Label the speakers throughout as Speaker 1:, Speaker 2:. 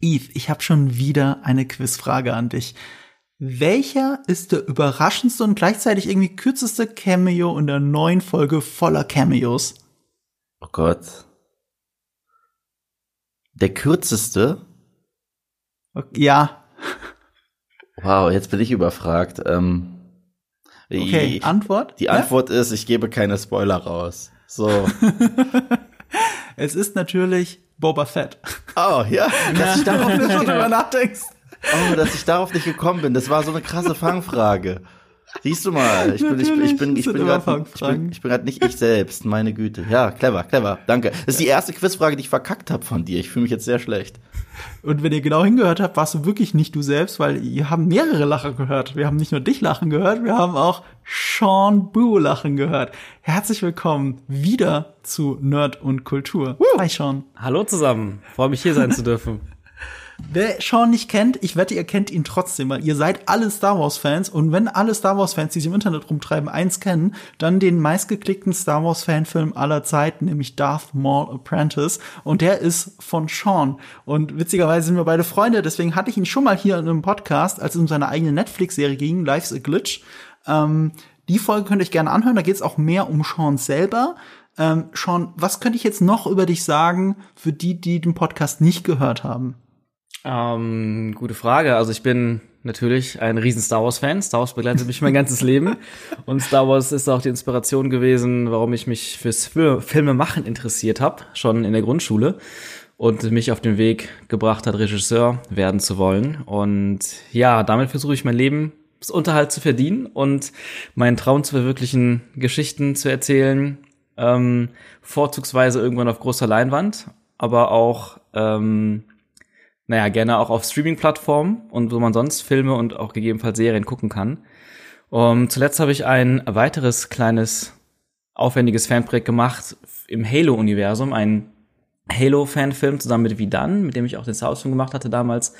Speaker 1: Eve, ich habe schon wieder eine Quizfrage an dich. Welcher ist der überraschendste und gleichzeitig irgendwie kürzeste Cameo in der neuen Folge voller Cameos?
Speaker 2: Oh Gott. Der kürzeste?
Speaker 1: Ja.
Speaker 2: Wow, jetzt bin ich überfragt. Ähm,
Speaker 1: okay,
Speaker 2: ich,
Speaker 1: Antwort?
Speaker 2: Die ja? Antwort ist, ich gebe keine Spoiler raus. So.
Speaker 1: es ist natürlich Boba Fett.
Speaker 2: Oh, ja.
Speaker 1: Dass ich darauf nicht schon drüber nachdenkst.
Speaker 2: Oh, dass ich darauf nicht gekommen bin. Das war so eine krasse Fangfrage. Siehst du mal, ich bin, ich, ich bin, ich bin gerade, ich bin, ich bin gerade nicht ich selbst, meine Güte. Ja, clever, clever, danke. Das ist die erste Quizfrage, die ich verkackt habe von dir. Ich fühle mich jetzt sehr schlecht.
Speaker 1: Und wenn ihr genau hingehört habt, warst du wirklich nicht du selbst, weil ihr haben mehrere Lachen gehört. Wir haben nicht nur dich lachen gehört, wir haben auch Sean Boo lachen gehört. Herzlich willkommen wieder zu Nerd und Kultur.
Speaker 3: Woo. Hi Sean. Hallo zusammen. Freue mich hier sein zu dürfen.
Speaker 1: Wer Sean nicht kennt, ich wette, ihr kennt ihn trotzdem, weil ihr seid alle Star Wars Fans und wenn alle Star Wars Fans, die sich im Internet rumtreiben, eins kennen, dann den meistgeklickten Star Wars Fanfilm aller Zeiten, nämlich Darth Maul Apprentice und der ist von Sean und witzigerweise sind wir beide Freunde, deswegen hatte ich ihn schon mal hier in einem Podcast, als es um seine eigene Netflix Serie ging, Life's a Glitch. Ähm, die Folge könnt ihr euch gerne anhören, da geht es auch mehr um Sean selber. Ähm, Sean, was könnte ich jetzt noch über dich sagen für die, die den Podcast nicht gehört haben?
Speaker 3: Ähm, gute Frage. Also ich bin natürlich ein riesen Star Wars Fan. Star Wars begleitet mich mein ganzes Leben und Star Wars ist auch die Inspiration gewesen, warum ich mich fürs Filme machen interessiert habe, schon in der Grundschule und mich auf den Weg gebracht hat, Regisseur werden zu wollen. Und ja, damit versuche ich mein Leben Unterhalt zu verdienen und meinen Traum zu verwirklichen, Geschichten zu erzählen, ähm, vorzugsweise irgendwann auf großer Leinwand, aber auch ähm, naja, gerne auch auf Streaming-Plattformen und wo man sonst Filme und auch gegebenenfalls Serien gucken kann. Um, zuletzt habe ich ein weiteres kleines aufwendiges Fanprojekt gemacht im Halo-Universum, ein Halo-Fanfilm zusammen mit Vidan, mit dem ich auch den Soundfilm gemacht hatte damals,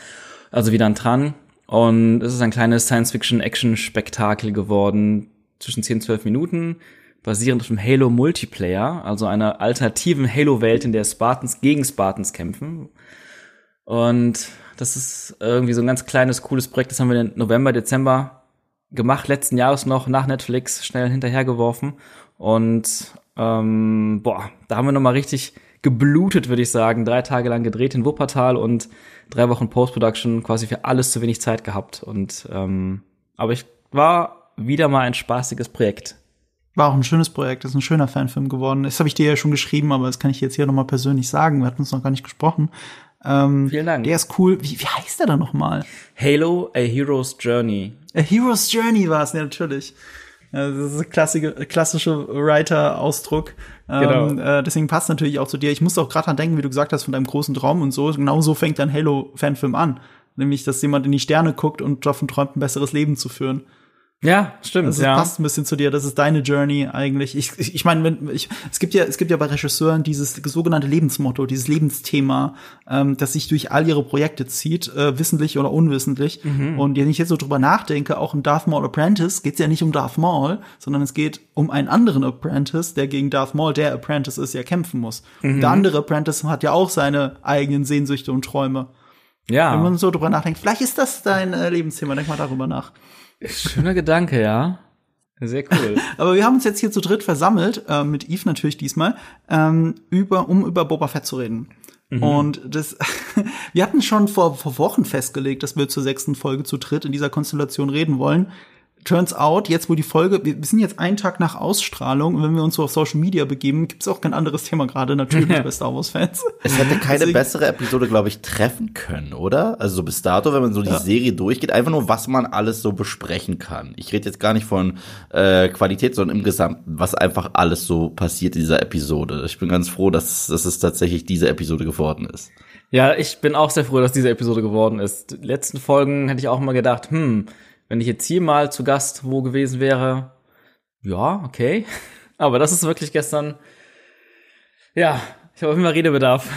Speaker 3: also Vidan Tran. Und es ist ein kleines Science-Fiction-Action-Spektakel geworden, zwischen 10 und 12 Minuten, basierend auf dem Halo-Multiplayer, also einer alternativen Halo-Welt, in der Spartans gegen Spartans kämpfen. Und das ist irgendwie so ein ganz kleines, cooles Projekt. Das haben wir im November, Dezember gemacht, letzten Jahres noch nach Netflix schnell hinterhergeworfen. Und ähm, boah, da haben wir noch mal richtig geblutet, würde ich sagen. Drei Tage lang gedreht in Wuppertal und drei Wochen Post-Production, quasi für alles zu wenig Zeit gehabt. Und ähm, aber ich war wieder mal ein spaßiges Projekt.
Speaker 1: War auch ein schönes Projekt, ist ein schöner Fanfilm geworden. Das habe ich dir ja schon geschrieben, aber das kann ich jetzt hier noch mal persönlich sagen. Wir hatten uns noch gar nicht gesprochen. Ähm,
Speaker 3: Vielen Dank.
Speaker 1: Der ist cool. Wie, wie heißt der da noch mal?
Speaker 3: Halo: A Hero's Journey.
Speaker 1: A Hero's Journey war es, ja, natürlich. Das ist ein klassische, klassische Writer-Ausdruck. Genau. Ähm, äh, deswegen passt natürlich auch zu dir. Ich musste auch gerade dran denken, wie du gesagt hast, von deinem großen Traum und so. Genau so fängt dein Halo-Fanfilm an. Nämlich, dass jemand in die Sterne guckt und davon träumt, ein besseres Leben zu führen.
Speaker 3: Ja, stimmt.
Speaker 1: Das
Speaker 3: ja.
Speaker 1: passt ein bisschen zu dir. Das ist deine Journey eigentlich. Ich, ich, ich meine, ich, es gibt ja, es gibt ja bei Regisseuren dieses sogenannte Lebensmotto, dieses Lebensthema, ähm, das sich durch all ihre Projekte zieht, äh, wissentlich oder unwissentlich. Mhm. Und wenn ich jetzt so drüber nachdenke, auch in Darth Maul Apprentice geht es ja nicht um Darth Maul, sondern es geht um einen anderen Apprentice, der gegen Darth Maul, der Apprentice ist, ja kämpfen muss. Mhm. Der andere Apprentice hat ja auch seine eigenen Sehnsüchte und Träume.
Speaker 3: Ja.
Speaker 1: Wenn man so drüber nachdenkt, vielleicht ist das dein äh, Lebensthema, denk mal darüber nach.
Speaker 3: Schöner Gedanke, ja. Sehr cool.
Speaker 1: Aber wir haben uns jetzt hier zu dritt versammelt, äh, mit Eve natürlich diesmal, ähm, über, um über Boba Fett zu reden. Mhm. Und das, wir hatten schon vor, vor Wochen festgelegt, dass wir zur sechsten Folge zu dritt in dieser Konstellation reden wollen turns out, jetzt wo die Folge, wir sind jetzt einen Tag nach Ausstrahlung und wenn wir uns so auf Social Media begeben, gibt's auch kein anderes Thema gerade natürlich bei Star Wars Fans.
Speaker 2: Es hätte keine Deswegen, bessere Episode, glaube ich, treffen können, oder? Also so bis dato, wenn man so die ja. Serie durchgeht, einfach nur, was man alles so besprechen kann. Ich rede jetzt gar nicht von äh, Qualität, sondern im Gesamten, was einfach alles so passiert in dieser Episode. Ich bin ganz froh, dass, dass es tatsächlich diese Episode geworden ist.
Speaker 3: Ja, ich bin auch sehr froh, dass diese Episode geworden ist. Die letzten Folgen hätte ich auch mal gedacht, hm, wenn ich jetzt hier mal zu Gast wo gewesen wäre, ja, okay. Aber das ist wirklich gestern, ja, ich habe immer Redebedarf.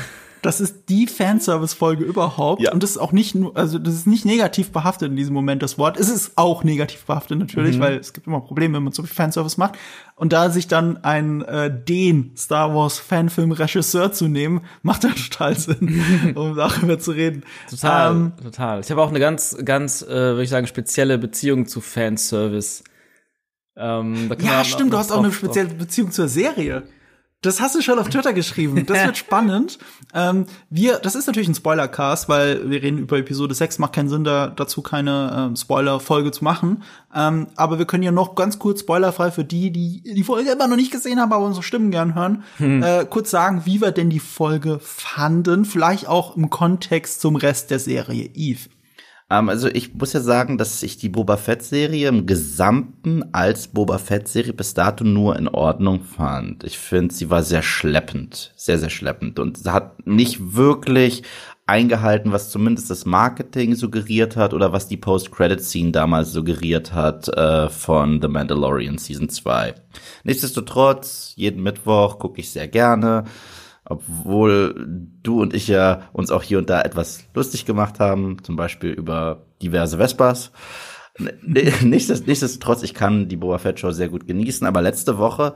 Speaker 1: Das ist die Fanservice-Folge überhaupt.
Speaker 2: Ja.
Speaker 1: Und das ist auch nicht nur, also das ist nicht negativ behaftet in diesem Moment, das Wort. Es ist auch negativ behaftet natürlich, weil es gibt immer Probleme, wenn man so viel Fanservice macht. Und da sich dann ein äh, den Star Wars Fanfilm-Regisseur zu nehmen, macht dann total Sinn, um darüber zu reden.
Speaker 3: Total,
Speaker 1: Ähm,
Speaker 3: total. Ich habe auch eine ganz, ganz, äh, würde ich sagen, spezielle Beziehung zu Fanservice. Ähm,
Speaker 1: Ja, stimmt, du hast auch eine spezielle Beziehung zur Serie. Das hast du schon auf Twitter geschrieben. Das wird spannend. Ähm, wir, das ist natürlich ein Spoilercast, weil wir reden über Episode 6, macht keinen Sinn, da, dazu keine ähm, Spoiler-Folge zu machen. Ähm, aber wir können ja noch ganz kurz spoilerfrei für die, die die Folge immer noch nicht gesehen haben, aber unsere Stimmen gern hören, äh, kurz sagen, wie wir denn die Folge fanden. Vielleicht auch im Kontext zum Rest der Serie. Eve.
Speaker 2: Ähm, also ich muss ja sagen, dass ich die Boba Fett-Serie im Gesamten als Boba Fett-Serie bis dato nur in Ordnung fand. Ich finde, sie war sehr schleppend, sehr, sehr schleppend und hat nicht wirklich eingehalten, was zumindest das Marketing suggeriert hat oder was die Post-Credit-Scene damals suggeriert hat äh, von The Mandalorian Season 2. Nichtsdestotrotz, jeden Mittwoch gucke ich sehr gerne obwohl du und ich ja uns auch hier und da etwas lustig gemacht haben, zum Beispiel über diverse Vespas. Nichtsdest- Nichtsdestotrotz, ich kann die Boba Fett Show sehr gut genießen, aber letzte Woche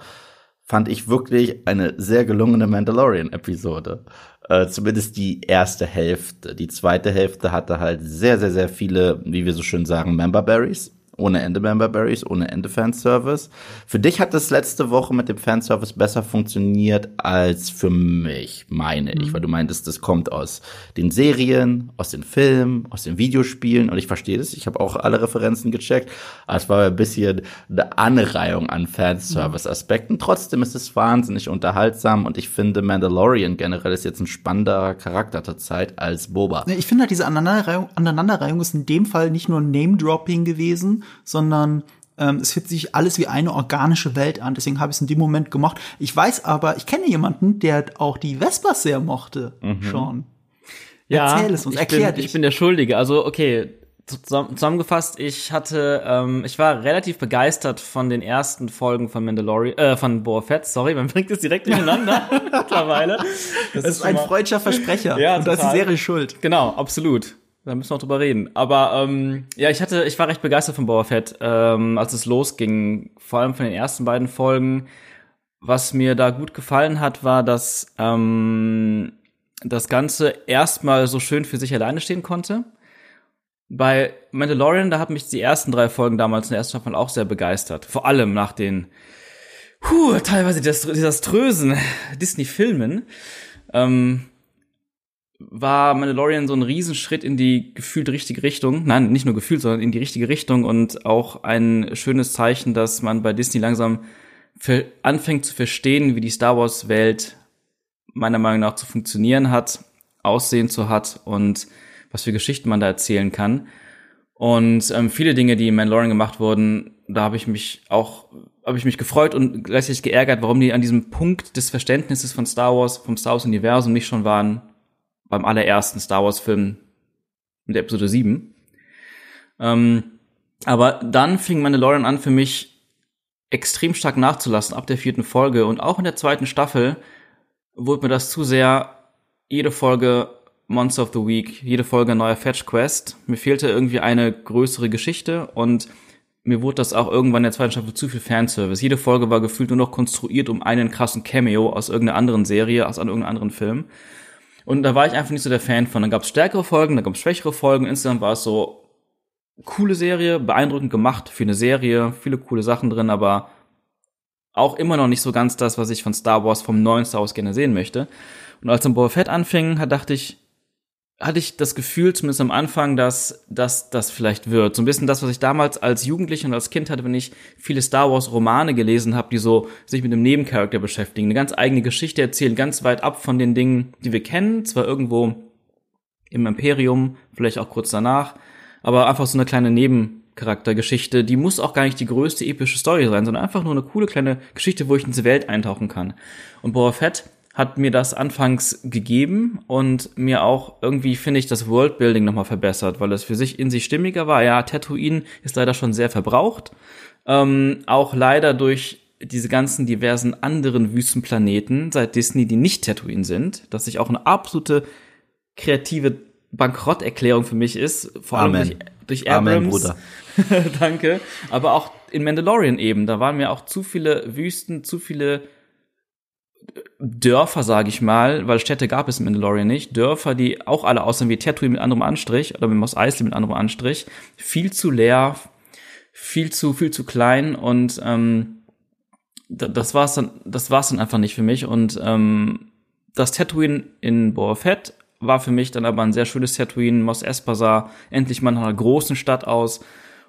Speaker 2: fand ich wirklich eine sehr gelungene Mandalorian-Episode. Äh, zumindest die erste Hälfte. Die zweite Hälfte hatte halt sehr, sehr, sehr viele, wie wir so schön sagen, Member Berries. Ohne Ende Member Berries, ohne Ende Fanservice. Für dich hat das letzte Woche mit dem Fanservice besser funktioniert als für mich, meine ich. Weil du meintest, das kommt aus den Serien, aus den Filmen, aus den Videospielen. Und ich verstehe das. Ich habe auch alle Referenzen gecheckt. Aber es war ein bisschen eine Anreihung an Fanservice-Aspekten. Trotzdem ist es wahnsinnig unterhaltsam. Und ich finde, Mandalorian generell ist jetzt ein spannenderer Charakter zur Zeit als Boba.
Speaker 1: Ich finde halt, diese Aneinanderreihung, Aneinanderreihung ist in dem Fall nicht nur Name-Dropping gewesen, sondern ähm, es fühlt sich alles wie eine organische Welt an. Deswegen habe ich es in dem Moment gemacht. Ich weiß aber, ich kenne jemanden, der auch die Vespas sehr mochte, Sean.
Speaker 3: Ja,
Speaker 1: Erzähl es uns,
Speaker 3: ich
Speaker 1: erklär
Speaker 3: bin,
Speaker 1: dich.
Speaker 3: Ich bin der Schuldige. Also, okay, zusammen, zusammengefasst, ich hatte, ähm, ich war relativ begeistert von den ersten Folgen von Mandalorian, äh, von Boba Fett, sorry, man bringt es direkt durcheinander mittlerweile. Das
Speaker 1: Das ist ein
Speaker 3: schon
Speaker 1: freudscher Versprecher.
Speaker 3: Ja,
Speaker 1: Und da ist die
Speaker 3: total.
Speaker 1: Serie schuld.
Speaker 3: Genau, absolut. Da müssen wir auch drüber reden. Aber ähm, ja, ich hatte, ich war recht begeistert von Boba Fett, ähm, als es losging, vor allem von den ersten beiden Folgen. Was mir da gut gefallen hat, war, dass ähm, das Ganze erstmal so schön für sich alleine stehen konnte. Bei Mandalorian, da hat mich die ersten drei Folgen damals in der ersten Staffel auch sehr begeistert. Vor allem nach den puh, teilweise desast- desaströsen Disney-Filmen. Ähm, war Mandalorian so ein Riesenschritt in die gefühlt richtige Richtung. Nein, nicht nur gefühlt, sondern in die richtige Richtung und auch ein schönes Zeichen, dass man bei Disney langsam anfängt zu verstehen, wie die Star Wars Welt meiner Meinung nach zu funktionieren hat, Aussehen zu hat und was für Geschichten man da erzählen kann. Und ähm, viele Dinge, die in Mandalorian gemacht wurden, da habe ich mich auch habe ich mich gefreut und gleichzeitig geärgert, warum die an diesem Punkt des Verständnisses von Star Wars, vom Star Wars Universum nicht schon waren beim allerersten Star Wars Film mit Episode 7. Ähm, aber dann fing Mandalorian an für mich extrem stark nachzulassen ab der vierten Folge und auch in der zweiten Staffel wurde mir das zu sehr jede Folge Monster of the Week, jede Folge neuer Fetch Quest. Mir fehlte irgendwie eine größere Geschichte und mir wurde das auch irgendwann in der zweiten Staffel zu viel Fanservice. Jede Folge war gefühlt nur noch konstruiert um einen krassen Cameo aus irgendeiner anderen Serie, aus irgendeinem anderen Film. Und da war ich einfach nicht so der Fan von. Dann gab es stärkere Folgen, dann gab es schwächere Folgen. Insgesamt war es so coole Serie, beeindruckend gemacht für eine Serie, viele coole Sachen drin, aber auch immer noch nicht so ganz das, was ich von Star Wars, vom neuen Star Wars gerne sehen möchte. Und als dann Boba Fett anfing, dachte ich, hatte ich das Gefühl, zumindest am Anfang, dass dass das vielleicht wird. So ein bisschen das, was ich damals als Jugendlicher und als Kind hatte, wenn ich viele Star Wars Romane gelesen habe, die so sich mit einem Nebencharakter beschäftigen, eine ganz eigene Geschichte erzählen, ganz weit ab von den Dingen, die wir kennen, zwar irgendwo im Imperium, vielleicht auch kurz danach, aber einfach so eine kleine Nebencharaktergeschichte, die muss auch gar nicht die größte epische Story sein, sondern einfach nur eine coole kleine Geschichte, wo ich in diese Welt eintauchen kann. Und Boba Fett hat mir das anfangs gegeben und mir auch irgendwie, finde ich, das Worldbuilding nochmal verbessert, weil es für sich in sich stimmiger war. Ja, Tatooine ist leider schon sehr verbraucht. Ähm, auch leider durch diese ganzen diversen anderen Wüstenplaneten seit Disney, die nicht Tatooine sind, dass sich auch eine absolute kreative Bankrotterklärung für mich ist, vor allem
Speaker 2: Amen.
Speaker 3: durch, durch Abrams.
Speaker 2: Amen, Bruder.
Speaker 3: Danke. Aber auch in Mandalorian eben, da waren mir auch zu viele Wüsten, zu viele Dörfer, sage ich mal, weil Städte gab es in Mandalorian nicht. Dörfer, die auch alle aussehen wie Tatooine mit anderem Anstrich oder mit Mos Eisley mit anderem Anstrich. Viel zu leer, viel zu viel zu klein und ähm, da- das war's dann, das war's dann einfach nicht für mich und ähm, das Tatooine in Boba Fett war für mich dann aber ein sehr schönes Tatooine. Mos Espa sah endlich mal nach einer großen Stadt aus.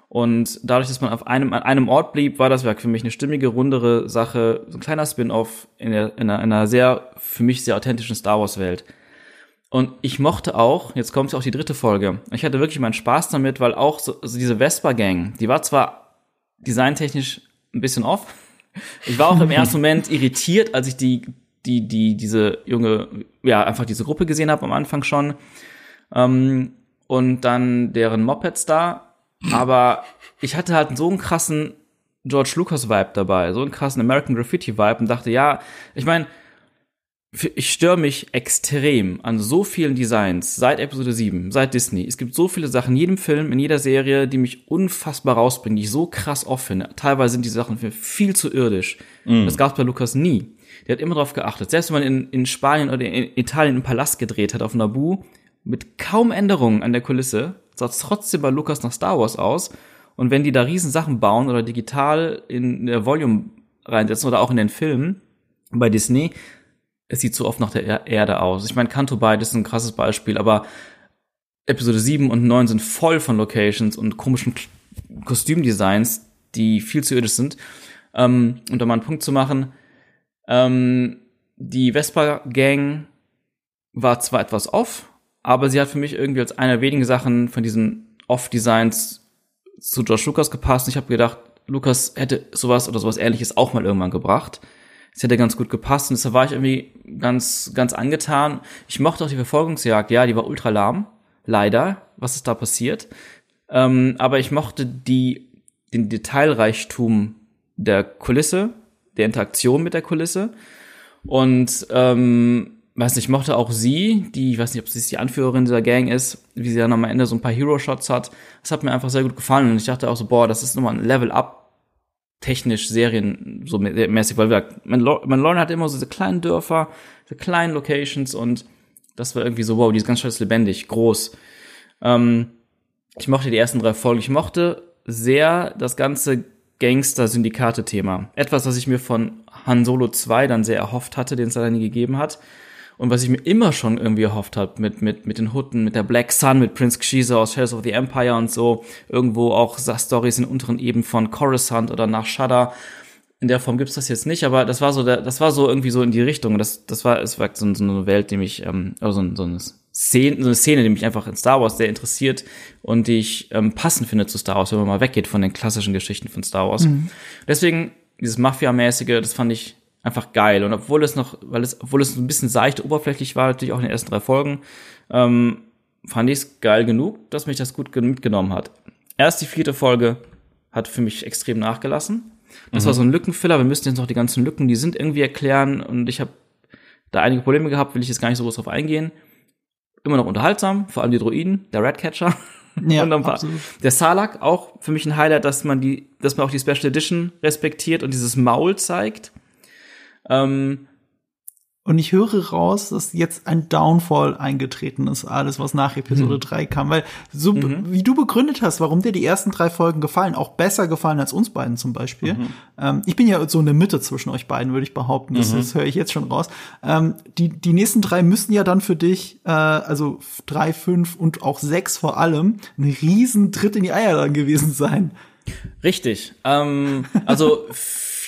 Speaker 3: Und dadurch, dass man auf einem, an einem Ort blieb, war das Werk für mich eine stimmige, rundere Sache, so ein kleiner Spin-off in, der, in, einer, in einer sehr, für mich sehr authentischen Star Wars-Welt. Und ich mochte auch, jetzt kommt auch die dritte Folge, ich hatte wirklich meinen Spaß damit, weil auch so, so diese Vespa-Gang, die war zwar designtechnisch ein bisschen off, ich war auch im ersten Moment irritiert, als ich die, die, die, diese junge, ja, einfach diese Gruppe gesehen habe am Anfang schon. Ähm, und dann deren Mopeds da. Aber ich hatte halt so einen krassen George Lucas Vibe dabei, so einen krassen American Graffiti Vibe und dachte, ja, ich meine, ich störe mich extrem an so vielen Designs seit Episode 7, seit Disney. Es gibt so viele Sachen in jedem Film, in jeder Serie, die mich unfassbar rausbringen, die ich so krass oft finde. Teilweise sind die Sachen für viel zu irdisch. Das gab es bei Lucas nie. Der hat immer darauf geachtet. Selbst wenn man in, in Spanien oder in Italien einen Palast gedreht hat auf Naboo, mit kaum Änderungen an der Kulisse, sah es trotzdem bei Lucas nach Star Wars aus. Und wenn die da riesen Sachen bauen oder digital in der Volume reinsetzen oder auch in den Filmen bei Disney, es sieht so oft nach der Er- Erde aus. Ich meine, Canto Bight ist ein krasses Beispiel, aber Episode 7 und 9 sind voll von Locations und komischen Kostümdesigns, die viel zu irdisch sind. Ähm, um da mal einen Punkt zu machen, ähm, die Vespa-Gang war zwar etwas off, aber sie hat für mich irgendwie als einer der wenigen Sachen von diesen Off-Designs zu Josh Lucas gepasst. Und ich habe gedacht, Lucas hätte sowas oder sowas ähnliches auch mal irgendwann gebracht. Es hätte ganz gut gepasst und deshalb war ich irgendwie ganz, ganz angetan. Ich mochte auch die Verfolgungsjagd. Ja, die war ultra lahm. Leider. Was ist da passiert? Ähm, aber ich mochte die, den Detailreichtum der Kulisse, der Interaktion mit der Kulisse. Und ähm, weiß nicht, ich mochte auch sie, die, ich weiß nicht, ob sie die Anführerin dieser Gang ist, wie sie dann am Ende so ein paar Hero-Shots hat. Das hat mir einfach sehr gut gefallen. Und ich dachte auch so, boah, das ist nochmal ein Level up technisch Serien so mä- mäßig, weil wir, Mandalor- Mandalorian hat immer so diese kleinen Dörfer, diese kleinen Locations und das war irgendwie so, wow, die ist ganz schön lebendig, groß. Ähm, ich mochte die ersten drei Folgen. Ich mochte sehr das ganze Gangster-Syndikate-Thema. Etwas, was ich mir von Han Solo 2 dann sehr erhofft hatte, den es leider nie gegeben hat. Und was ich mir immer schon irgendwie erhofft habe, mit, mit, mit den Hutten, mit der Black Sun, mit Prince Kshiza aus Shadows of the Empire und so, irgendwo auch Stories in unteren Ebenen von Coruscant oder nach Shudder. In der Form gibt's das jetzt nicht, aber das war so, der, das war so irgendwie so in die Richtung. Das, das war, es war so, so eine Welt, die mich, ähm, also so, so eine Szene, so eine Szene, die mich einfach in Star Wars sehr interessiert und die ich ähm, passend finde zu Star Wars, wenn man mal weggeht von den klassischen Geschichten von Star Wars. Deswegen dieses Mafia-mäßige, das fand ich einfach geil. Und obwohl es noch, weil es, obwohl es ein bisschen seicht oberflächlich war, natürlich auch in den ersten drei Folgen, ähm, fand ich es geil genug, dass mich das gut gen- mitgenommen hat. Erst die vierte Folge hat für mich extrem nachgelassen. Das war so ein Lückenfiller. Wir müssen jetzt noch die ganzen Lücken, die sind irgendwie erklären. Und ich habe da einige Probleme gehabt, will ich jetzt gar nicht so groß drauf eingehen. Immer noch unterhaltsam, vor allem die Droiden, der Ratcatcher.
Speaker 1: Ja,
Speaker 3: und ein paar,
Speaker 1: absolut.
Speaker 3: der Salak auch für mich ein Highlight, dass man die, dass man auch die Special Edition respektiert und dieses Maul zeigt. Ähm,
Speaker 1: Und ich höre raus, dass jetzt ein Downfall eingetreten ist, alles, was nach Episode 3 kam. Weil so, wie du begründet hast, warum dir die ersten drei Folgen gefallen, auch besser gefallen als uns beiden zum Beispiel. Ähm, ich bin ja so in der Mitte zwischen euch beiden, würde ich behaupten. Das, das höre ich jetzt schon raus. Ähm, die, die nächsten drei müssen ja dann für dich, äh, also drei, fünf und auch sechs vor allem, ein riesen Tritt in die Eier dann gewesen sein.
Speaker 3: Richtig. Ähm, also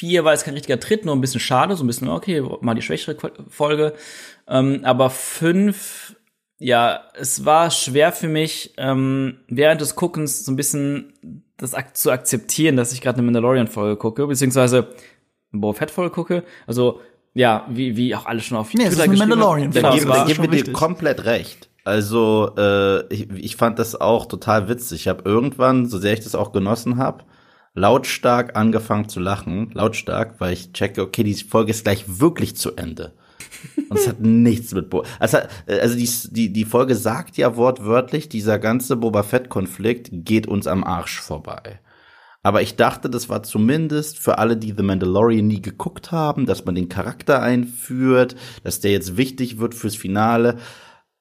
Speaker 3: vier war jetzt kein richtiger Tritt, nur ein bisschen schade, so ein bisschen, okay, mal die schwächere Folge. Ähm, aber fünf, ja, es war schwer für mich, ähm, während des Guckens so ein bisschen das ak zu akzeptieren, dass ich gerade eine Mandalorian-Folge gucke, beziehungsweise eine Boba Fett-Folge gucke. Also, ja, wie, wie auch alle schon auf
Speaker 1: Nee, es ist
Speaker 3: Twitter
Speaker 1: eine. Mandalorian-Folge.
Speaker 3: Genau,
Speaker 1: Das
Speaker 3: es
Speaker 2: gebe,
Speaker 1: schon
Speaker 2: dir
Speaker 1: richtig.
Speaker 2: komplett recht. Also äh, ich, ich fand das auch total witzig. Ich habe irgendwann, so sehr ich das auch genossen habe, lautstark angefangen zu lachen, lautstark, weil ich checke, okay, die Folge ist gleich wirklich zu Ende. Und es hat nichts mit Bo also, also die, die, die Folge sagt ja wortwörtlich, dieser ganze Boba Fett-Konflikt geht uns am Arsch vorbei. Aber ich dachte, das war zumindest für alle, die The Mandalorian nie geguckt haben, dass man den Charakter einführt, dass der jetzt wichtig wird fürs Finale.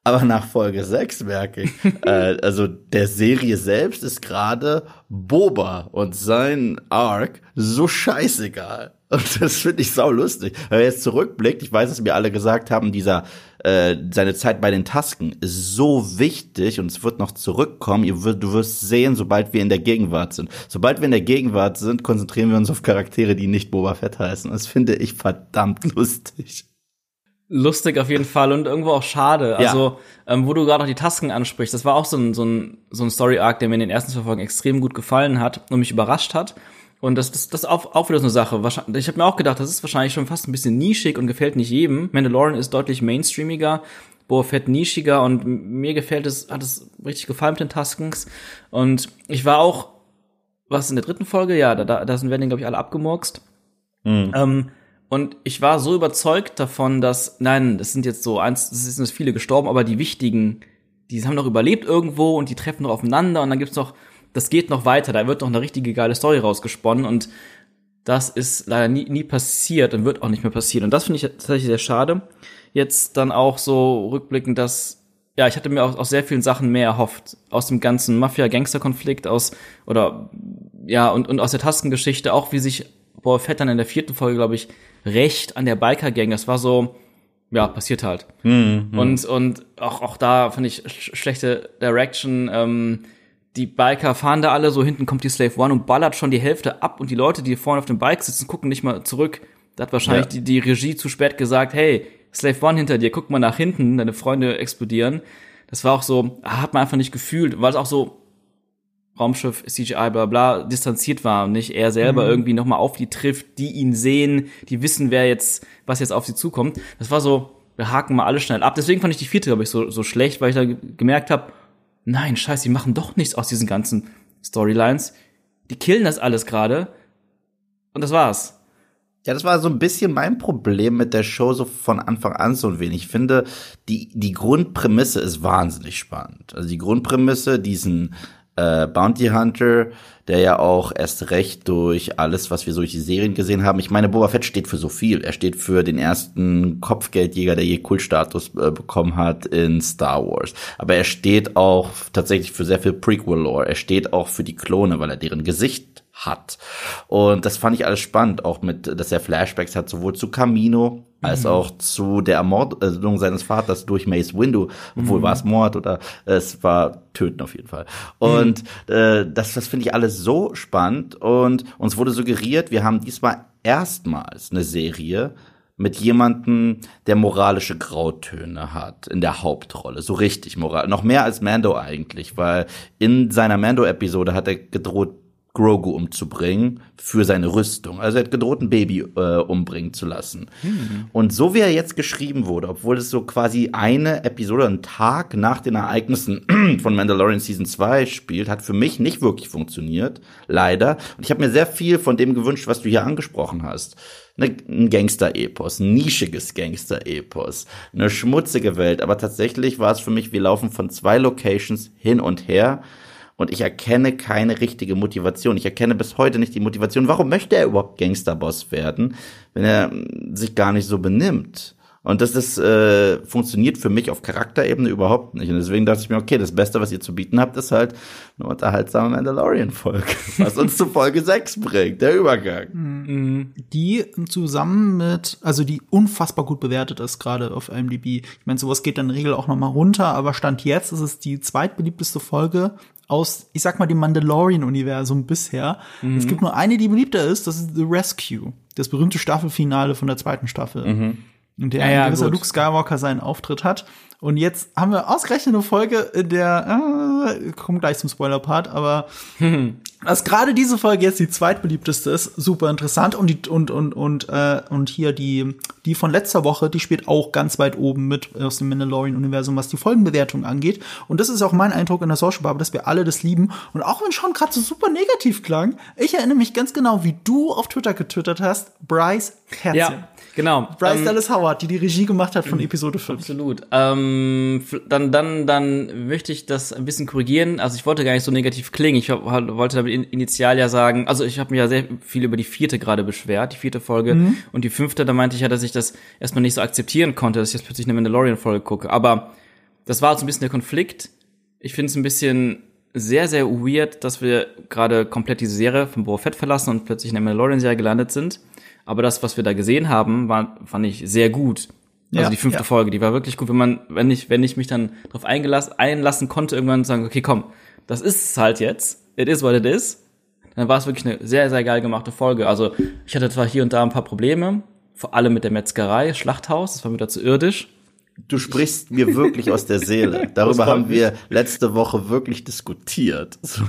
Speaker 2: Aber nach Folge 6 merke ich, äh, also der Serie selbst ist gerade Boba und sein Arc so scheißegal. Und das finde ich sau lustig. Wenn er jetzt zurückblickt, ich weiß, dass mir alle gesagt haben, dieser äh, seine Zeit bei den Tasken ist so wichtig und es wird noch zurückkommen. Ihr wird, du wirst sehen, sobald wir in der Gegenwart sind. Sobald wir in der Gegenwart sind, konzentrieren wir uns auf Charaktere, die nicht Boba Fett heißen. Das finde ich verdammt lustig.
Speaker 3: Lustig auf jeden Fall und irgendwo auch schade. Also, ja. ähm, wo du gerade auch die Tasken ansprichst, das war auch so ein, so ein, so ein Story-Arc, der mir in den ersten zwei Folgen extrem gut gefallen hat und mich überrascht hat. Und das, das, das ist auch, auch wieder so eine Sache. Ich habe mir auch gedacht, das ist wahrscheinlich schon fast ein bisschen nischig und gefällt nicht jedem. Mandalorian ist deutlich mainstreamiger, Boa Fett nischiger und mir gefällt es, hat es richtig gefallen mit den Taskens. Und ich war auch, was in der dritten Folge, ja, da, da, da sind werden, glaube ich, alle abgemurkst. Mhm. Ähm, und ich war so überzeugt davon, dass, nein, das sind jetzt so eins, es sind viele gestorben, aber die wichtigen, die haben noch überlebt irgendwo und die treffen noch aufeinander und dann gibt's noch, das geht noch weiter, da wird noch eine richtige geile Story rausgesponnen und das ist leider nie, nie passiert und wird auch nicht mehr passieren. Und das finde ich tatsächlich sehr schade. Jetzt dann auch so rückblickend, dass, ja, ich hatte mir auch aus sehr vielen Sachen mehr erhofft. Aus dem ganzen Mafia-Gangster-Konflikt, aus, oder, ja, und, und aus der Taskengeschichte, auch wie sich Boa Fett dann in der vierten Folge, glaube ich, recht an der Biker-Gang. Das war so, ja, passiert halt. Mhm, und, und auch, auch da finde ich sch schlechte Direction. Ähm, die Biker fahren da alle, so hinten kommt die Slave One und ballert schon die Hälfte ab und die Leute, die vorne auf dem Bike sitzen, gucken nicht mal zurück. Da hat wahrscheinlich ja. die, die Regie zu spät gesagt, hey, Slave One hinter dir, guck mal nach hinten, deine Freunde explodieren. Das war auch so, hat man einfach nicht gefühlt, weil es auch so Raumschiff, CGI, bla bla, distanziert war und nicht er selber mhm. irgendwie nochmal auf die trifft, die ihn sehen, die wissen, wer jetzt, was jetzt auf sie zukommt. Das war so, wir haken mal alles schnell ab. Deswegen fand ich die vierte, glaube ich, so, so schlecht, weil ich da gemerkt habe, nein, scheiße, die machen doch nichts aus diesen ganzen Storylines. Die killen das alles gerade. Und das war's.
Speaker 2: Ja, das war so ein bisschen mein Problem mit der Show so von Anfang an so ein wenig. Ich finde, die, die Grundprämisse ist wahnsinnig spannend. Also die Grundprämisse, diesen äh, Bounty Hunter, der ja auch erst recht durch alles, was wir so durch die Serien gesehen haben. Ich meine, Boba Fett steht für so viel. Er steht für den ersten Kopfgeldjäger, der je Kultstatus äh, bekommen hat in Star Wars. Aber er steht auch tatsächlich für sehr viel Prequel-Lore. Er steht auch für die Klone, weil er deren Gesicht hat. Und das fand ich alles spannend, auch mit, dass er Flashbacks hat, sowohl zu Camino als mhm. auch zu der Ermordung seines Vaters durch Mace Windu, obwohl mhm. war es Mord oder es war Töten auf jeden Fall. Und mhm. äh, das, das finde ich alles so spannend und uns wurde suggeriert, wir haben diesmal erstmals eine Serie mit jemandem, der moralische Grautöne hat in der Hauptrolle, so richtig moral, noch mehr als Mando eigentlich, weil in seiner Mando-Episode hat er gedroht, Grogu umzubringen für seine Rüstung. Also er hat gedroht, ein Baby äh, umbringen zu lassen. Mhm. Und so wie er jetzt geschrieben wurde, obwohl es so quasi eine Episode, ein Tag nach den Ereignissen von Mandalorian Season 2 spielt, hat für mich nicht wirklich funktioniert, leider. Und ich habe mir sehr viel von dem gewünscht, was du hier angesprochen hast. Ne, ein Gangster-Epos, ein nischiges Gangster-Epos, eine schmutzige Welt. Aber tatsächlich war es für mich, wir laufen von zwei Locations hin und her und ich erkenne keine richtige Motivation. Ich erkenne bis heute nicht die Motivation. Warum möchte er überhaupt Gangsterboss werden, wenn er sich gar nicht so benimmt? Und das, das äh, funktioniert für mich auf Charakterebene überhaupt nicht. Und deswegen dachte ich mir, okay, das Beste, was ihr zu bieten habt, ist halt eine unterhaltsame Mandalorian-Folge, was uns zu Folge 6 bringt, der Übergang.
Speaker 1: Mhm. Die zusammen mit, also die unfassbar gut bewertet ist, gerade auf IMDb. Ich meine, sowas geht dann in der Regel auch noch mal runter, aber Stand jetzt ist es die zweitbeliebteste Folge aus, ich sag mal, dem Mandalorian-Universum bisher. Mhm. Es gibt nur eine, die beliebter ist, das ist The Rescue. Das berühmte Staffelfinale von der zweiten Staffel. Mhm in der ja, ja, ein gewisser Luke Skywalker seinen Auftritt hat. Und jetzt haben wir ausgerechnet eine Folge, in der äh, kommen gleich zum Spoiler-Part, aber dass gerade diese Folge jetzt die zweitbeliebteste ist, super interessant. Und die und und und äh, und hier die die von letzter Woche, die spielt auch ganz weit oben mit aus dem Mandalorian Universum, was die Folgenbewertung angeht. Und das ist auch mein Eindruck in der Social Bar, dass wir alle das lieben. Und auch wenn schon gerade so super negativ klang, ich erinnere mich ganz genau, wie du auf Twitter getwittert hast, Bryce Herzchen.
Speaker 3: Ja, genau.
Speaker 1: Bryce
Speaker 3: Ähm,
Speaker 1: Dallas Howard, die die Regie gemacht hat von Episode 5.
Speaker 3: Absolut. Ähm, dann, dann, dann möchte ich das ein bisschen korrigieren. Also ich wollte gar nicht so negativ klingen. Ich wollte damit in- initial ja sagen, also ich habe mich ja sehr viel über die vierte gerade beschwert, die vierte Folge. Und die fünfte, da meinte ich ja, dass ich das erstmal nicht so akzeptieren konnte, dass ich jetzt plötzlich eine Mandalorian-Folge gucke. Aber das war so ein bisschen der Konflikt. Ich finde es ein bisschen sehr, sehr weird, dass wir gerade komplett diese Serie von Boba Fett verlassen und plötzlich in der Mandalorian-Serie gelandet sind. Aber das, was wir da gesehen haben, war, fand ich sehr gut. Also
Speaker 1: Ja,
Speaker 3: die fünfte
Speaker 1: ja.
Speaker 3: Folge, die war wirklich gut, wenn man, wenn ich, wenn ich mich dann darauf eingelassen, einlassen konnte, irgendwann sagen, okay, komm, das ist es halt jetzt. It is what it is. Dann war es wirklich eine sehr, sehr geil gemachte Folge. Also ich hatte zwar hier und da ein paar Probleme, vor allem mit der Metzgerei, Schlachthaus, das war mir dazu irdisch.
Speaker 2: Du sprichst mir wirklich aus der Seele. Darüber haben wir letzte Woche wirklich diskutiert. So.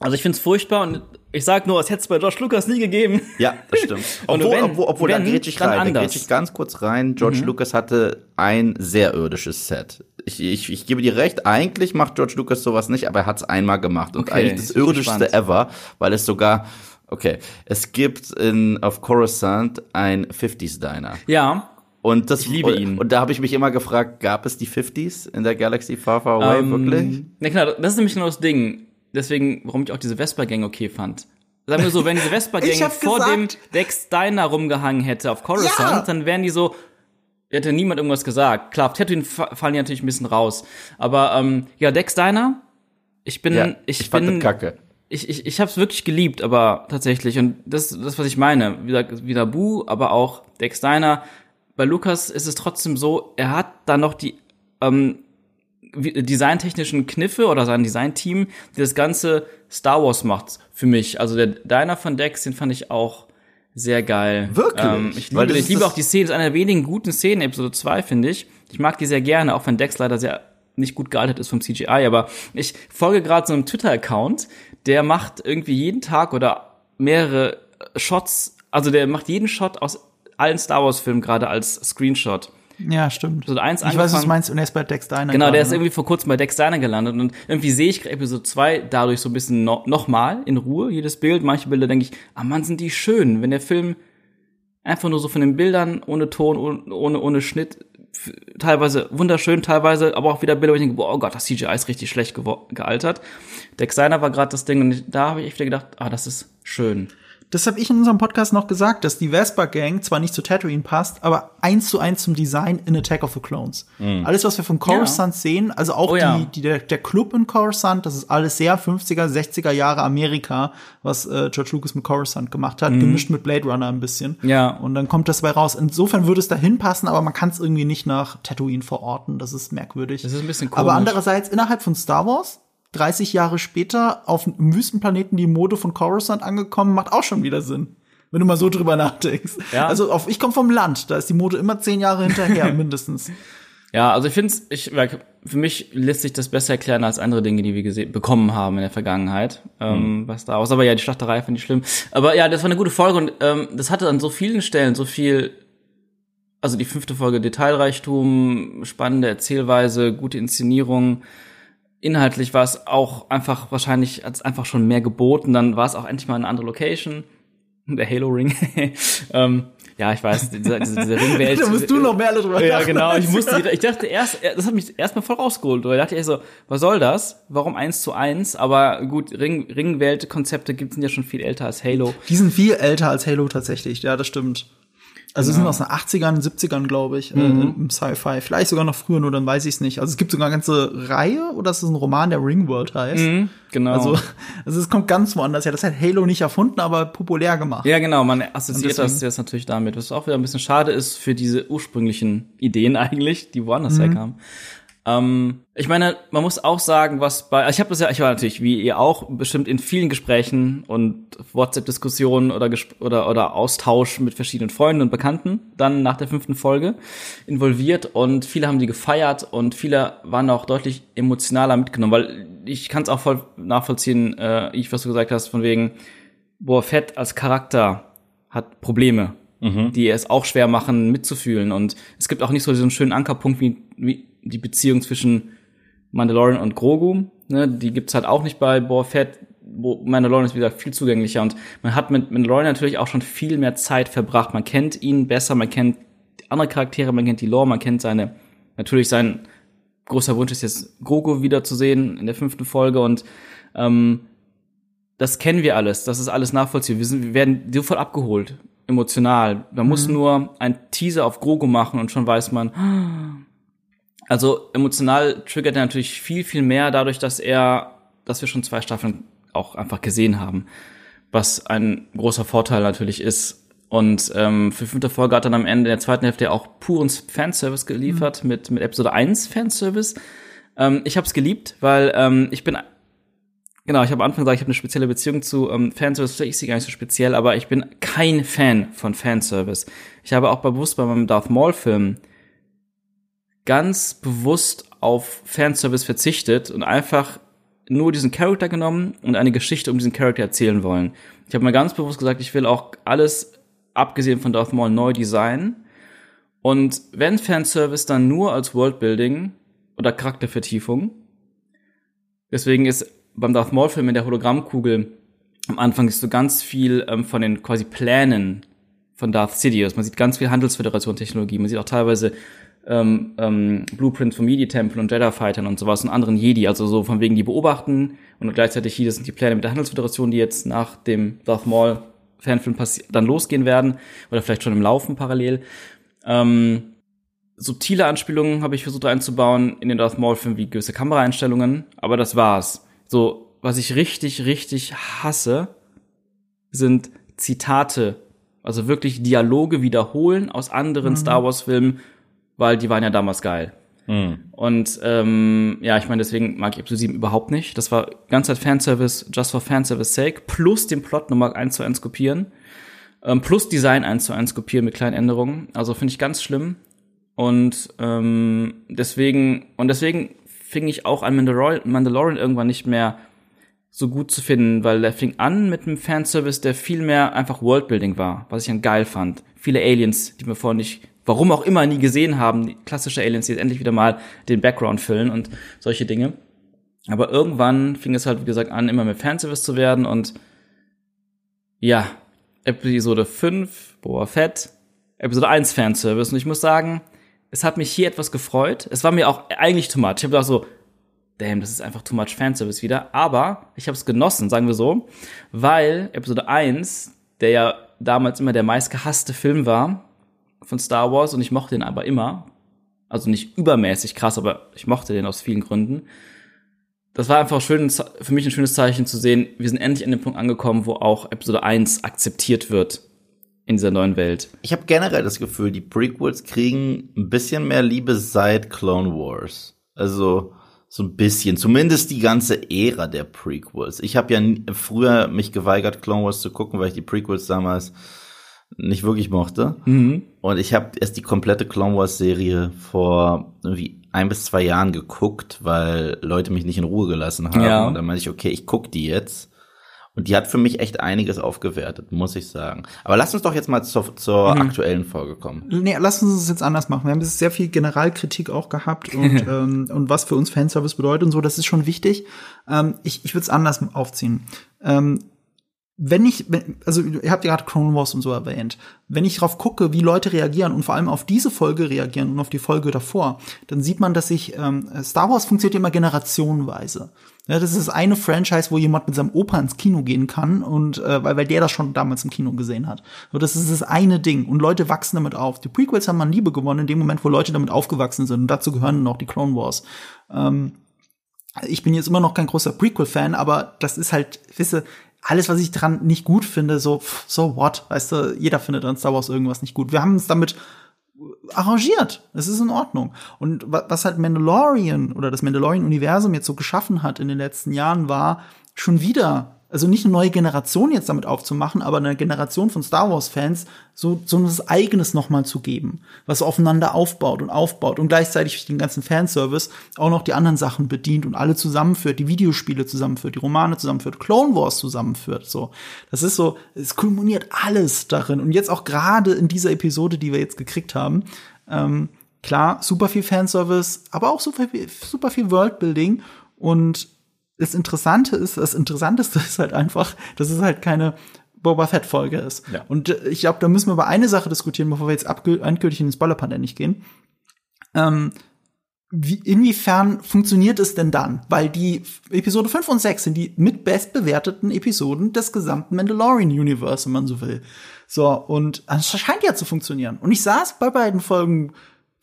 Speaker 3: Also ich find's furchtbar und ich sag nur, es hätte es bei George Lucas nie gegeben.
Speaker 2: Ja, das stimmt. Obwohl,
Speaker 3: wenn-
Speaker 2: obwohl, obwohl da
Speaker 3: wenn,
Speaker 2: grätsch ich rein, da grätsch ich ganz kurz rein. George Lucas hatte ein sehr irdisches Set. Ich, ich, ich gebe dir recht, eigentlich macht George Lucas sowas nicht, aber er hat's einmal gemacht. Und
Speaker 3: Okay,
Speaker 2: eigentlich das irdischste ever, weil es sogar, okay, es gibt in, auf Coruscant ein 50s Diner.
Speaker 3: Ja,
Speaker 2: Und das,
Speaker 3: Ich liebe
Speaker 2: und,
Speaker 3: ihn.
Speaker 2: Und da habe ich mich immer gefragt, gab es die 50s in der Galaxy Far Far Away
Speaker 3: Ähm,
Speaker 2: wirklich?
Speaker 3: Na klar, das ist nämlich genau das Ding. Deswegen, warum ich auch diese Vespa-Gang okay fand. Sagen wir so, wenn diese Vespa-Gang vor
Speaker 1: gesagt-
Speaker 3: dem Dex Diner rumgehangen hätte auf Coruscant,
Speaker 1: Ja.
Speaker 3: dann wären die so, hätte niemand irgendwas gesagt. Klar, auf Tatooine fa- fallen die natürlich ein bisschen raus. Aber ähm, ja, Dex Diner, ich bin,
Speaker 2: Ja,
Speaker 3: ich,
Speaker 2: ich fand
Speaker 3: bin,
Speaker 2: das kacke.
Speaker 3: ich, ich, ich habe es wirklich geliebt, aber tatsächlich. Und das das, was ich meine. Wieder, wieder Bu, aber auch Dex Diner. Bei Lukas ist es trotzdem so, er hat da noch die ähm, designtechnischen Kniffe oder sein Designteam, die das ganze Star Wars macht für mich. Also der Diner von Dex, den fand ich auch sehr geil.
Speaker 2: Wirklich?
Speaker 3: Ähm, ich liebe, ich liebe auch die Szene, das ist eine der wenigen guten Szenen, Episode 2, finde ich. Ich mag die sehr gerne, auch wenn Dex leider sehr nicht gut gealtert ist vom CGI, aber ich folge gerade so einem Twitter-Account, der macht irgendwie jeden Tag oder mehrere Shots, also der macht jeden Shot aus allen Star Wars-Filmen gerade als Screenshot.
Speaker 1: Ja, stimmt.
Speaker 3: Episode 1
Speaker 1: ich weiß, was du meinst, und er ist bei Dex Diner.
Speaker 3: Genau, der ist
Speaker 1: ne?
Speaker 3: irgendwie vor kurzem bei Dex Diner gelandet und irgendwie sehe ich Episode 2 dadurch so ein bisschen no nochmal in Ruhe, jedes Bild. Manche Bilder denke ich, ah Mann, sind die schön. Wenn der Film einfach nur so von den Bildern, ohne Ton, ohne, ohne, ohne Schnitt, teilweise wunderschön, teilweise aber auch wieder Bilder, wo ich denke, oh Gott, das CGI ist richtig schlecht gealtert. Dex Diner war gerade das Ding und da habe ich echt wieder gedacht, ah, das ist schön.
Speaker 1: Das habe ich in unserem Podcast noch gesagt, dass die Vespa Gang zwar nicht zu Tatooine passt, aber eins zu eins zum Design in Attack of the Clones. Alles, was wir von Coruscant sehen, also auch
Speaker 3: Oh ja.
Speaker 1: die, die, der, der Club in Coruscant, das ist alles sehr 50er, 60er Jahre Amerika, was äh, George Lucas mit Coruscant gemacht hat, gemischt mit Blade Runner ein bisschen.
Speaker 3: Mhm. Ja.
Speaker 1: Und dann kommt das bei raus. Insofern würde es dahin passen, aber man kann es irgendwie nicht nach Tatooine verorten. Das ist merkwürdig.
Speaker 3: Das ist ein bisschen
Speaker 1: Aber
Speaker 3: komisch.
Speaker 1: andererseits innerhalb von Star Wars 30 Jahre später auf einem Wüstenplaneten die Mode von Coruscant angekommen, macht auch schon wieder Sinn. Wenn du mal so drüber nachdenkst.
Speaker 3: Ja.
Speaker 1: Also auf, ich komme vom Land, da ist die Mode immer zehn Jahre hinterher, mindestens.
Speaker 3: Ja, also ich finde es, ich, für mich lässt sich das besser erklären als andere Dinge, die wir gesehen, bekommen haben in der Vergangenheit. Ähm, was da aus. Aber ja, die Schlachterei finde ich schlimm. Aber ja, das war eine gute Folge und ähm, das hatte an so vielen Stellen so viel, also die fünfte Folge Detailreichtum, spannende Erzählweise, gute Inszenierung. Inhaltlich war es auch einfach wahrscheinlich als einfach schon mehr geboten. Dann war es auch endlich mal eine andere Location. Der Halo Ring. ähm, ja, ich weiß, diese, diese, diese Ringwelt.
Speaker 1: da musst du noch mehr drüber
Speaker 3: Ja, genau. Ich musste, ich dachte erst, das hat mich erstmal voll rausgeholt. Weil ich dachte ich so, was soll das? Warum eins zu eins? Aber gut, Ring, Ringwelt-Konzepte gibt sind ja schon viel älter als Halo.
Speaker 1: Die sind viel älter als Halo tatsächlich, ja, das stimmt. Also
Speaker 3: Genau.
Speaker 1: sind aus den 80ern, 70ern, glaube ich,
Speaker 3: Mhm.
Speaker 1: äh, im Sci-Fi. Vielleicht sogar noch früher, nur dann weiß ich es nicht. Also es gibt sogar eine ganze Reihe, oder ist es ein Roman, der Ringworld heißt?
Speaker 3: Genau.
Speaker 1: Also, also es kommt ganz woanders her. Das hat Halo nicht erfunden, aber populär gemacht.
Speaker 3: ja, genau. Man assoziiert das jetzt natürlich damit, was auch wieder ein bisschen schade ist für diese ursprünglichen Ideen eigentlich, die woanders herkamen. Ähm, ich meine, man muss auch sagen, was bei, ich habe das ja, ich war natürlich wie ihr auch bestimmt in vielen Gesprächen und WhatsApp-Diskussionen oder, oder oder Austausch mit verschiedenen Freunden und Bekannten dann nach der fünften Folge involviert und viele haben die gefeiert und viele waren auch deutlich emotionaler mitgenommen, weil ich kann es auch voll nachvollziehen, äh, ich was du gesagt hast von wegen Boah Fett als Charakter hat Probleme mhm. die es auch schwer machen, mitzufühlen. Und es gibt auch nicht so diesen schönen Ankerpunkt wie, wie die Beziehung zwischen Mandalorian und Grogu. Ne? Die gibt's halt auch nicht bei Boa Fett. Wo Mandalorian ist, wie gesagt, viel zugänglicher. Und man hat mit Mandalorian natürlich auch schon viel mehr Zeit verbracht. Man kennt ihn besser, man kennt andere Charaktere, man kennt die Lore, man kennt seine, natürlich sein großer Wunsch ist jetzt Grogu wiederzusehen in der fünften Folge und ähm, das kennen wir alles, das ist alles nachvollziehbar. Wir, sind, wir werden sofort abgeholt emotional. Man mhm. muss nur ein Teaser auf Grogu machen und schon weiß man. Also emotional triggert er natürlich viel, viel mehr dadurch, dass er, dass wir schon zwei Staffeln auch einfach gesehen haben. Was ein großer Vorteil natürlich ist. Und ähm, für fünfte Folge hat dann am Ende der zweiten Hälfte auch puren Fanservice geliefert mhm. mit, mit Episode 1 Fanservice. Ähm, ich habe es geliebt, weil ähm, ich bin Genau, ich habe am Anfang gesagt, ich habe eine spezielle Beziehung zu ähm, Fanservice. Ich sie gar nicht so speziell, aber ich bin kein Fan von Fanservice. Ich habe auch bewusst bei meinem Darth Maul-Film ganz bewusst auf Fanservice verzichtet und einfach nur diesen Charakter genommen und eine Geschichte um diesen Charakter erzählen wollen. Ich habe mir ganz bewusst gesagt, ich will auch alles, abgesehen von Darth Maul, neu designen. Und wenn Fanservice, dann nur als Worldbuilding oder Charaktervertiefung. Deswegen ist beim Darth Maul-Film in der Hologrammkugel am Anfang ist so ganz viel ähm, von den quasi Plänen von Darth Sidious. Man sieht ganz viel Handelsföderation-Technologie. Man sieht auch teilweise ähm, ähm, Blueprints von Midi-Tempeln und Jedi-Fightern und sowas und anderen Jedi. Also so von wegen die beobachten und gleichzeitig hier, das sind die Pläne mit der Handelsföderation, die jetzt nach dem Darth Maul Fanfilm dann losgehen werden oder vielleicht schon im Laufen parallel. Ähm, subtile Anspielungen habe ich versucht einzubauen in den Darth Maul Film wie gewisse Kameraeinstellungen, aber das war's. So, was ich richtig, richtig hasse, sind Zitate. Also wirklich Dialoge wiederholen aus anderen mhm. Star Wars-Filmen, weil die waren ja damals geil. Mhm. Und ähm, ja, ich meine, deswegen mag ich Episode 7 überhaupt nicht. Das war ganz halt Fanservice, just for Fanservice sake, plus den Plot nochmal eins zu eins kopieren, ähm, plus Design eins zu eins kopieren mit kleinen Änderungen. Also finde ich ganz schlimm. Und ähm, deswegen, und deswegen fing ich auch an, Mandalorian irgendwann nicht mehr so gut zu finden, weil er fing an mit einem Fanservice, der viel mehr einfach Worldbuilding war, was ich dann geil fand. Viele Aliens, die wir vorher nicht, warum auch immer, nie gesehen haben, die klassische Aliens, die jetzt endlich wieder mal den Background füllen und solche Dinge. Aber irgendwann fing es halt, wie gesagt, an, immer mehr Fanservice zu werden und ja, Episode 5, Boa Fett, Episode 1 Fanservice. Und ich muss sagen, es hat mich hier etwas gefreut. Es war mir auch eigentlich too much. Ich habe gedacht so, damn, das ist einfach too much Fanservice wieder. Aber ich habe es genossen, sagen wir so, weil Episode 1, der ja damals immer der meistgehasste Film war von Star Wars und ich mochte den aber immer. Also nicht übermäßig krass, aber ich mochte den aus vielen Gründen. Das war einfach schön, für mich ein schönes Zeichen zu sehen, wir sind endlich an dem Punkt angekommen, wo auch Episode 1 akzeptiert wird in dieser neuen Welt.
Speaker 2: Ich habe generell das Gefühl, die Prequels kriegen ein bisschen mehr Liebe seit Clone Wars. Also so ein bisschen, zumindest die ganze Ära der Prequels. Ich habe ja früher mich geweigert, Clone Wars zu gucken, weil ich die Prequels damals nicht wirklich mochte. Mhm. Und ich habe erst die komplette Clone Wars Serie vor irgendwie ein bis zwei Jahren geguckt, weil Leute mich nicht in Ruhe gelassen haben. Ja. Und dann meinte ich, okay, ich guck die jetzt. Und die hat für mich echt einiges aufgewertet, muss ich sagen. Aber lass uns doch jetzt mal zur, zur mhm. aktuellen Folge kommen.
Speaker 1: Nee, lass uns es jetzt anders machen. Wir haben jetzt sehr viel Generalkritik auch gehabt und, ähm, und was für uns Fanservice bedeutet und so, das ist schon wichtig. Ähm, ich ich würde es anders aufziehen. Ähm, wenn ich, also ihr habt ja gerade Clone Wars und so erwähnt, wenn ich drauf gucke, wie Leute reagieren und vor allem auf diese Folge reagieren und auf die Folge davor, dann sieht man, dass sich ähm, Star Wars funktioniert immer generationenweise. Ja, das ist eine Franchise, wo jemand mit seinem Opa ins Kino gehen kann und äh, weil, weil der das schon damals im Kino gesehen hat. So, das ist das eine Ding und Leute wachsen damit auf. Die Prequels haben man Liebe gewonnen in dem Moment, wo Leute damit aufgewachsen sind und dazu gehören noch die Clone Wars. Ähm, ich bin jetzt immer noch kein großer Prequel-Fan, aber das ist halt, wisse, alles, was ich dran nicht gut finde, so, so what, weißt du, jeder findet an Star Wars irgendwas nicht gut. Wir haben es damit arrangiert. Es ist in Ordnung. Und was halt Mandalorian oder das Mandalorian-Universum jetzt so geschaffen hat in den letzten Jahren, war schon wieder also nicht eine neue Generation jetzt damit aufzumachen, aber eine Generation von Star Wars Fans so so etwas eigenes nochmal zu geben, was aufeinander aufbaut und aufbaut und gleichzeitig den ganzen Fanservice auch noch die anderen Sachen bedient und alle zusammenführt, die Videospiele zusammenführt, die Romane zusammenführt, Clone Wars zusammenführt, so. Das ist so, es kulminiert alles darin und jetzt auch gerade in dieser Episode, die wir jetzt gekriegt haben, ähm, klar, super viel Fanservice, aber auch super viel, super viel Worldbuilding und das Interessante ist, das Interessanteste ist halt einfach, dass es halt keine Boba Fett Folge ist. Ja. Und äh, ich glaube, da müssen wir über eine Sache diskutieren, bevor wir jetzt endgültig in den Spoiler-Part endlich gehen. Ähm, wie, inwiefern funktioniert es denn dann? Weil die Episode 5 und 6 sind die mit bestbewerteten Episoden des gesamten Mandalorian Universe, wenn man so will. So, und es scheint ja zu funktionieren. Und ich saß bei beiden Folgen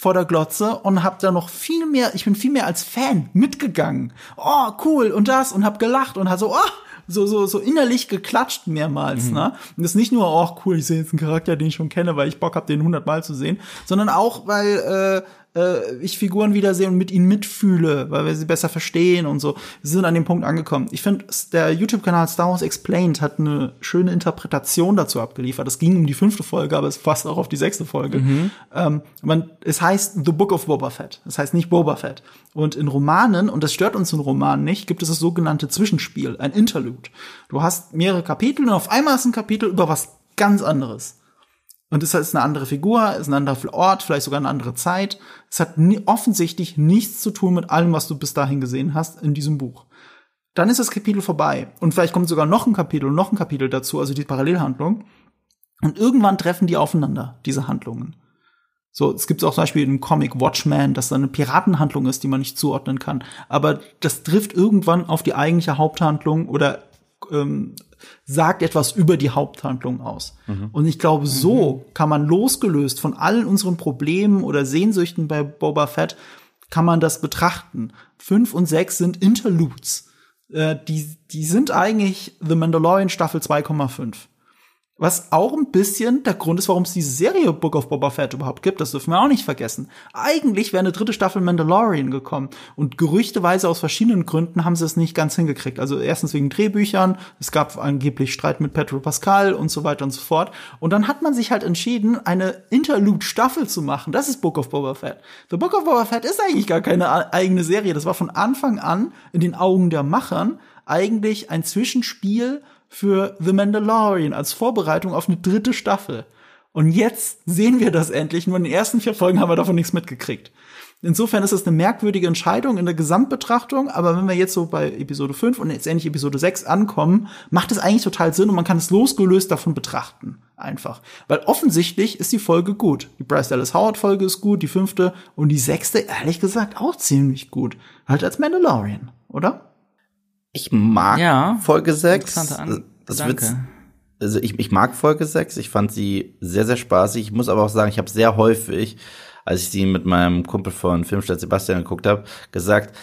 Speaker 1: vor der Glotze und hab da noch viel mehr, ich bin viel mehr als Fan mitgegangen. Oh, cool und das und hab gelacht und hat so, oh, so, so, so innerlich geklatscht mehrmals, mhm. ne? Und das ist nicht nur, oh, cool, ich sehe jetzt einen Charakter, den ich schon kenne, weil ich Bock hab, den hundertmal zu sehen, sondern auch, weil, äh, äh, ich Figuren wiedersehe und mit ihnen mitfühle, weil wir sie besser verstehen und so. Wir sind an dem Punkt angekommen. Ich finde, der YouTube-Kanal Star Wars Explained hat eine schöne Interpretation dazu abgeliefert. Es ging um die fünfte Folge, aber es fasst auch auf die sechste Folge. Mhm. Ähm, man, es heißt The Book of Boba Fett. Es heißt nicht Boba Fett. Und in Romanen, und das stört uns in Romanen nicht, gibt es das sogenannte Zwischenspiel, ein Interlude. Du hast mehrere Kapitel und auf einmal ist ein Kapitel über was ganz anderes. Und es ist eine andere Figur, ist ein anderer Ort, vielleicht sogar eine andere Zeit. Es hat offensichtlich nichts zu tun mit allem, was du bis dahin gesehen hast in diesem Buch. Dann ist das Kapitel vorbei. Und vielleicht kommt sogar noch ein Kapitel und noch ein Kapitel dazu, also die Parallelhandlung. Und irgendwann treffen die aufeinander, diese Handlungen. So, es gibt auch zum Beispiel einen Comic Watchman, das eine Piratenhandlung ist, die man nicht zuordnen kann. Aber das trifft irgendwann auf die eigentliche Haupthandlung oder ähm, sagt etwas über die Haupthandlung aus. Mhm. Und ich glaube, so kann man losgelöst von allen unseren Problemen oder Sehnsüchten bei Boba Fett, kann man das betrachten. Fünf und sechs sind Interludes. Äh, die, die sind eigentlich The Mandalorian Staffel 2,5. Was auch ein bisschen der Grund ist, warum es diese Serie Book of Boba Fett überhaupt gibt. Das dürfen wir auch nicht vergessen. Eigentlich wäre eine dritte Staffel Mandalorian gekommen. Und gerüchteweise aus verschiedenen Gründen haben sie es nicht ganz hingekriegt. Also erstens wegen Drehbüchern. Es gab angeblich Streit mit Pedro Pascal und so weiter und so fort. Und dann hat man sich halt entschieden, eine Interlude-Staffel zu machen. Das ist Book of Boba Fett. The Book of Boba Fett ist eigentlich gar keine eigene Serie. Das war von Anfang an in den Augen der Machern eigentlich ein Zwischenspiel für The Mandalorian als Vorbereitung auf eine dritte Staffel. Und jetzt sehen wir das endlich. Nur in den ersten vier Folgen haben wir davon nichts mitgekriegt. Insofern ist es eine merkwürdige Entscheidung in der Gesamtbetrachtung, aber wenn wir jetzt so bei Episode 5 und jetzt endlich Episode 6 ankommen, macht es eigentlich total Sinn und man kann es losgelöst davon betrachten. Einfach. Weil offensichtlich ist die Folge gut. Die Bryce Dallas Howard Folge ist gut, die fünfte und die sechste, ehrlich gesagt, auch ziemlich gut. Halt als Mandalorian, oder?
Speaker 2: Ich mag ja, Folge 6. Das Danke. also ich, ich mag Folge 6. Ich fand sie sehr, sehr spaßig. Ich muss aber auch sagen, ich habe sehr häufig, als ich sie mit meinem Kumpel von Filmstadt Sebastian geguckt habe, gesagt,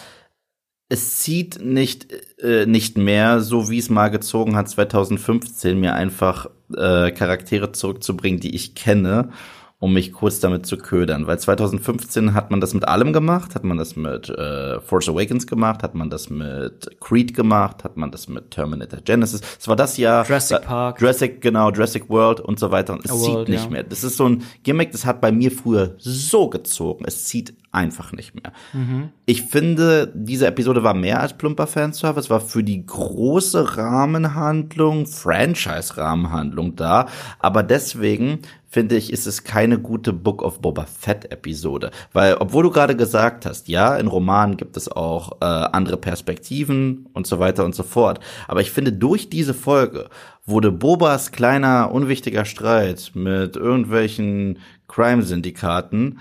Speaker 2: es zieht nicht, äh, nicht mehr, so wie es mal gezogen hat 2015, mir einfach äh, Charaktere zurückzubringen, die ich kenne um mich kurz damit zu ködern. Weil 2015 hat man das mit allem gemacht, hat man das mit äh, Force Awakens gemacht, hat man das mit Creed gemacht, hat man das mit Terminator Genesis. Es war das Jahr.
Speaker 3: Jurassic Park.
Speaker 2: Jurassic, genau, Jurassic World und so weiter. Und es A zieht World, nicht ja. mehr. Das ist so ein Gimmick, das hat bei mir früher so gezogen. Es zieht einfach nicht mehr. Mhm. Ich finde, diese Episode war mehr als plumper Fanservice, war für die große Rahmenhandlung, Franchise-Rahmenhandlung da, aber deswegen finde ich, ist es keine gute Book of Boba Fett Episode. Weil, obwohl du gerade gesagt hast, ja, in Romanen gibt es auch äh, andere Perspektiven und so weiter und so fort. Aber ich finde, durch diese Folge wurde Bobas kleiner, unwichtiger Streit mit irgendwelchen Crime-Syndikaten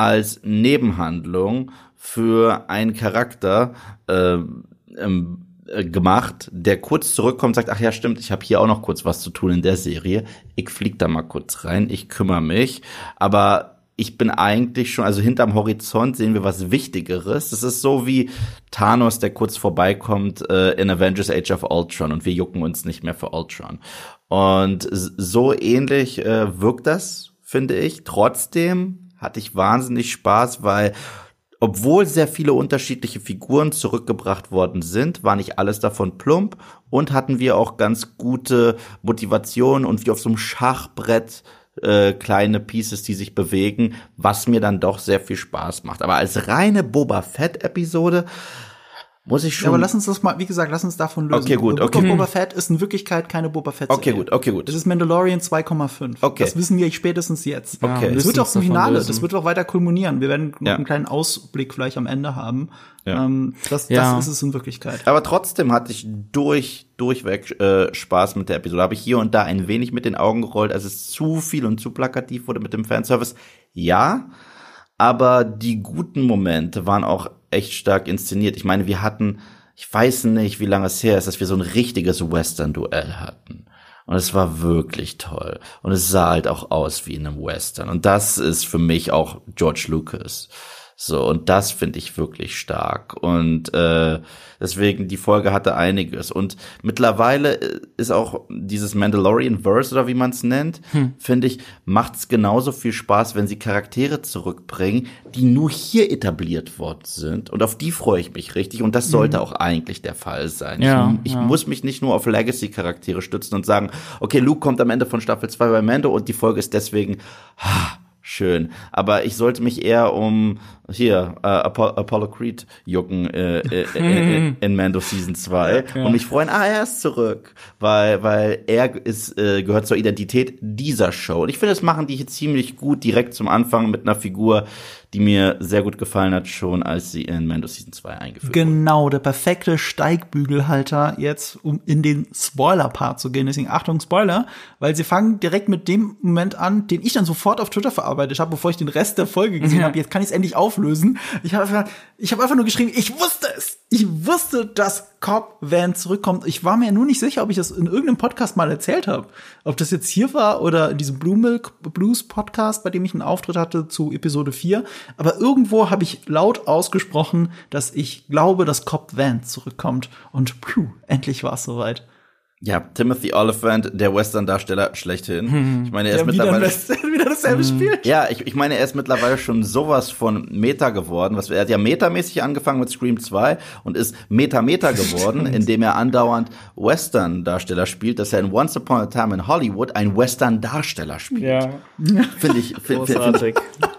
Speaker 2: als Nebenhandlung für einen Charakter äh, ähm, äh, gemacht, der kurz zurückkommt, sagt, ach ja, stimmt, ich habe hier auch noch kurz was zu tun in der Serie. Ich flieg da mal kurz rein, ich kümmere mich. Aber ich bin eigentlich schon, also hinterm Horizont sehen wir was Wichtigeres. Das ist so wie Thanos, der kurz vorbeikommt äh, in Avengers Age of Ultron und wir jucken uns nicht mehr für Ultron. Und so ähnlich äh, wirkt das, finde ich. Trotzdem hatte ich wahnsinnig Spaß, weil obwohl sehr viele unterschiedliche Figuren zurückgebracht worden sind, war nicht alles davon plump und hatten wir auch ganz gute Motivation und wie auf so einem Schachbrett äh, kleine Pieces, die sich bewegen, was mir dann doch sehr viel Spaß macht. Aber als reine Boba Fett-Episode muss ich schon. Ja,
Speaker 1: aber lass uns das mal, wie gesagt, lass uns davon lösen.
Speaker 2: Okay, gut, okay.
Speaker 1: Boba Fett ist in Wirklichkeit keine Boba Fett.
Speaker 2: Okay, gut, okay, gut.
Speaker 1: Es ist Mandalorian 2,5.
Speaker 2: Okay.
Speaker 1: Das wissen wir spätestens jetzt.
Speaker 2: Okay.
Speaker 1: Ja, das wird auch im Finale, lösen. das wird auch weiter kulminieren. Wir werden noch
Speaker 2: Ja.
Speaker 1: einen kleinen Ausblick vielleicht am Ende haben.
Speaker 2: Ja.
Speaker 1: Ähm, das,
Speaker 3: Ja.
Speaker 1: das ist es in Wirklichkeit.
Speaker 2: Aber trotzdem hatte ich durch, durchweg äh, Spaß mit der Episode. Habe ich hier und da ein wenig mit den Augen gerollt, als es zu viel und zu plakativ wurde mit dem Fanservice. Ja, aber die guten Momente waren auch echt stark inszeniert. Ich meine, wir hatten, ich weiß nicht, wie lange es her ist, dass wir so ein richtiges Western-Duell hatten. Und es war wirklich toll. Und es sah halt auch aus wie in einem Western. Und das ist für mich auch George Lucas. So, und das finde ich wirklich stark. Und äh, deswegen, die Folge hatte einiges. Und mittlerweile äh, ist auch dieses Mandalorian-Verse, oder wie man es nennt, finde ich, macht es genauso viel Spaß, wenn sie Charaktere zurückbringen, die nur hier etabliert worden sind. Und auf die freue ich mich richtig. Und das sollte auch eigentlich der Fall sein.
Speaker 3: Ja,
Speaker 2: ich ich
Speaker 3: ja.
Speaker 2: muss mich nicht nur auf Legacy-Charaktere stützen und sagen, okay, Luke kommt am Ende von Staffel 2 bei Mando und die Folge ist deswegen ah, schön. Aber ich sollte mich eher um hier äh, Apollo, Apollo Creed jucken äh, äh, äh, in Mando Season 2 und mich freuen, ah, er ist zurück, weil weil er ist äh, gehört zur Identität dieser Show. Und ich finde, das machen die hier ziemlich gut direkt zum Anfang mit einer Figur, die mir sehr gut gefallen hat, schon als sie in Mando Season 2 eingeführt wurde.
Speaker 1: Genau, der perfekte Steigbügelhalter jetzt, um in den Spoiler-Part zu gehen. Deswegen Achtung, Spoiler, weil sie fangen direkt mit dem Moment an, den ich dann sofort auf Twitter verarbeitet habe, bevor ich den Rest der Folge gesehen habe. Jetzt kann ich es endlich auflösen. Ich habe einfach, ich habe einfach nur geschrieben, ich wusste es. Ich wusste, dass Cobb Van zurückkommt. Ich war mir nur nicht sicher, ob ich das in irgendeinem Podcast mal erzählt habe. Ob das jetzt hier war oder in diesem Blue Milk Blues Podcast, bei dem ich einen Auftritt hatte zu Episode 4. Aber irgendwo habe ich laut ausgesprochen, dass ich glaube, dass Cobb Van zurückkommt. Und puh, endlich war es soweit.
Speaker 2: Ja, Timothy Oliphant, der Western-Darsteller schlechthin. Ich meine, er ist
Speaker 1: Ja, wieder,
Speaker 2: mittlerweile.
Speaker 1: das, wieder dasselbe Spiel.
Speaker 2: Ja, ich, ich meine, er ist mittlerweile schon sowas von Meta geworden. Was, er hat ja metamäßig angefangen mit Scream 2 und ist Meta-Meta geworden, indem er andauernd Western-Darsteller spielt, dass er in Once Upon a Time in Hollywood ein Western-Darsteller spielt.
Speaker 3: Ja,
Speaker 2: Finde ich, find, find, find,
Speaker 3: großartig.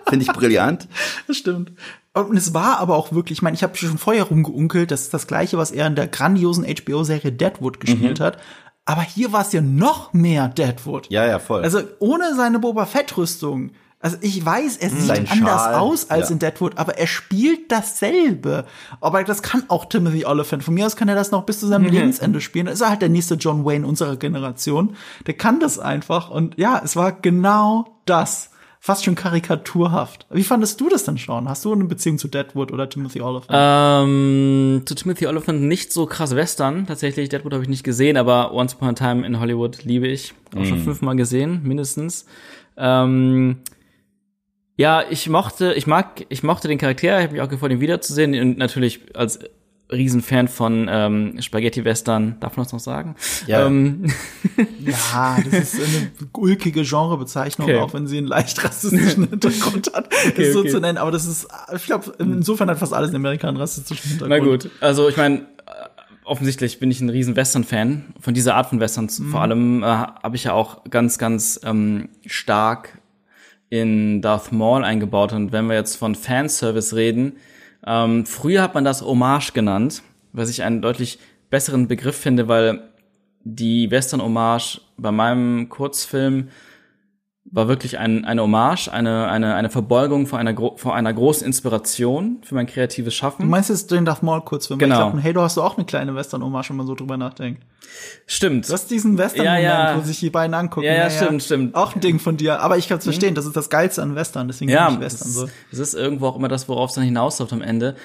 Speaker 2: find ich brillant.
Speaker 1: Das stimmt. Und es war aber auch wirklich, ich meine, ich habe schon vorher rumgeunkelt, das ist das gleiche, was er in der grandiosen HBO-Serie Deadwood gespielt
Speaker 2: Mhm.
Speaker 1: hat. Aber hier war es ja noch mehr Deadwood.
Speaker 2: Ja, ja, voll.
Speaker 1: Also ohne seine Boba Fett-Rüstung. Also ich weiß, er sieht
Speaker 2: Sein
Speaker 1: anders
Speaker 2: Schal,
Speaker 1: aus als
Speaker 2: ja.
Speaker 1: in Deadwood, aber er spielt dasselbe. Aber das kann auch Timothy Oliphant. Von mir aus kann er das noch bis zu seinem Lebensende spielen. Dann ist er halt der nächste John Wayne unserer Generation. Der kann das einfach. Und ja, es war genau das. Fast schon karikaturhaft. Wie fandest du das denn, Sean? Hast du eine Beziehung zu Deadwood oder Timothy Oliphant?
Speaker 3: Ähm, zu Timothy Oliphant nicht so krass Western. Tatsächlich, Deadwood habe ich nicht gesehen, aber Once Upon a Time in Hollywood liebe ich. Auch schon fünfmal gesehen, mindestens. Ähm, ja, ich mochte, ich mag, ich mochte den Charakter, ich habe mich auch gefreut, ihn wiederzusehen und natürlich als Riesenfan von ähm, Spaghetti Western, darf man das noch sagen?
Speaker 2: Ja.
Speaker 3: Ähm,
Speaker 1: Ja, das ist eine ulkige Genrebezeichnung,
Speaker 3: Okay.
Speaker 1: auch wenn sie einen leicht rassistischen Hintergrund hat, das so
Speaker 3: okay.
Speaker 1: zu nennen. Aber das ist, ich glaube, insofern hat fast alles in Amerika einen rassistischen Hintergrund.
Speaker 3: Na gut, also ich meine, offensichtlich bin ich ein riesen Western-Fan. Von dieser Art von Westerns vor allem äh, habe ich ja auch ganz, ganz ähm, stark in Darth Maul eingebaut. Und wenn wir jetzt von Fanservice reden, ähm, früher hat man das Hommage genannt, was ich einen deutlich besseren Begriff finde, weil die Western-Hommage bei meinem Kurzfilm war wirklich ein, eine Hommage, eine, eine, eine Verbeugung vor einer, vor einer großen Inspiration für mein kreatives
Speaker 1: Du
Speaker 3: Schaffen.
Speaker 1: meinst jetzt den Darth Maul Kurzfilm?
Speaker 3: Genau.
Speaker 1: Ich glaub, hey, du hast auch eine kleine Western-Hommage, wenn man so drüber nachdenkt.
Speaker 3: Stimmt.
Speaker 1: Du hast diesen Western-Moment,
Speaker 3: Ja, ja.
Speaker 1: wo sich die beiden angucken.
Speaker 3: Ja, ja, stimmt, stimmt.
Speaker 1: Auch ein Ding von dir. Aber ich kann es verstehen, das ist das Geilste an Western, deswegen
Speaker 3: ja,
Speaker 1: ich Western
Speaker 3: es,
Speaker 1: so.
Speaker 3: es ist irgendwo auch immer das, worauf es dann hinausläuft am Ende.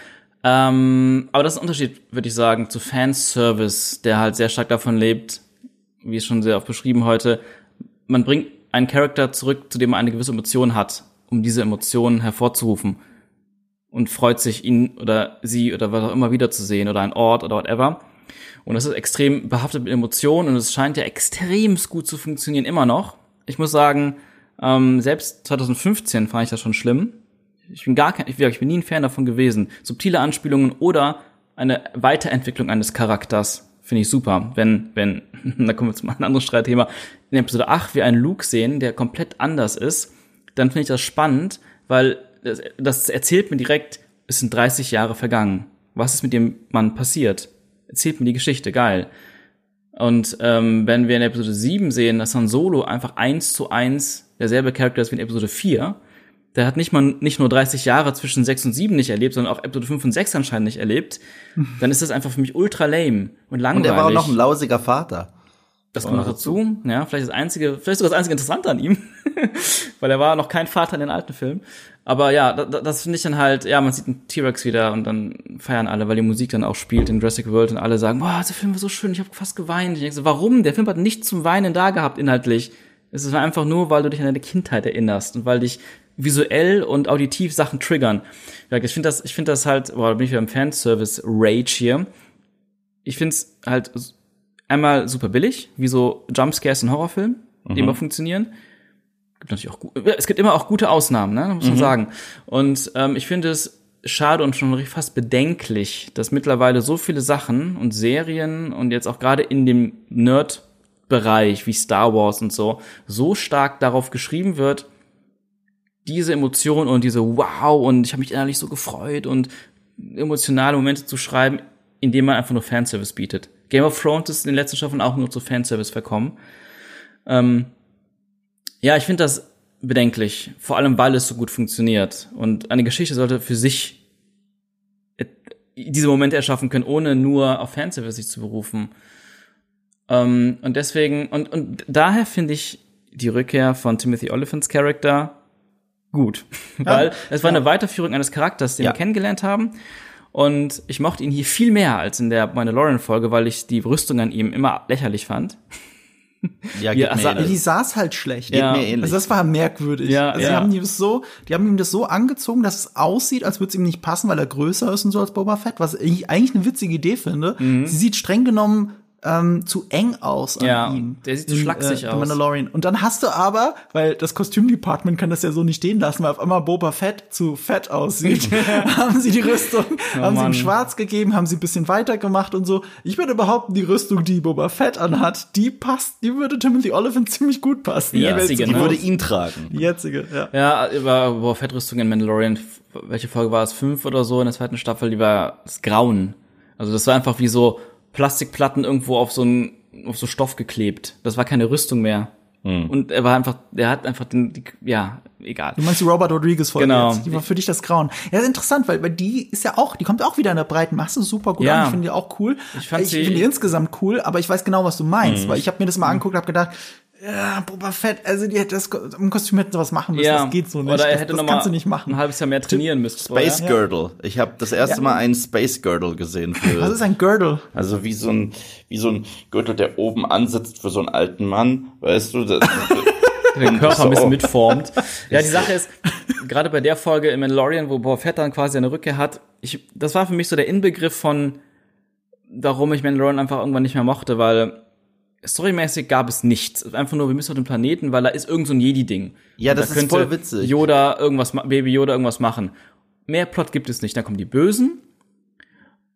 Speaker 3: Ähm, aber das ist ein Unterschied, würde ich sagen, zu Fanservice, der halt sehr stark davon lebt, wie es schon sehr oft beschrieben heute, man bringt einen Charakter zurück, zu dem man eine gewisse Emotion hat, um diese Emotionen hervorzurufen und freut sich, ihn oder sie oder was auch immer wiederzusehen oder ein Ort oder whatever. Und das ist extrem behaftet mit Emotionen und es scheint ja extrem gut zu funktionieren immer noch. Ich muss sagen, Ähm, selbst 2015 fand ich das schon schlimm. Ich bin gar kein, ich, ich bin nie ein Fan davon gewesen. Subtile Anspielungen oder eine Weiterentwicklung eines Charakters finde ich super. Wenn, wenn, da kommen wir zu einem anderen Streitthema, in Episode 8 wir einen Luke sehen, der komplett anders ist, dann finde ich das spannend, weil das, das erzählt mir direkt, es sind 30 Jahre vergangen. Was ist mit dem Mann passiert? Erzählt mir die Geschichte, geil. Und ähm, wenn wir in Episode 7 sehen, dass Han Solo einfach eins zu eins derselbe Charakter ist wie in Episode 4, der hat nicht mal nicht nur 30 Jahre zwischen 6 und 7 nicht erlebt, sondern auch Episode 5 und 6 anscheinend nicht erlebt, dann ist das einfach für mich ultra lame und langweilig.
Speaker 2: Und er war auch noch ein lausiger Vater.
Speaker 3: Das kommt noch dazu. Ja, vielleicht das einzige, vielleicht sogar das einzige Interessante an ihm, weil er war noch kein Vater in den alten Filmen. Aber ja, das, das finde ich dann halt, ja, man sieht einen T-Rex wieder und dann feiern alle, weil die Musik dann auch spielt in Jurassic World und alle sagen, boah, der Film war so schön, ich habe fast geweint. Ich denke so, warum? Der Film hat nichts zum Weinen da gehabt inhaltlich. Es war einfach nur, weil du dich an deine Kindheit erinnerst und weil dich visuell und auditiv Sachen triggern. Ja, ich finde das, ich finde das halt, boah, da bin ich wieder im Fanservice Rage hier. Ich finde es halt einmal super billig, wie so Jumpscares in Horrorfilmen, die
Speaker 2: Mhm.
Speaker 3: immer funktionieren. Gibt natürlich auch, es gibt immer auch gute Ausnahmen, ne? muss man sagen. Und ähm, ich finde es schade und schon fast bedenklich, dass mittlerweile so viele Sachen und Serien und jetzt auch gerade in dem Nerd-Bereich wie Star Wars und so so stark darauf geschrieben wird, diese Emotion und diese Wow und ich habe mich innerlich so gefreut und emotionale Momente zu schreiben, indem man einfach nur Fanservice bietet. Game of Thrones ist in den letzten Staffeln auch nur zu Fanservice verkommen. Ähm, ja, ich finde das bedenklich, vor allem weil es so gut funktioniert. Und eine Geschichte sollte für sich diese Momente erschaffen können, ohne nur auf Fanservice sich zu berufen. Ähm, und deswegen, und, und daher finde ich die Rückkehr von Timothy Oliphants Charakter gut. Weil es war eine Weiterführung eines Charakters, den
Speaker 2: Ja.
Speaker 3: wir kennengelernt haben. Und ich mochte ihn hier viel mehr als in der Mandalorian-Folge, weil ich die Rüstung an ihm immer lächerlich fand.
Speaker 2: Ja,
Speaker 3: Ja,
Speaker 2: geht mir
Speaker 3: sa-.
Speaker 1: Die saß halt schlecht.
Speaker 3: Ja.
Speaker 2: mir ähnlich.
Speaker 1: Also das war merkwürdig.
Speaker 3: Ja,
Speaker 1: also
Speaker 3: ja.
Speaker 1: Die haben ihm das so, die haben ihm das so angezogen, dass es aussieht, als würde es ihm nicht passen, weil er größer ist und so als Boba Fett, was ich eigentlich eine witzige Idee finde. Sie sieht streng genommen ähm, zu eng aus an.
Speaker 3: Ja,
Speaker 1: ihm.
Speaker 3: der sieht so
Speaker 1: In,
Speaker 3: schlaksig
Speaker 1: äh,
Speaker 3: aus.
Speaker 1: Mandalorian. Und dann hast du aber, weil das Kostümdepartment kann das ja so nicht stehen lassen, weil auf einmal Boba Fett zu fett aussieht, haben sie die Rüstung, haben sie ihm schwarz gegeben, haben sie ein bisschen weiter gemacht und so. Ich würde behaupten, die Rüstung, die Boba Fett anhat, die passt, die würde Timothy Oliphant ziemlich gut passen.
Speaker 3: Die
Speaker 1: wäre
Speaker 3: jetzige,
Speaker 1: jetzt-
Speaker 2: Die
Speaker 3: ne?
Speaker 2: würde ihn tragen.
Speaker 1: Die jetzige, ja.
Speaker 3: Ja, über boah, Fettrüstung in Mandalorian, welche Folge war es? Fünf oder so in der zweiten Staffel, die war das Grauen. Also das war einfach wie so Plastikplatten irgendwo auf so ein, auf so Stoff geklebt. Das war keine Rüstung mehr. Und er war einfach, der hat einfach den, die, ja, egal.
Speaker 1: Du meinst die Robert Rodriguez Folge
Speaker 3: Genau.
Speaker 1: jetzt. Die war für dich das Grauen. Ja, das ist interessant, weil, weil die ist ja auch, die kommt auch wieder in der breiten Masse super gut
Speaker 3: Ja.
Speaker 1: an. Ich finde die auch cool.
Speaker 3: Ich fand
Speaker 1: ich
Speaker 3: sie-
Speaker 1: finde die insgesamt cool, aber ich weiß genau, was du meinst, weil ich habe mir das mal angeguckt, habe gedacht, ja, Boba Fett, also die hätte das im Kostüm hätten sie was machen müssen.
Speaker 3: Ja,
Speaker 1: Das geht so nicht.
Speaker 3: Oder er
Speaker 1: das,
Speaker 3: hätte
Speaker 1: das
Speaker 3: noch mal
Speaker 1: kannst du nicht machen.
Speaker 3: ein halbes Jahr mehr trainieren müssen.
Speaker 2: Space
Speaker 3: vorher.
Speaker 2: Girdle. Ich habe das erste Mal einen Space Girdle gesehen für.
Speaker 1: Was ist ein Girdle?
Speaker 2: Also wie so ein wie so ein Gürtel, der oben ansitzt für so einen alten Mann, weißt du? Das,
Speaker 3: den Körper ein bisschen mitformt. Ja, die Sache ist, gerade bei der Folge im Mandalorian, wo Boba Fett dann quasi eine Rückkehr hat, ich, das war für mich so der Inbegriff von, warum ich Mandalorian einfach irgendwann nicht mehr mochte, weil storymäßig gab es nichts. Einfach nur, wir müssen auf den Planeten, weil da ist irgend so ein Jedi-Ding.
Speaker 2: Ja, das
Speaker 3: da
Speaker 2: ist voll witzig.
Speaker 3: Yoda irgendwas, Baby Yoda irgendwas machen. Mehr Plot gibt es nicht. Dann kommen die Bösen,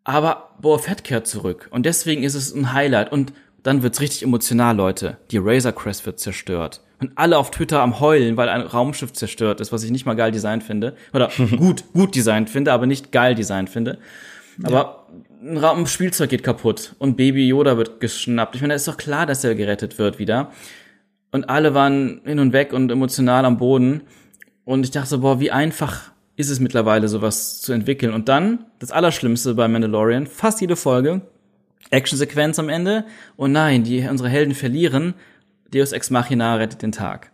Speaker 3: aber Boba Fett kehrt zurück. Und deswegen ist es ein Highlight. Und dann wird's richtig emotional, Leute. Die Razor Crest wird zerstört. Und alle auf Twitter am Heulen, weil ein Raumschiff zerstört ist, was ich nicht mal geil designt finde. Oder gut, gut designt finde, aber nicht geil designt finde. Aber ein Ra- ein Spielzeug geht kaputt und Baby Yoda wird geschnappt. Ich meine, da ist doch klar, dass er gerettet wird wieder. Und alle waren hin und weg und emotional am Boden. Und ich dachte so, boah, wie einfach ist es mittlerweile, sowas zu entwickeln. Und dann, das Allerschlimmste bei Mandalorian, fast jede Folge, Actionsequenz am Ende. Und nein, die, unsere Helden verlieren. Deus Ex Machina rettet den Tag.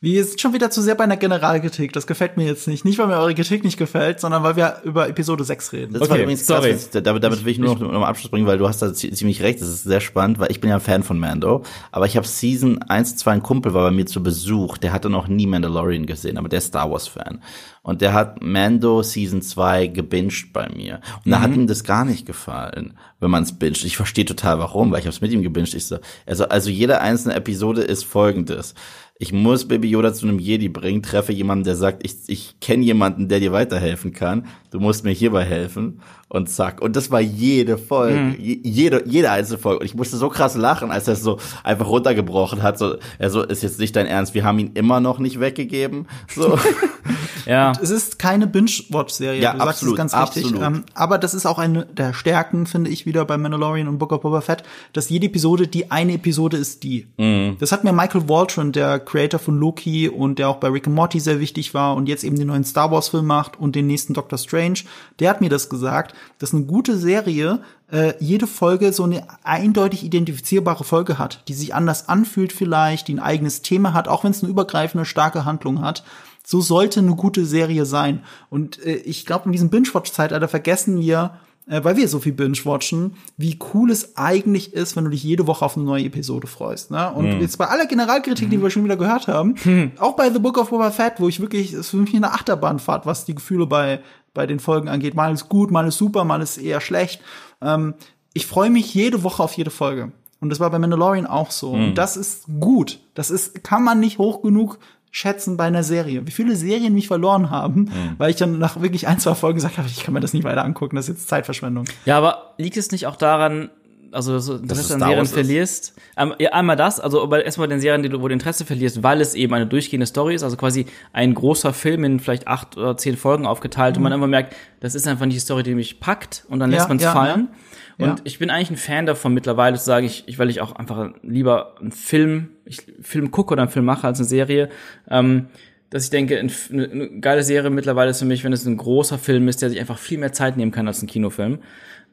Speaker 1: Wir sind schon wieder zu sehr bei einer Generalkritik. Das gefällt mir jetzt nicht. Nicht, weil mir eure Kritik nicht gefällt, sondern weil wir über Episode 6 reden.
Speaker 2: Das
Speaker 3: Okay,
Speaker 2: war übrigens krass,
Speaker 3: sorry.
Speaker 2: was- damit, damit will ich nur noch noch mal Abschluss bringen, weil du hast da zie- ziemlich recht, das ist sehr spannend, weil ich bin ja ein Fan von Mando, aber ich habe Season 1, 2, ein Kumpel war bei mir zu Besuch, der hatte noch nie Mandalorian gesehen, aber der ist Star Wars Fan. Und der hat Mando Season 2 gebinged bei mir. Und da hat ihm das gar nicht gefallen, wenn man es binged. Ich verstehe total warum, weil ich habe es mit ihm gebinged. Ich so, also, also jede einzelne Episode ist folgendes. Ich muss Baby Yoda zu einem Jedi bringen, treffe jemanden, der sagt, ich, ich kenne jemanden, der dir weiterhelfen kann, du musst mir hierbei helfen und zack. Und das war jede Folge, mhm. jede, jede einzelne Folge. Und ich musste so krass lachen, als er es so einfach runtergebrochen hat. So, er so, ist jetzt nicht dein Ernst, wir haben ihn immer noch nicht weggegeben. So.
Speaker 1: ja. Und es ist keine Binge-Watch-Serie.
Speaker 2: Ja, du absolut, sagst es ganz absolut. richtig. Ähm,
Speaker 1: aber das ist auch eine der Stärken, finde ich, wieder bei Mandalorian und Book of Boba Fett, dass jede Episode die eine Episode ist die. Mhm. Das hat mir Michael Waldron, der Creator von Loki und der auch bei Rick and Morty sehr wichtig war und jetzt eben den neuen Star Wars Film macht und den nächsten Doctor Strange, der hat mir das gesagt, dass eine gute Serie äh, jede Folge so eine eindeutig identifizierbare Folge hat, die sich anders anfühlt vielleicht, die ein eigenes Thema hat, auch wenn es eine übergreifende starke Handlung hat. So sollte eine gute Serie sein. Und äh, ich glaube, in diesem Binge-Watch-Zeitalter vergessen wir, äh, weil wir so viel binge-watchen, wie cool es eigentlich ist, wenn du dich jede Woche auf eine neue Episode freust. Ne? Und mhm. jetzt bei aller Generalkritik, die wir schon wieder gehört haben, mhm. auch bei The Book of Boba Fett, wo ich wirklich, es ist für mich eine Achterbahnfahrt, was die Gefühle bei, bei den Folgen angeht. Mal ist gut, mal ist super, mal ist eher schlecht. Ähm, ich freue mich jede Woche auf jede Folge. Und das war bei Mandalorian auch so. Mhm. Und das ist gut. Das ist, kann man nicht hoch genug schätzen bei einer Serie. Wie viele Serien mich verloren haben, mhm. weil ich dann nach wirklich ein, zwei Folgen gesagt habe, ich kann mir das nicht weiter angucken, das ist jetzt Zeitverschwendung.
Speaker 3: Ja, aber liegt es nicht auch daran, also so Interesse an Serien verlierst. Ähm, ja, einmal das, also aber erstmal den Serien, die du, wo du Interesse verlierst, weil es eben eine durchgehende Story ist, also quasi ein großer Film in vielleicht acht oder zehn Folgen aufgeteilt mhm. und man immer merkt, das ist einfach nicht die Story, die mich packt und dann lässt ja, man es ja, fallen. Ja. Und ja. ich bin eigentlich ein Fan davon mittlerweile zu sagen, ich, ich weil ich auch einfach lieber einen Film, ich Film gucke oder einen Film mache als eine Serie, ähm, dass ich denke, eine, geile Serie mittlerweile ist für mich, wenn es ein großer Film ist, der sich einfach viel mehr Zeit nehmen kann als ein Kinofilm.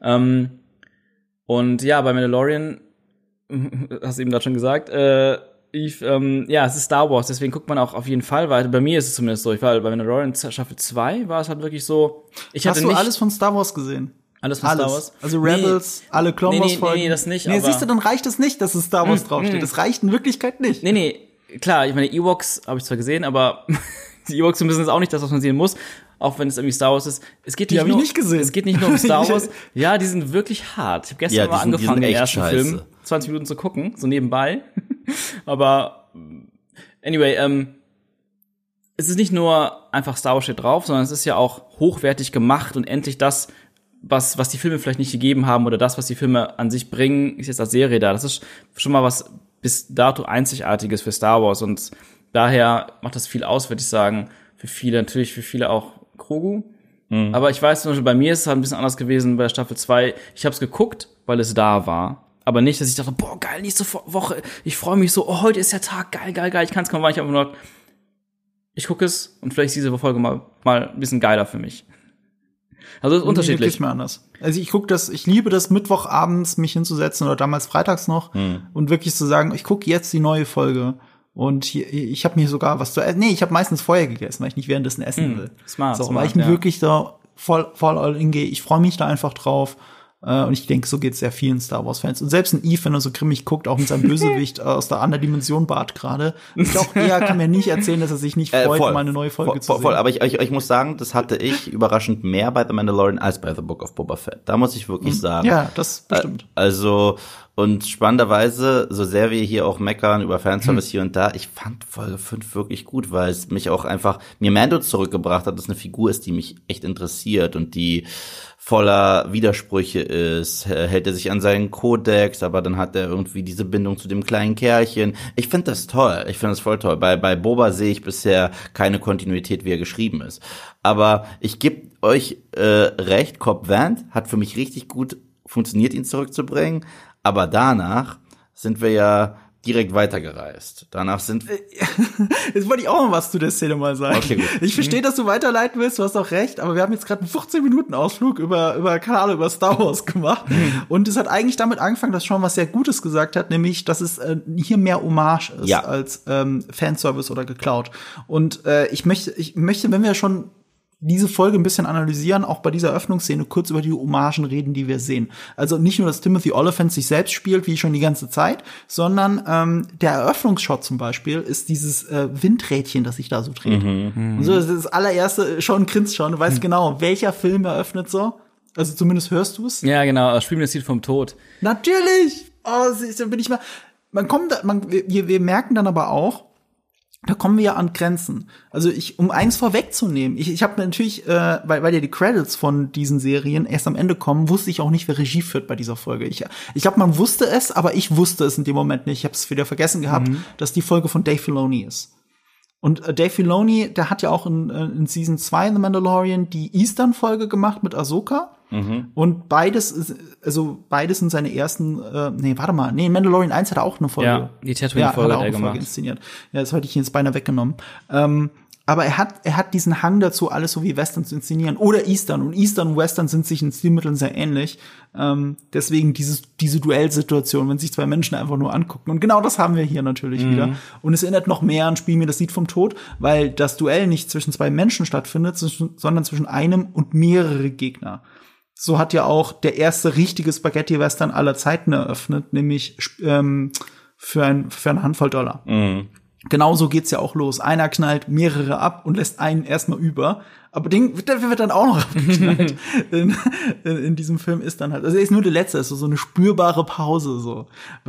Speaker 3: Ähm, und ja, bei Mandalorian, hast du eben gerade schon gesagt, äh, ich, ähm, ja, es ist Star Wars, deswegen guckt man auch auf jeden Fall weiter. Bei mir ist es zumindest so. Ich war bei Mandalorian Staffel 2 war es halt wirklich so. Ich
Speaker 1: Hast hatte du alles von Star Wars gesehen?
Speaker 3: Alles von alles. Star Wars?
Speaker 1: Also Rebels, nee, alle Clone Wars Folgen.
Speaker 3: Nee, nee, das nicht.
Speaker 1: Nee, siehst du, dann reicht es nicht, dass es Star Wars mm, draufsteht. Mm. Das reicht in Wirklichkeit nicht.
Speaker 3: Nee, nee, klar, ich meine, Ewoks habe ich zwar gesehen, aber die Ewoks müssen jetzt auch nicht das, was man sehen muss, auch wenn es irgendwie Star Wars ist. Es geht nicht
Speaker 1: die nur, ich nicht gesehen.
Speaker 3: Es geht nicht nur um Star Wars. ja, die sind wirklich hart. Ich habe gestern ja, mal sind, angefangen, den ersten scheiße. Film 20 Minuten zu gucken, so nebenbei. aber anyway, ähm, es ist nicht nur einfach Star Wars steht drauf, sondern es ist ja auch hochwertig gemacht und endlich das was, was die Filme vielleicht nicht gegeben haben oder das, was die Filme an sich bringen, ist jetzt als Serie da. Das ist schon mal was bis dato Einzigartiges für Star Wars und daher macht das viel aus, würde ich sagen. Für viele, natürlich für viele auch Krogu. Mhm. Aber ich weiß zum Beispiel, bei mir ist es halt ein bisschen anders gewesen bei Staffel 2. Ich habe es geguckt, weil es da war. Aber nicht, dass ich dachte, boah, geil, nächste Woche, ich freue mich so, oh, heute ist der Tag, geil, geil, geil, ich kann es kaum warten. Ich habe nur ich gucke es und vielleicht ist diese Folge mal, mal ein bisschen geiler für mich. Also ist unterschiedlich.
Speaker 1: Mir anders. Also ich gucke das, ich liebe das Mittwochabends mich hinzusetzen oder damals freitags noch hm. und wirklich zu sagen, ich gucke jetzt die neue Folge. Und hier, ich habe mir sogar was zu essen. Nee, ich habe meistens vorher gegessen, weil ich nicht währenddessen essen hm. will.
Speaker 3: Smart,
Speaker 1: so,
Speaker 3: smart,
Speaker 1: weil ich ja. wirklich da voll, voll all in gehe. Ich freue mich da einfach drauf. Äh, und ich denke, so geht es sehr vielen Star Wars-Fans. Und selbst ein Eve, wenn er so grimmig guckt, auch mit seinem Bösewicht aus der anderen Dimension Bart gerade. Ich auch er kann mir nicht erzählen, dass er sich nicht äh, freut, äh, mal eine neue Folge
Speaker 2: voll,
Speaker 1: zu sehen.
Speaker 2: Voll, aber ich, ich, ich muss sagen, das hatte ich überraschend mehr bei The Mandalorian als bei The Book of Boba Fett. Da muss ich wirklich hm. sagen.
Speaker 1: Ja, das bestimmt.
Speaker 2: Also, und spannenderweise, so sehr wir hier auch meckern über Fanservice hm. hier und da, ich fand Folge 5 wirklich gut, weil es mich auch einfach mir Mando zurückgebracht hat, dass eine Figur ist, die mich echt interessiert und die voller Widersprüche ist, hält er sich an seinen Kodex, aber dann hat er irgendwie diese Bindung zu dem kleinen Kerlchen. Ich finde das toll, ich finde das voll toll. Bei, bei Boba sehe ich bisher keine Kontinuität, wie er geschrieben ist. Aber ich gebe euch äh, recht, Cobb Vant hat für mich richtig gut funktioniert, ihn zurückzubringen. Aber danach sind wir ja direkt weitergereist. Danach sind
Speaker 1: Jetzt wollte ich auch mal was zu der Szene mal sagen. Okay, gut. Ich verstehe, mhm. dass du weiterleiten willst, du hast auch recht, aber wir haben jetzt gerade einen 15 Minuten Ausflug über über Ahnung, über Star Wars gemacht mhm. und es hat eigentlich damit angefangen, dass Sean was sehr Gutes gesagt hat, nämlich, dass es äh, hier mehr Hommage ist ja. als ähm, Fanservice oder geklaut. Und äh, ich möchte ich möchte, wenn wir schon diese Folge ein bisschen analysieren, auch bei dieser Öffnungsszene kurz über die Hommagen reden, die wir sehen. Also nicht nur, dass Timothy Oliphant sich selbst spielt, wie schon die ganze Zeit, sondern ähm, der Eröffnungsshot zum Beispiel ist dieses äh, Windrädchen, das sich da so dreht. Mhm. Und so das, ist das allererste, schon grinst schon, du weißt mhm. genau, welcher Film eröffnet so. Also zumindest hörst du es.
Speaker 3: Ja, genau, Spielen das Lied vom Tod.
Speaker 1: Natürlich! Oh, da bin ich mal. Man kommt, man, wir, wir merken dann aber auch, da kommen wir ja an Grenzen. Also ich, um eins vorwegzunehmen, ich, ich habe natürlich, äh, weil, weil ja die Credits von diesen Serien erst am Ende kommen, wusste ich auch nicht, wer Regie führt bei dieser Folge. Ich, ich glaube, man wusste es, aber ich wusste es in dem Moment nicht. Ich habe es wieder vergessen gehabt, mhm. dass die Folge von Dave Filoni ist. Und äh, Dave Filoni, der hat ja auch in, äh, in Season 2 The Mandalorian die Eastern-Folge gemacht mit Ahsoka. Mhm. Und beides ist, also beides sind seine ersten, äh, nee, warte mal, nee, Mandalorian 1 hat er auch eine Folge. Ja,
Speaker 3: die Tatooine-Folge
Speaker 1: ja, hat er auch eine Folge inszeniert. Ja, das hätte ich jetzt beinahe weggenommen. Ähm, aber er hat, er hat diesen Hang dazu, alles so wie Western zu inszenieren. Oder Eastern. Und Eastern und Western sind sich in Stilmitteln sehr ähnlich. Ähm, deswegen dieses, diese Duellsituation, wenn sich zwei Menschen einfach nur angucken. Und genau das haben wir hier natürlich mhm. wieder. Und es erinnert noch mehr an Spiel mir das Lied vom Tod, weil das Duell nicht zwischen zwei Menschen stattfindet, sondern zwischen einem und mehrere Gegner. So hat ja auch der erste richtige Spaghetti-Western aller Zeiten eröffnet, nämlich ähm, für, ein, für eine Handvoll Dollar. Mhm. Genauso geht's ja auch los. Einer knallt mehrere ab und lässt einen erstmal über. Aber den, der wird dann auch noch abgeknallt. in, in, in, diesem Film ist dann halt, also er ist nur der letzte, ist so, so eine spürbare Pause, so.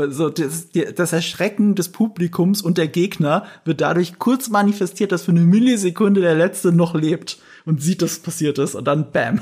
Speaker 1: so das, das Erschrecken des Publikums und der Gegner wird dadurch kurz manifestiert, dass für eine Millisekunde der letzte noch lebt und sieht, dass passiert ist und dann bam.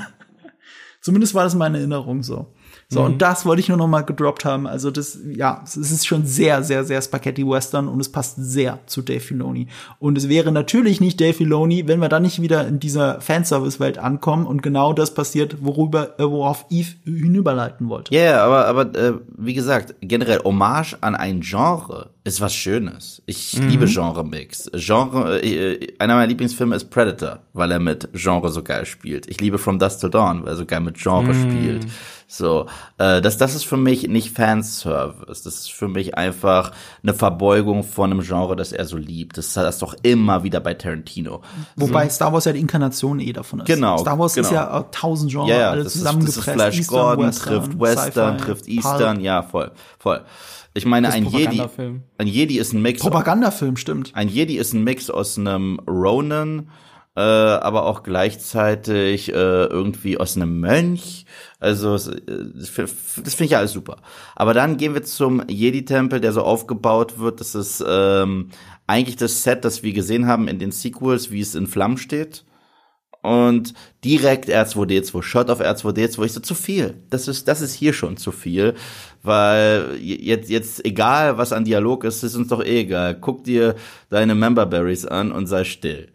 Speaker 1: Zumindest war das meine Erinnerung so. So, mhm. und das wollte ich nur noch mal gedroppt haben. Also das, ja, es ist schon sehr, sehr, sehr Spaghetti Western und es passt sehr zu Dave Filoni. Und es wäre natürlich nicht Dave Filoni, wenn wir dann nicht wieder in dieser Fanservice-Welt ankommen und genau das passiert, worüber, äh, worauf Eve hinüberleiten wollte.
Speaker 2: Ja, yeah, aber, aber äh, wie gesagt, generell Hommage an ein Genre ist was Schönes. Ich mhm. liebe Genre-Mix. Genre, äh, einer meiner Lieblingsfilme ist Predator, weil er mit Genre so geil spielt. Ich liebe From Dust Till Dawn, weil er so geil mit Genre mhm. spielt. So, äh, das, das ist für mich nicht Fanservice. Das ist für mich einfach eine Verbeugung von einem Genre, das er so liebt. Das ist das doch immer wieder bei Tarantino.
Speaker 1: Wobei so. Star Wars ja die Inkarnation eh davon ist.
Speaker 2: Genau.
Speaker 1: Star Wars
Speaker 2: genau.
Speaker 1: ist ja tausend Genres ja, ja, alle zusammengepresst.
Speaker 2: Ist, das ist Flash Eastern, Gordon Western, trifft Western, trifft Eastern, Pulp. ja, voll, voll. Ich meine, ein Jedi, ein Jedi ist ein Mix.
Speaker 1: Propagandafilm, stimmt.
Speaker 2: Ein Jedi ist ein Mix aus einem Ronin, äh, aber auch gleichzeitig äh, irgendwie aus einem Mönch. Also das finde ich ja alles super. Aber dann gehen wir zum Jedi-Tempel, der so aufgebaut wird. Das ist ähm, eigentlich das Set, das wir gesehen haben in den Sequels, wie es in Flammen steht. Und direkt R2D2, Shot auf R2D2, ich so zu viel. Das ist, das ist hier schon zu viel, weil jetzt, jetzt egal was an Dialog ist, ist uns doch eh egal. Guck dir deine Memberberries an und sei still.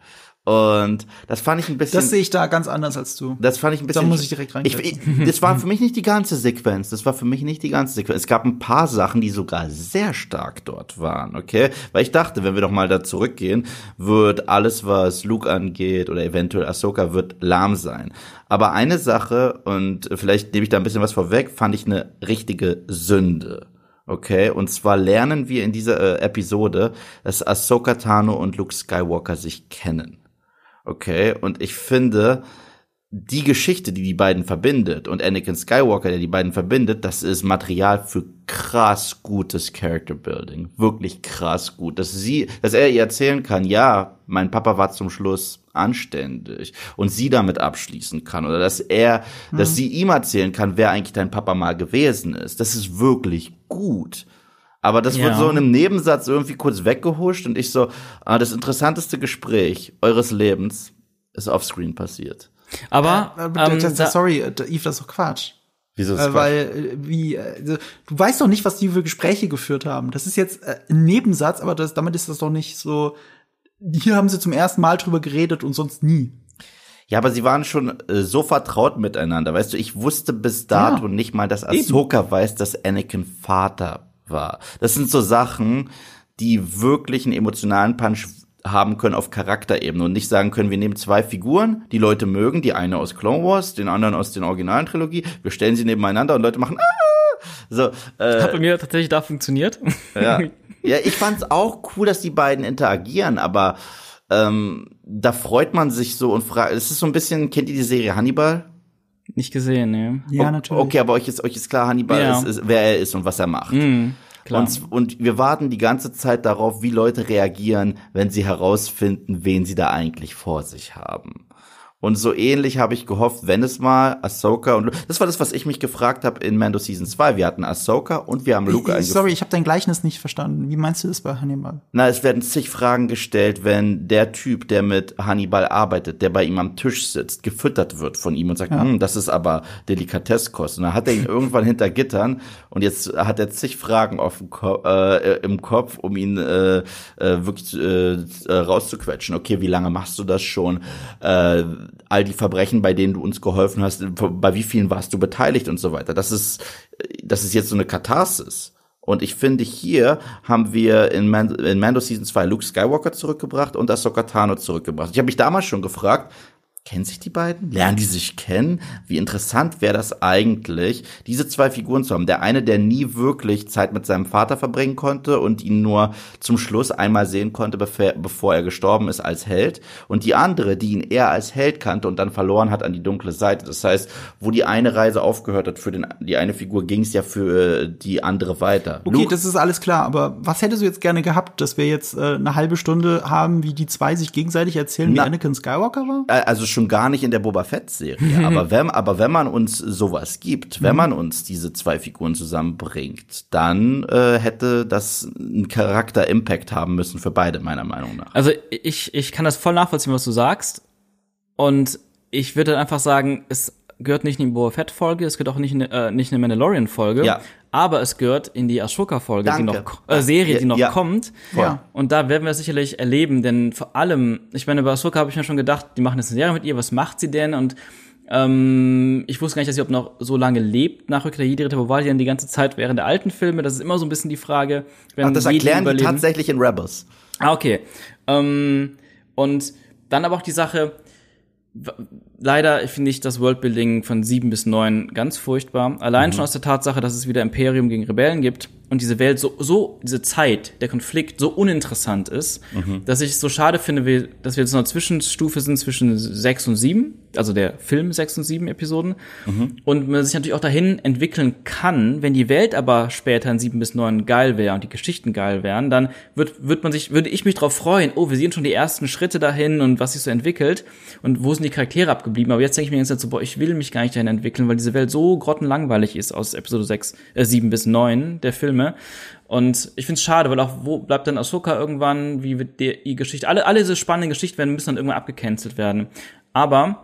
Speaker 2: Und das fand ich ein bisschen.
Speaker 1: Das sehe ich da ganz anders als du.
Speaker 2: Das fand ich ein bisschen.
Speaker 1: Da muss ich direkt rein. Ich,
Speaker 2: ich, das war für mich nicht die ganze Sequenz. Das war für mich nicht die ganze Sequenz. Es gab ein paar Sachen, die sogar sehr stark dort waren, okay? Weil ich dachte, wenn wir doch mal da zurückgehen, wird alles, was Luke angeht oder eventuell Ahsoka, wird lahm sein. Aber eine Sache, und vielleicht nehme ich da ein bisschen was vorweg, fand ich eine richtige Sünde. Okay, und zwar lernen wir in dieser äh, Episode, dass Ahsoka Tano und Luke Skywalker sich kennen. Okay, und ich finde, die Geschichte, die die beiden verbindet und Anakin Skywalker, der die beiden verbindet, das ist Material für krass gutes Character Building. Wirklich krass gut. Dass sie, dass er ihr erzählen kann, ja, mein Papa war zum Schluss anständig und sie damit abschließen kann oder dass er, mhm. dass sie ihm erzählen kann, wer eigentlich dein Papa mal gewesen ist. Das ist wirklich gut. Aber das ja. wird so in einem Nebensatz irgendwie kurz weggehuscht und ich so, ah, das interessanteste Gespräch eures Lebens ist offscreen passiert.
Speaker 3: Aber,
Speaker 1: äh, ähm, das, das, sorry, äh, Yves, das ist doch Quatsch.
Speaker 2: Wieso ist
Speaker 1: äh, Weil, äh, wie, also, du weißt doch nicht, was die für Gespräche geführt haben. Das ist jetzt äh, ein Nebensatz, aber das, damit ist das doch nicht so. Hier haben sie zum ersten Mal drüber geredet und sonst nie.
Speaker 2: Ja, aber sie waren schon äh, so vertraut miteinander. Weißt du, ich wusste bis dato ja, nicht mal, dass Ahsoka eben. weiß, dass Anakin Vater war. Das sind so Sachen, die wirklich einen emotionalen Punch haben können auf Charakterebene und nicht sagen können, wir nehmen zwei Figuren, die Leute mögen, die eine aus Clone Wars, den anderen aus den originalen Trilogie, wir stellen sie nebeneinander und Leute machen ah! so
Speaker 3: äh, hat bei mir tatsächlich da funktioniert.
Speaker 2: Ja, ja ich fand's auch cool, dass die beiden interagieren, aber ähm, da freut man sich so und fragt, es ist so ein bisschen, kennt ihr die Serie Hannibal?
Speaker 3: Nicht gesehen, ne?
Speaker 1: Ja, natürlich.
Speaker 2: Okay, aber euch ist, euch ist klar, Hannibal ja. ist, ist, wer er ist und was er macht. Mhm. Klar. Und, und wir warten die ganze Zeit darauf, wie Leute reagieren, wenn sie herausfinden, wen sie da eigentlich vor sich haben. Und so ähnlich habe ich gehofft, wenn es mal Ahsoka und das war das, was ich mich gefragt habe in Mando Season 2. Wir hatten Ahsoka und wir haben Luke
Speaker 1: ich, Sorry, ich habe dein Gleichnis nicht verstanden. Wie meinst du das bei Hannibal?
Speaker 2: Na, es werden zig Fragen gestellt, wenn der Typ, der mit Hannibal arbeitet, der bei ihm am Tisch sitzt, gefüttert wird von ihm und sagt, ja. hm, das ist aber Delikatesskost. Und dann hat er ihn irgendwann hinter Gittern und jetzt hat er zig Fragen auf dem Ko äh, im Kopf, um ihn äh, äh, wirklich äh, rauszuquetschen. Okay, wie lange machst du das schon? Äh, all die Verbrechen, bei denen du uns geholfen hast, bei wie vielen warst du beteiligt und so weiter. Das ist, das ist jetzt so eine Katharsis. Und ich finde, hier haben wir in, Man in Mando Season 2 Luke Skywalker zurückgebracht und Ahsoka Tano zurückgebracht. Ich habe mich damals schon gefragt, Kennen sich die beiden? Lernen die sich kennen? Wie interessant wäre das eigentlich, diese zwei Figuren zu haben. Der eine, der nie wirklich Zeit mit seinem Vater verbringen konnte und ihn nur zum Schluss einmal sehen konnte, bevor er gestorben ist als Held. Und die andere, die ihn eher als Held kannte und dann verloren hat an die dunkle Seite. Das heißt, wo die eine Reise aufgehört hat für den, die eine Figur, ging es ja für äh, die andere weiter.
Speaker 1: Okay, Luke, das ist alles klar. Aber was hättest du jetzt gerne gehabt, dass wir jetzt äh, eine halbe Stunde haben, wie die zwei sich gegenseitig erzählen, wie Anakin Skywalker war?
Speaker 2: Äh, also schon gar nicht in der Boba Fett-Serie. aber, wenn, aber wenn man uns sowas gibt, wenn mhm. man uns diese zwei Figuren zusammenbringt, dann äh, hätte das einen Charakter-Impact haben müssen für beide, meiner Meinung nach.
Speaker 3: Also ich, ich kann das voll nachvollziehen, was du sagst. Und ich würde einfach sagen, es gehört nicht in die Boba Fett Folge, es gehört auch nicht in, äh, nicht in eine Mandalorian Folge, ja. aber es gehört in die Ashoka Folge, die noch äh, Serie, die noch ja. kommt. Ja. Und da werden wir es sicherlich erleben, denn vor allem, ich meine, bei Ashoka habe ich mir schon gedacht, die machen jetzt eine Serie mit ihr, was macht sie denn? Und ähm, ich wusste gar nicht, dass sie ob noch so lange lebt nach Rückkehr der Jedi-Ritter. Wo war die denn die ganze Zeit während der alten Filme? Das ist immer so ein bisschen die Frage.
Speaker 2: Wenn Ach, das erklären die tatsächlich in Rebels.
Speaker 3: Ah, okay. Ähm, und dann aber auch die Sache, leider finde ich das Worldbuilding von sieben bis neun ganz furchtbar. Allein mhm. schon aus der Tatsache, dass es wieder Imperium gegen Rebellen gibt und diese Welt so, so diese Zeit, der Konflikt so uninteressant ist, mhm. dass ich es so schade finde, dass wir jetzt noch Zwischenstufe sind zwischen sechs und sieben, also der Film sechs und sieben Episoden. Mhm. Und man sich natürlich auch dahin entwickeln kann, wenn die Welt aber später in sieben bis neun geil wäre und die Geschichten geil wären, dann wird, wird man sich, würde ich mich darauf freuen, oh, wir sehen schon die ersten Schritte dahin und was sich so entwickelt und wo sind die Charaktere abgeblieben. Aber jetzt denke ich mir jetzt so, boah, ich will mich gar nicht dahin entwickeln, weil diese Welt so grottenlangweilig ist aus Episode sechs, äh, sieben bis neun der Filme Filme. Und ich finde es schade, weil auch wo bleibt dann Ahsoka irgendwann, wie wird die, Geschichte, alle, alle diese spannenden Geschichten werden, müssen dann irgendwann abgecancelt werden. Aber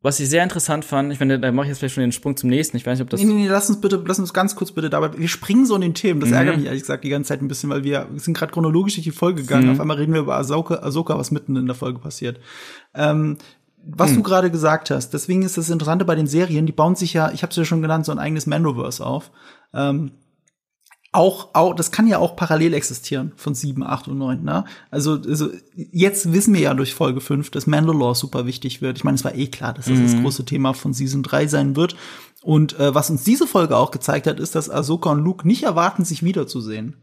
Speaker 3: was ich sehr interessant fand, ich finde, da mache ich jetzt vielleicht schon den Sprung zum nächsten. Ich weiß nicht, ob das.
Speaker 1: Nee, nee, nee, lass uns bitte, lass uns ganz kurz bitte dabei. Wir springen so in den Themen. Das mhm. ärgert mich ehrlich gesagt die ganze Zeit ein bisschen, weil wir, sind gerade chronologisch durch die Folge gegangen. Mhm. Auf einmal reden wir über Ahsoka, Ahsoka, was mitten in der Folge passiert. Ähm, was hm. du gerade gesagt hast, deswegen ist das Interessante bei den Serien, die bauen sich ja, ich habe es ja schon genannt, so ein eigenes Mandoverse auf. Ähm, auch, auch, das kann ja auch parallel existieren von 7, 8 und 9, ne? Also, also jetzt wissen wir ja durch Folge 5, dass Mandalore super wichtig wird. Ich meine, es war eh klar, dass das mhm. das große Thema von Season 3 sein wird. Und äh, was uns diese Folge auch gezeigt hat, ist, dass Ahsoka und Luke nicht erwarten, sich wiederzusehen.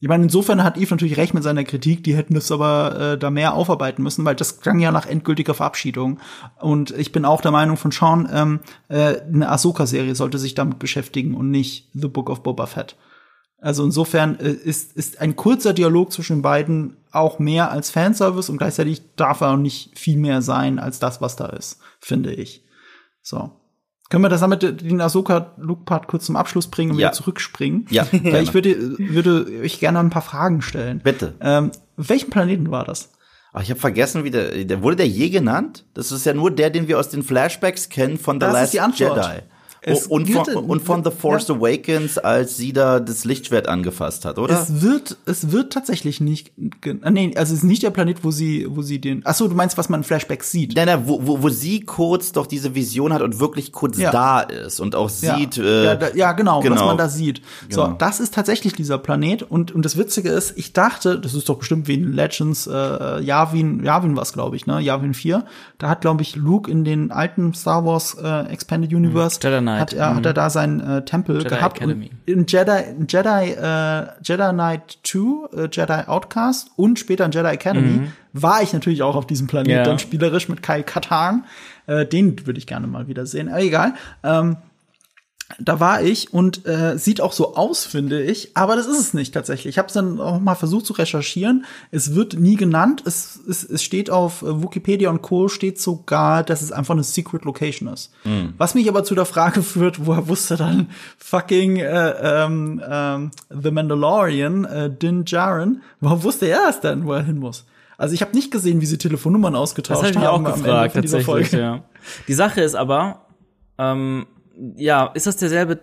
Speaker 1: Ich meine, insofern hat Eve natürlich recht mit seiner Kritik, die hätten das aber äh, da mehr aufarbeiten müssen, weil das klang ja nach endgültiger Verabschiedung. Und ich bin auch der Meinung von Sean, ähm, äh, eine Ahsoka-Serie sollte sich damit beschäftigen und nicht The Book of Boba Fett. Also insofern äh, ist, ist ein kurzer Dialog zwischen beiden auch mehr als Fanservice und gleichzeitig darf er auch nicht viel mehr sein als das, was da ist, finde ich. So. Können wir das damit den Ahsoka-Look-Part kurz zum Abschluss bringen und ja. wieder zurückspringen?
Speaker 2: Ja.
Speaker 1: Weil ich würde, würde euch gerne ein paar Fragen stellen.
Speaker 2: Bitte.
Speaker 1: Ähm, welchen Planeten war das?
Speaker 2: Ach, ich habe vergessen, wie der, der wurde der je genannt? Das ist ja nur der, den wir aus den Flashbacks kennen von The das Last Jedi. Es und, von, und von The Force ja. Awakens, als sie da das Lichtschwert angefasst hat, oder?
Speaker 1: Es wird, es wird tatsächlich nicht, äh, nee, also es ist nicht der Planet, wo sie, wo sie den, ach so, du meinst, was man in Flashbacks sieht?
Speaker 2: Nein, nein, wo, wo, wo sie kurz doch diese Vision hat und wirklich kurz ja. da ist und auch sieht,
Speaker 1: ja. Äh, ja, da, ja genau, genau, was man da sieht. Genau. So, das ist tatsächlich dieser Planet und, und das Witzige ist, ich dachte, das ist doch bestimmt wie in Legends, äh, Yavin, Yavin was glaube ich, ne, Yavin 4, da hat, glaube ich, Luke in den alten Star Wars äh, Expanded Universe, mhm hat er, mhm. hat er da seinen äh, Tempel Jedi gehabt. Academy. In Jedi, Jedi, äh, Jedi Knight 2, äh, Jedi Outcast und später in Jedi Academy mhm. war ich natürlich auch auf diesem Planeten ja. dann spielerisch mit Kai Katan. Äh, den würde ich gerne mal wieder sehen. Aber egal. Ähm, da war ich und äh, sieht auch so aus, finde ich, aber das ist es nicht tatsächlich. Ich habe es dann auch mal versucht zu recherchieren. Es wird nie genannt. Es, es, es steht auf äh, Wikipedia und Co. steht sogar, dass es einfach eine Secret Location ist. Mhm. Was mich aber zu der Frage führt, woher wusste dann fucking äh, ähm, ähm, The Mandalorian, äh, Din Djarin, warum wusste er es denn, wo er hin muss? Also ich habe nicht gesehen, wie sie Telefonnummern ausgetauscht
Speaker 3: das hab ich
Speaker 1: haben
Speaker 3: auch gefragt, tatsächlich, Ja. Die Sache ist aber, ähm, ja, ist das derselbe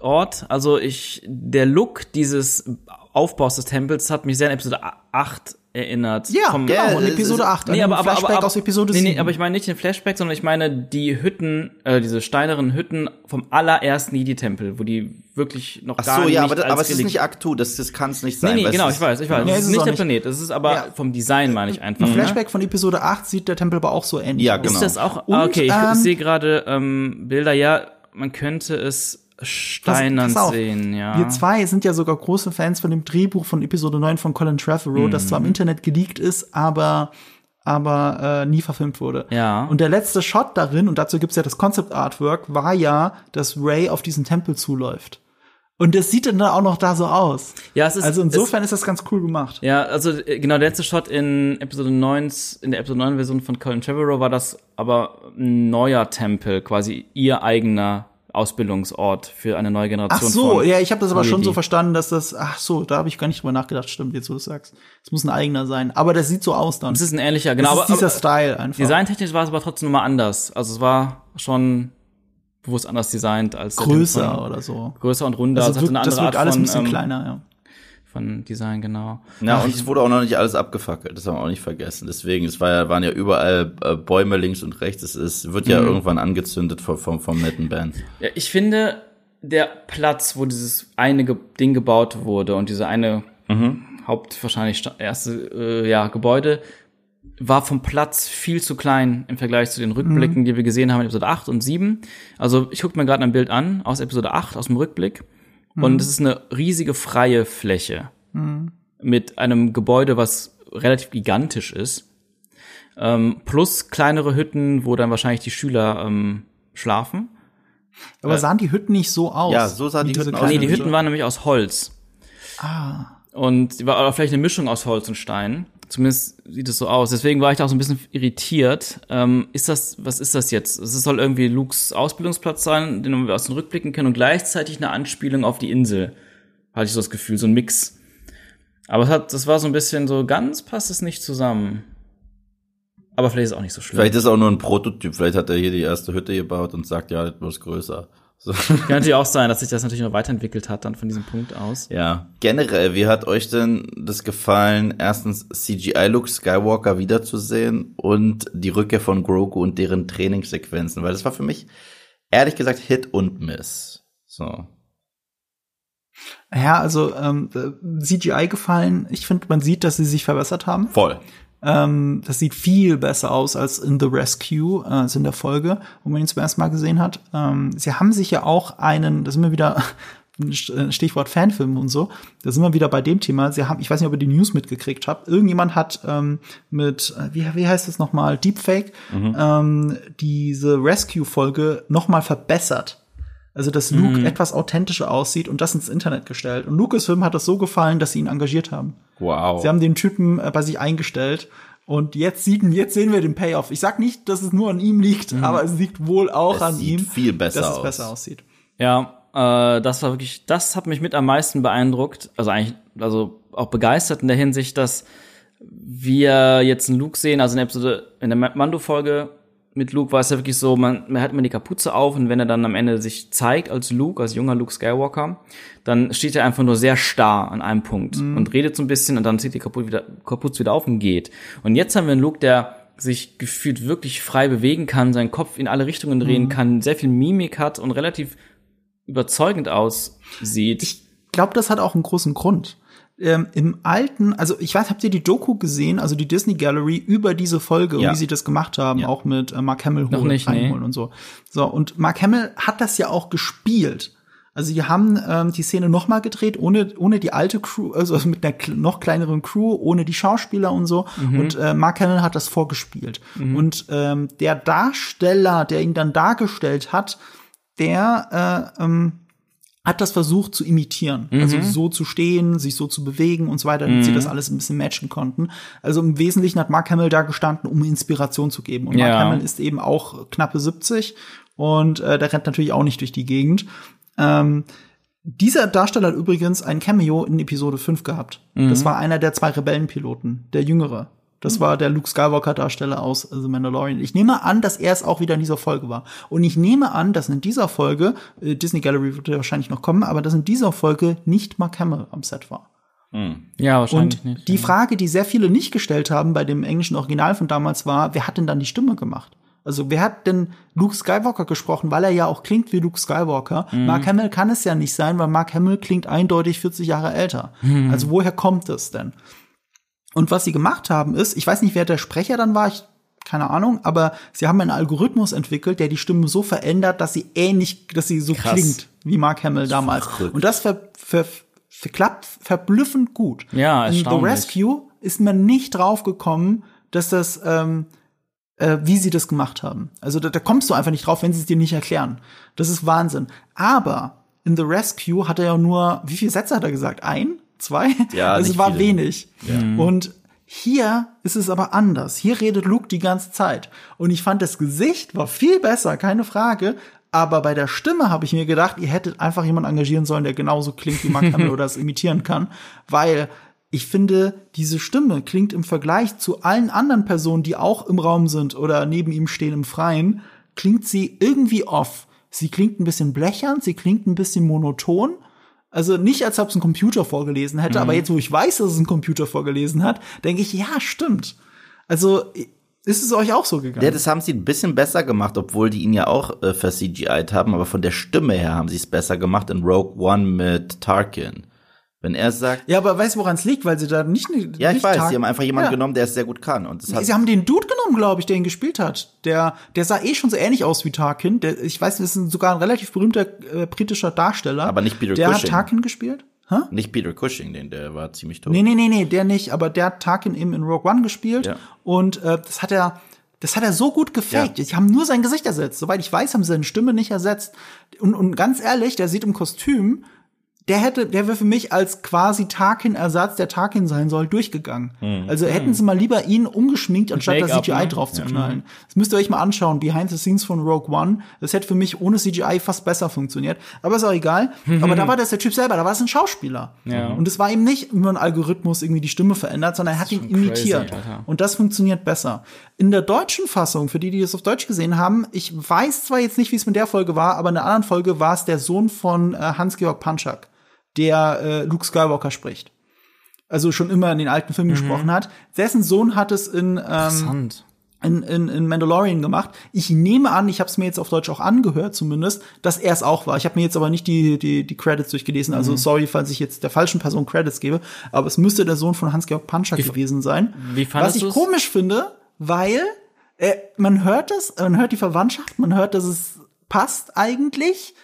Speaker 3: Ort? Also ich, der Look dieses Aufbaus des Tempels hat mich sehr an Episode 8 erinnert.
Speaker 1: Ja, vom, genau, in Episode 8.
Speaker 3: Nee, aber, aber, aber,
Speaker 1: aus Episode
Speaker 3: nee,
Speaker 1: 7.
Speaker 3: nee, aber ich meine nicht den Flashback, sondern ich meine die Hütten, äh, diese steineren Hütten vom allerersten Idi-Tempel, wo die wirklich noch
Speaker 2: Ach
Speaker 3: gar
Speaker 2: so,
Speaker 3: nicht
Speaker 2: ja, aber, das,
Speaker 3: als
Speaker 2: aber es ist nicht Aktu, das, das kann es nicht sein.
Speaker 3: Nee, nee, genau, ich weiß, ich weiß.
Speaker 1: Nee,
Speaker 3: es
Speaker 1: ist
Speaker 3: ist nicht der
Speaker 1: nicht.
Speaker 3: Planet, es ist aber
Speaker 1: Ja.
Speaker 3: vom Design, meine ich einfach.
Speaker 1: Im
Speaker 3: ne?
Speaker 1: Flashback von Episode 8 sieht der Tempel aber auch so ähnlich
Speaker 2: Ja,
Speaker 1: aus.
Speaker 2: genau.
Speaker 3: Ist das auch?
Speaker 1: Und,
Speaker 3: okay, ich,
Speaker 1: ähm,
Speaker 3: ich sehe gerade ähm, Bilder. Ja, man könnte es steinern
Speaker 1: pass
Speaker 3: sehen, ja.
Speaker 1: Wir zwei sind ja sogar große Fans von dem Drehbuch von Episode 9 von Colin Trevorrow, das
Speaker 3: Mhm.
Speaker 1: zwar im Internet geleakt ist, aber aber äh, nie verfilmt wurde.
Speaker 3: Ja.
Speaker 1: Und der letzte Shot darin, und dazu gibt's ja das Concept Artwork, war ja, dass Ray auf diesen Tempel zuläuft. Und das sieht dann da auch noch da so aus.
Speaker 3: Ja, es ist-
Speaker 1: also insofern ist das ganz cool gemacht.
Speaker 3: Ja, also äh, genau, der letzte Shot in Episode 9, in der Episode 9 Version von Colin Trevorrow war das aber ein neuer Tempel, quasi ihr eigener Ausbildungsort für eine neue
Speaker 1: Ach
Speaker 3: Generation
Speaker 1: so,
Speaker 3: von
Speaker 1: ja, ich habe das aber schon so verstanden, dass das, ach so, da habe ich gar nicht drüber nachgedacht, stimmt, jetzt wo du sagst. Es muss ein eigener sein. Aber das sieht so aus dann.
Speaker 3: Es ist ein ähnlicher, genau,
Speaker 1: das ist dieser
Speaker 3: aber
Speaker 1: Style einfach.
Speaker 3: designtechnisch war es aber trotzdem nochmal anders. Also es war schon bewusst anders designt als
Speaker 1: größer
Speaker 3: von-
Speaker 1: oder so.
Speaker 3: größer und runder.
Speaker 1: Also
Speaker 3: es hatte
Speaker 1: wirkt,
Speaker 3: eine
Speaker 1: das
Speaker 3: andere
Speaker 1: wirkt
Speaker 3: Art
Speaker 1: alles
Speaker 3: von,
Speaker 1: ein bisschen
Speaker 3: ähm,
Speaker 1: kleiner, ja.
Speaker 3: Von Design, genau.
Speaker 2: Ja, und es wurde auch noch nicht alles abgefackelt, das haben wir auch nicht vergessen. Deswegen, es war ja, waren ja überall äh, Bäume links und rechts. Es ist, wird ja
Speaker 3: Mhm.
Speaker 2: irgendwann angezündet vom, vom, vom netten Band.
Speaker 3: Ja, ich finde, der Platz, wo dieses eine Ge Ding gebaut wurde und diese eine Haupt wahrscheinlich erste äh, ja, Gebäude, war vom Platz viel zu klein im Vergleich zu den Rückblicken, die wir gesehen haben in Episode 8 und 7. Also ich gucke mir gerade ein Bild an aus Episode 8, aus dem Rückblick. Und es ist eine riesige freie Fläche mit einem Gebäude, was relativ gigantisch ist. Ähm, plus kleinere Hütten, wo dann wahrscheinlich die Schüler ähm, schlafen.
Speaker 1: Aber sahen die Hütten nicht so aus?
Speaker 2: Ja, so sahen die Hütten aus.
Speaker 3: Nee, die
Speaker 1: Hütten.
Speaker 3: Waren nämlich aus Holz.
Speaker 1: Ah.
Speaker 3: Und die war vielleicht eine Mischung aus Holz und Stein. Zumindest sieht es so aus. Deswegen war ich da auch so ein bisschen irritiert. Ähm, ist das, was ist das jetzt? Es soll irgendwie Lukes Ausbildungsplatz sein, den wir aus den Rückblicken kennen und gleichzeitig eine Anspielung auf die Insel. Hatte ich so das Gefühl, so ein Mix. Aber es hat, das war so ein bisschen so, ganz passt es nicht zusammen. Aber vielleicht ist es auch nicht so schlimm.
Speaker 2: Vielleicht ist es auch nur ein Prototyp. Vielleicht hat er hier die erste Hütte gebaut und sagt, ja, das muss größer. So.
Speaker 3: Kann natürlich auch sein, dass sich das natürlich noch weiterentwickelt hat dann von diesem Punkt aus.
Speaker 2: Ja. Generell, wie hat euch denn das gefallen, erstens CGI-Look Skywalker wiederzusehen und die Rückkehr von Grogu und deren Trainingssequenzen? Weil das war für mich, ehrlich gesagt, Hit und Miss. So.
Speaker 1: Ja, also ähm, äh, CGI gefallen. Ich finde, man sieht, dass sie sich verbessert haben.
Speaker 2: Voll.
Speaker 1: Ähm, das sieht viel besser aus als in The Rescue, äh, also in der Folge, wo man ihn zum ersten Mal gesehen hat. Ähm, sie haben sich ja auch einen, das sind wir wieder Stichwort Fanfilm und so, da sind wir wieder bei dem Thema. Sie haben, ich weiß nicht, ob ihr die News mitgekriegt habt, irgendjemand hat ähm, mit, äh, wie, wie heißt das nochmal, Deepfake, ähm, diese Rescue-Folge nochmal verbessert. Also, dass Luke etwas authentischer aussieht und das ins Internet gestellt. Und Lucasfilm hat das so gefallen, dass sie ihn engagiert haben.
Speaker 2: Wow.
Speaker 1: Sie haben den Typen äh, bei sich eingestellt und jetzt sieht, jetzt sehen wir den Payoff. Ich sag nicht, dass es nur an ihm liegt, aber es liegt wohl auch
Speaker 2: Es
Speaker 1: an
Speaker 2: sieht
Speaker 1: ihm,
Speaker 2: viel besser
Speaker 1: dass es
Speaker 2: aus.
Speaker 1: besser aussieht.
Speaker 3: Ja, äh, das war wirklich, das hat mich mit am meisten beeindruckt. Also eigentlich, also auch begeistert in der Hinsicht, dass wir jetzt einen Luke sehen, also in der Episode, in der Mando-Folge mit Luke war es ja wirklich so, man, man hat immer die Kapuze auf und wenn er dann am Ende sich zeigt als Luke, als junger Luke Skywalker, dann steht er einfach nur sehr starr an einem Punkt und redet so ein bisschen und dann zieht die Kapuze wieder, Kapuze wieder auf und geht. Und jetzt haben wir einen Luke, der sich gefühlt wirklich frei bewegen kann, seinen Kopf in alle Richtungen drehen kann, sehr viel Mimik hat und relativ überzeugend aussieht.
Speaker 1: Ich glaube, das hat auch einen großen Grund. Ähm, Im alten, also ich weiß, habt ihr die Doku gesehen, also die Disney Gallery über diese Folge
Speaker 2: Ja.
Speaker 1: und wie sie das gemacht haben,
Speaker 2: Ja.
Speaker 1: auch mit äh, Mark Hamill
Speaker 3: Noch
Speaker 1: holen,
Speaker 3: nicht, nee.
Speaker 1: und so. So, und Mark Hamill hat das ja auch gespielt. Also die haben ähm, die Szene noch mal gedreht, ohne, ohne die alte Crew, also mit einer noch kleineren Crew, ohne die Schauspieler und so. Und äh, Mark Hamill hat das vorgespielt. Und ähm, der Darsteller, der ihn dann dargestellt hat, der äh, ähm, hat das versucht zu imitieren. Also so zu stehen, sich so zu bewegen und so weiter, damit sie das alles ein bisschen matchen konnten. Also im Wesentlichen hat Mark Hamill da gestanden, um Inspiration zu geben. Und Mark
Speaker 3: Ja.
Speaker 1: Hamill ist eben auch knappe 70 und äh, der rennt natürlich auch nicht durch die Gegend. Ähm, dieser Darsteller hat übrigens ein Cameo in Episode 5 gehabt. Das war einer der zwei Rebellenpiloten, der jüngere. Das war der Luke Skywalker-Darsteller aus The Mandalorian. Ich nehme an, dass er es auch wieder in dieser Folge war. Und ich nehme an, dass in dieser Folge, äh, Disney Gallery wird ja wahrscheinlich noch kommen, aber dass in dieser Folge nicht Mark Hamill am Set war.
Speaker 3: Ja, wahrscheinlich
Speaker 1: Und
Speaker 3: nicht.
Speaker 1: die Frage, die sehr viele nicht gestellt haben bei dem englischen Original von damals war, wer hat denn dann die Stimme gemacht? Also wer hat denn Luke Skywalker gesprochen, weil er ja auch klingt wie Luke Skywalker.
Speaker 3: Mhm.
Speaker 1: Mark Hamill kann es ja nicht sein, weil Mark Hamill klingt eindeutig 40 Jahre älter.
Speaker 3: Mhm.
Speaker 1: Also woher kommt es denn? Und was sie gemacht haben ist, ich weiß nicht, wer der Sprecher dann war, ich, keine Ahnung, aber sie haben einen Algorithmus entwickelt, der die Stimme so verändert, dass sie ähnlich, dass sie so
Speaker 2: Krass.
Speaker 1: klingt wie Mark Hamill damals.
Speaker 2: verrückt.
Speaker 1: Und das ver, ver, verklappt verblüffend gut.
Speaker 3: Ja,
Speaker 1: In The. Rescue ist man nicht drauf gekommen, dass das, ähm, äh, wie sie das gemacht haben. Also da, da kommst du einfach nicht drauf, wenn sie es dir nicht erklären. Das ist Wahnsinn. Aber in The Rescue hat er ja nur, wie viele Sätze hat er gesagt? Ein? Zwei?
Speaker 2: Ja,
Speaker 1: also
Speaker 2: nicht
Speaker 1: war
Speaker 2: viele.
Speaker 1: wenig. Und hier ist es aber anders. Hier redet Luke die ganze Zeit. Und ich fand, das Gesicht war viel besser, keine Frage. Aber bei der Stimme habe ich mir gedacht, ihr hättet einfach jemanden engagieren sollen, der genauso klingt wie Mark Hamill oder es imitieren kann. Weil ich finde, diese Stimme klingt im Vergleich zu allen anderen Personen, die auch im Raum sind oder neben ihm stehen im Freien, klingt sie irgendwie off. Sie klingt ein bisschen blechern, sie klingt ein bisschen monoton. Also nicht, als ob es ein Computer vorgelesen hätte, aber jetzt, wo ich weiß, dass es ein Computer vorgelesen hat, denke ich, ja, stimmt. Also ist es euch auch so gegangen?
Speaker 2: Ja, das haben sie ein bisschen besser gemacht, obwohl die ihn ja auch äh, ver-CGI'd haben, aber von der Stimme her haben sie es besser gemacht in Rogue One mit Tarkin. Wenn er sagt,
Speaker 1: ja, aber weißt du, woran es liegt? Weil sie da nicht
Speaker 2: ja, ich
Speaker 1: nicht
Speaker 2: weiß, sie haben einfach jemanden
Speaker 1: Ja.
Speaker 2: genommen, der es sehr gut kann. Und das hat,
Speaker 1: Sie haben den Dude genommen, glaube ich, der ihn gespielt hat. Der, der sah eh schon so ähnlich aus wie Tarkin. Der, ich weiß, das ist sogar ein relativ berühmter äh, britischer Darsteller.
Speaker 2: Aber nicht Peter
Speaker 1: Der hat
Speaker 2: Cushing.
Speaker 1: Tarkin gespielt? Hä?
Speaker 2: nicht Peter Cushing, den, der war ziemlich tot.
Speaker 1: Nee, nee, nee, nee, der nicht. Aber der hat Tarkin eben in Rogue One gespielt.
Speaker 2: Ja.
Speaker 1: Und äh, das hat er, das hat er so gut gefaked.
Speaker 2: Ja.
Speaker 1: Sie haben nur sein Gesicht ersetzt. Soweit ich weiß, haben sie seine Stimme nicht ersetzt. Und, und ganz ehrlich, der sieht im Kostüm, der hätte, der wäre für mich als quasi Tarkin-Ersatz, der Tarkin sein soll, durchgegangen. Also hätten sie mal lieber ihn umgeschminkt, anstatt da
Speaker 3: Make-up,
Speaker 1: CGI
Speaker 3: ne?
Speaker 1: drauf zu knallen. Das müsst ihr euch mal anschauen, Behind the Scenes von Rogue One. Das hätte für mich ohne CGI fast besser funktioniert. Aber ist auch egal. Aber da war das der Typ selber, da war es ein Schauspieler.
Speaker 3: Ja.
Speaker 1: Und es war ihm nicht über ein Algorithmus irgendwie die Stimme verändert, sondern er hat ihn imitiert.
Speaker 3: crazy.
Speaker 1: Und das funktioniert besser. In der deutschen Fassung, für die, die das auf Deutsch gesehen haben, ich weiß zwar jetzt nicht, wie es mit der Folge war, aber in der anderen Folge war es der Sohn von äh, Hans-Georg Panschak, der äh, Luke Skywalker spricht. Also schon immer in den alten Filmen gesprochen hat. Dessen Sohn hat es in, ähm, in, in, in Mandalorian gemacht. Ich nehme an, ich habe es mir jetzt auf Deutsch auch angehört zumindest, dass er es auch war. Ich habe mir jetzt aber nicht die, die, die Credits durchgelesen.
Speaker 3: Mhm.
Speaker 1: Also sorry, falls ich jetzt der falschen Person Credits gebe. Aber es müsste der Sohn von Hans-Georg Panschak gewesen sein.
Speaker 3: wie
Speaker 1: Was ich
Speaker 3: du's?
Speaker 1: komisch finde, weil äh, man hört es, man hört die Verwandtschaft, man hört, dass es passt eigentlich.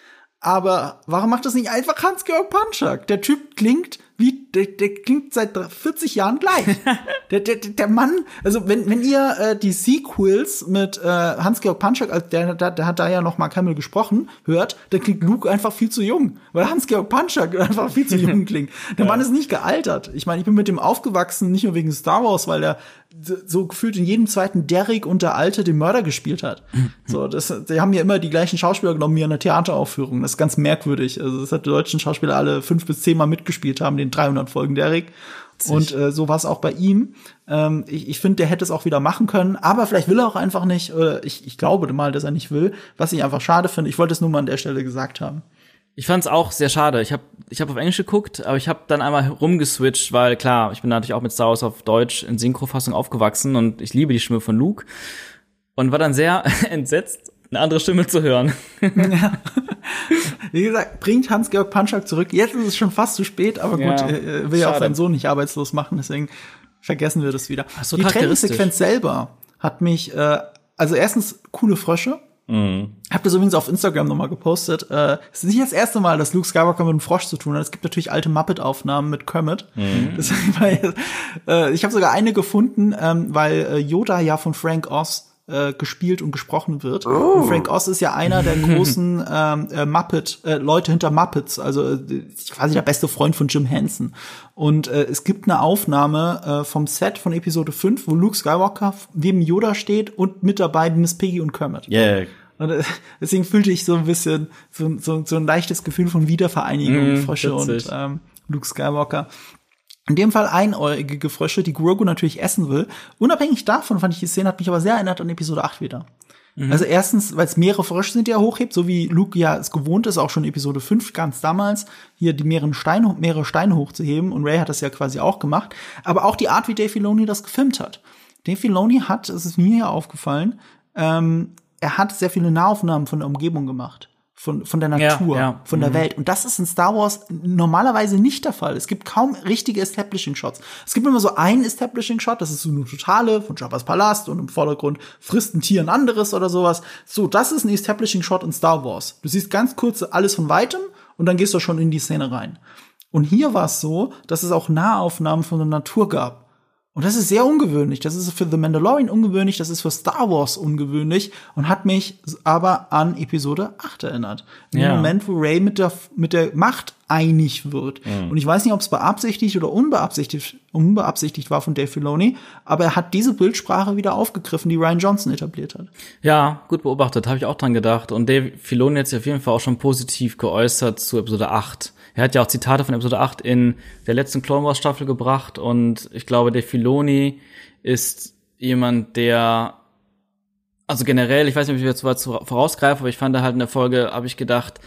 Speaker 1: Aber warum macht das nicht einfach Hans-Georg Panschak? Der Typ klingt wie, der, der klingt seit 40 Jahren gleich. der, der, der Mann, also wenn, wenn ihr äh, die Sequels mit äh, Hans-Georg Panschak, also der, der, der hat da ja noch Mark Hamill gesprochen, hört, dann klingt Luke einfach viel zu jung. Weil Hans-Georg Panschak einfach viel zu jung klingt. Der Mann ist nicht gealtert. Ich meine, ich bin mit dem aufgewachsen, nicht nur wegen Star Wars, weil er so gefühlt in jedem zweiten Derrick und der Alte den Mörder gespielt hat. So, das, die haben ja immer die gleichen Schauspieler genommen wie in einer Theateraufführung. Das ist ganz merkwürdig. Also, das hat die deutschen Schauspieler alle fünf bis zehn Mal mitgespielt haben, den 300 Folgen Derrick. Und äh, so war es auch bei ihm. Ähm, ich ich finde, der hätte es auch wieder machen können, aber vielleicht will er auch einfach nicht. Oder ich, ich glaube mal, dass er nicht will, was ich einfach schade finde. Ich wollte es nur mal an der Stelle gesagt haben.
Speaker 3: Ich fand es auch sehr schade. Ich habe ich hab auf Englisch geguckt, aber ich habe dann einmal rumgeswitcht, weil klar, ich bin natürlich auch mit Star Wars auf Deutsch in Synchrofassung aufgewachsen und ich liebe die Stimme von Luke und war dann sehr entsetzt, eine andere Stimme zu hören.
Speaker 1: Wie gesagt, bringt Hans-Georg Panschak zurück. Jetzt ist es schon fast zu spät, aber
Speaker 3: Ja,
Speaker 1: gut, äh, er will ja auch seinen Sohn nicht arbeitslos machen, deswegen vergessen wir das wieder.
Speaker 3: so
Speaker 1: Die. Trainingssequenz selber hat mich, äh, also erstens coole Frösche. Hab das übrigens auf Instagram nochmal gepostet. Äh, es ist nicht das erste Mal, dass Luke Skywalker mit einem Frosch zu tun hat. Es gibt natürlich alte Muppet-Aufnahmen mit Kermit. Das war, äh, ich habe sogar eine gefunden, ähm, weil äh, Yoda ja von Frank Oz äh, gespielt und gesprochen wird. Oh. Und Frank Oz ist ja einer der großen ähm, äh, Muppet äh, Leute hinter Muppets, also äh, quasi der beste Freund von Jim Henson. Und äh, es gibt eine Aufnahme äh, vom Set von Episode 5, wo Luke Skywalker neben Yoda steht und mit dabei Miss Piggy und Kermit.
Speaker 2: Yeah.
Speaker 1: Und äh, deswegen fühlte ich so ein bisschen so, so, so ein leichtes Gefühl von Wiedervereinigung, mm, Frösche und ähm, Luke Skywalker. In dem Fall einäugige Frösche, die Grogu natürlich essen will. Unabhängig davon fand ich die Szene, hat mich aber sehr erinnert an Episode 8 wieder. Mhm. Also erstens, weil es mehrere Frösche sind, die er hochhebt, so wie Luke ja es gewohnt ist, auch schon Episode 5 ganz damals, hier die mehreren Steine, mehrere Steine hochzuheben. Und Ray hat das ja quasi auch gemacht. Aber auch die Art, wie Dave Filoni das gefilmt hat. Dave Filoni hat, es ist mir ja aufgefallen, ähm, er hat sehr viele Nahaufnahmen von der Umgebung gemacht von, von der Natur, ja, ja. von der mhm. Welt. Und das ist in Star Wars normalerweise nicht der Fall. Es gibt kaum richtige Establishing-Shots. Es gibt immer so einen Establishing-Shot, das ist so eine totale von Jabba's Palast und im Vordergrund frisst ein Tier ein anderes oder sowas. So, das ist ein Establishing-Shot in Star Wars. Du siehst ganz kurz alles von weitem und dann gehst du schon in die Szene rein. Und hier war es so, dass es auch Nahaufnahmen von der Natur gab. Und das ist sehr ungewöhnlich. Das ist für The Mandalorian ungewöhnlich, das ist für Star Wars ungewöhnlich und hat mich aber an Episode 8 erinnert. In ja. Moment, wo Ray mit der, mit der Macht einig wird. Mhm. Und ich weiß nicht, ob es beabsichtigt oder unbeabsichtigt, unbeabsichtigt war von Dave Filoni, aber er hat diese Bildsprache wieder aufgegriffen, die Ryan Johnson etabliert hat.
Speaker 3: Ja, gut beobachtet, habe ich auch dran gedacht. Und Dave Filoni hat sich auf jeden Fall auch schon positiv geäußert zu Episode 8 er hat ja auch Zitate von Episode 8 in der letzten Clone Wars Staffel gebracht und ich glaube, der Filoni ist jemand, der also generell, ich weiß nicht, ob ich jetzt weit vorausgreife, aber ich fand da halt in der Folge, habe ich gedacht,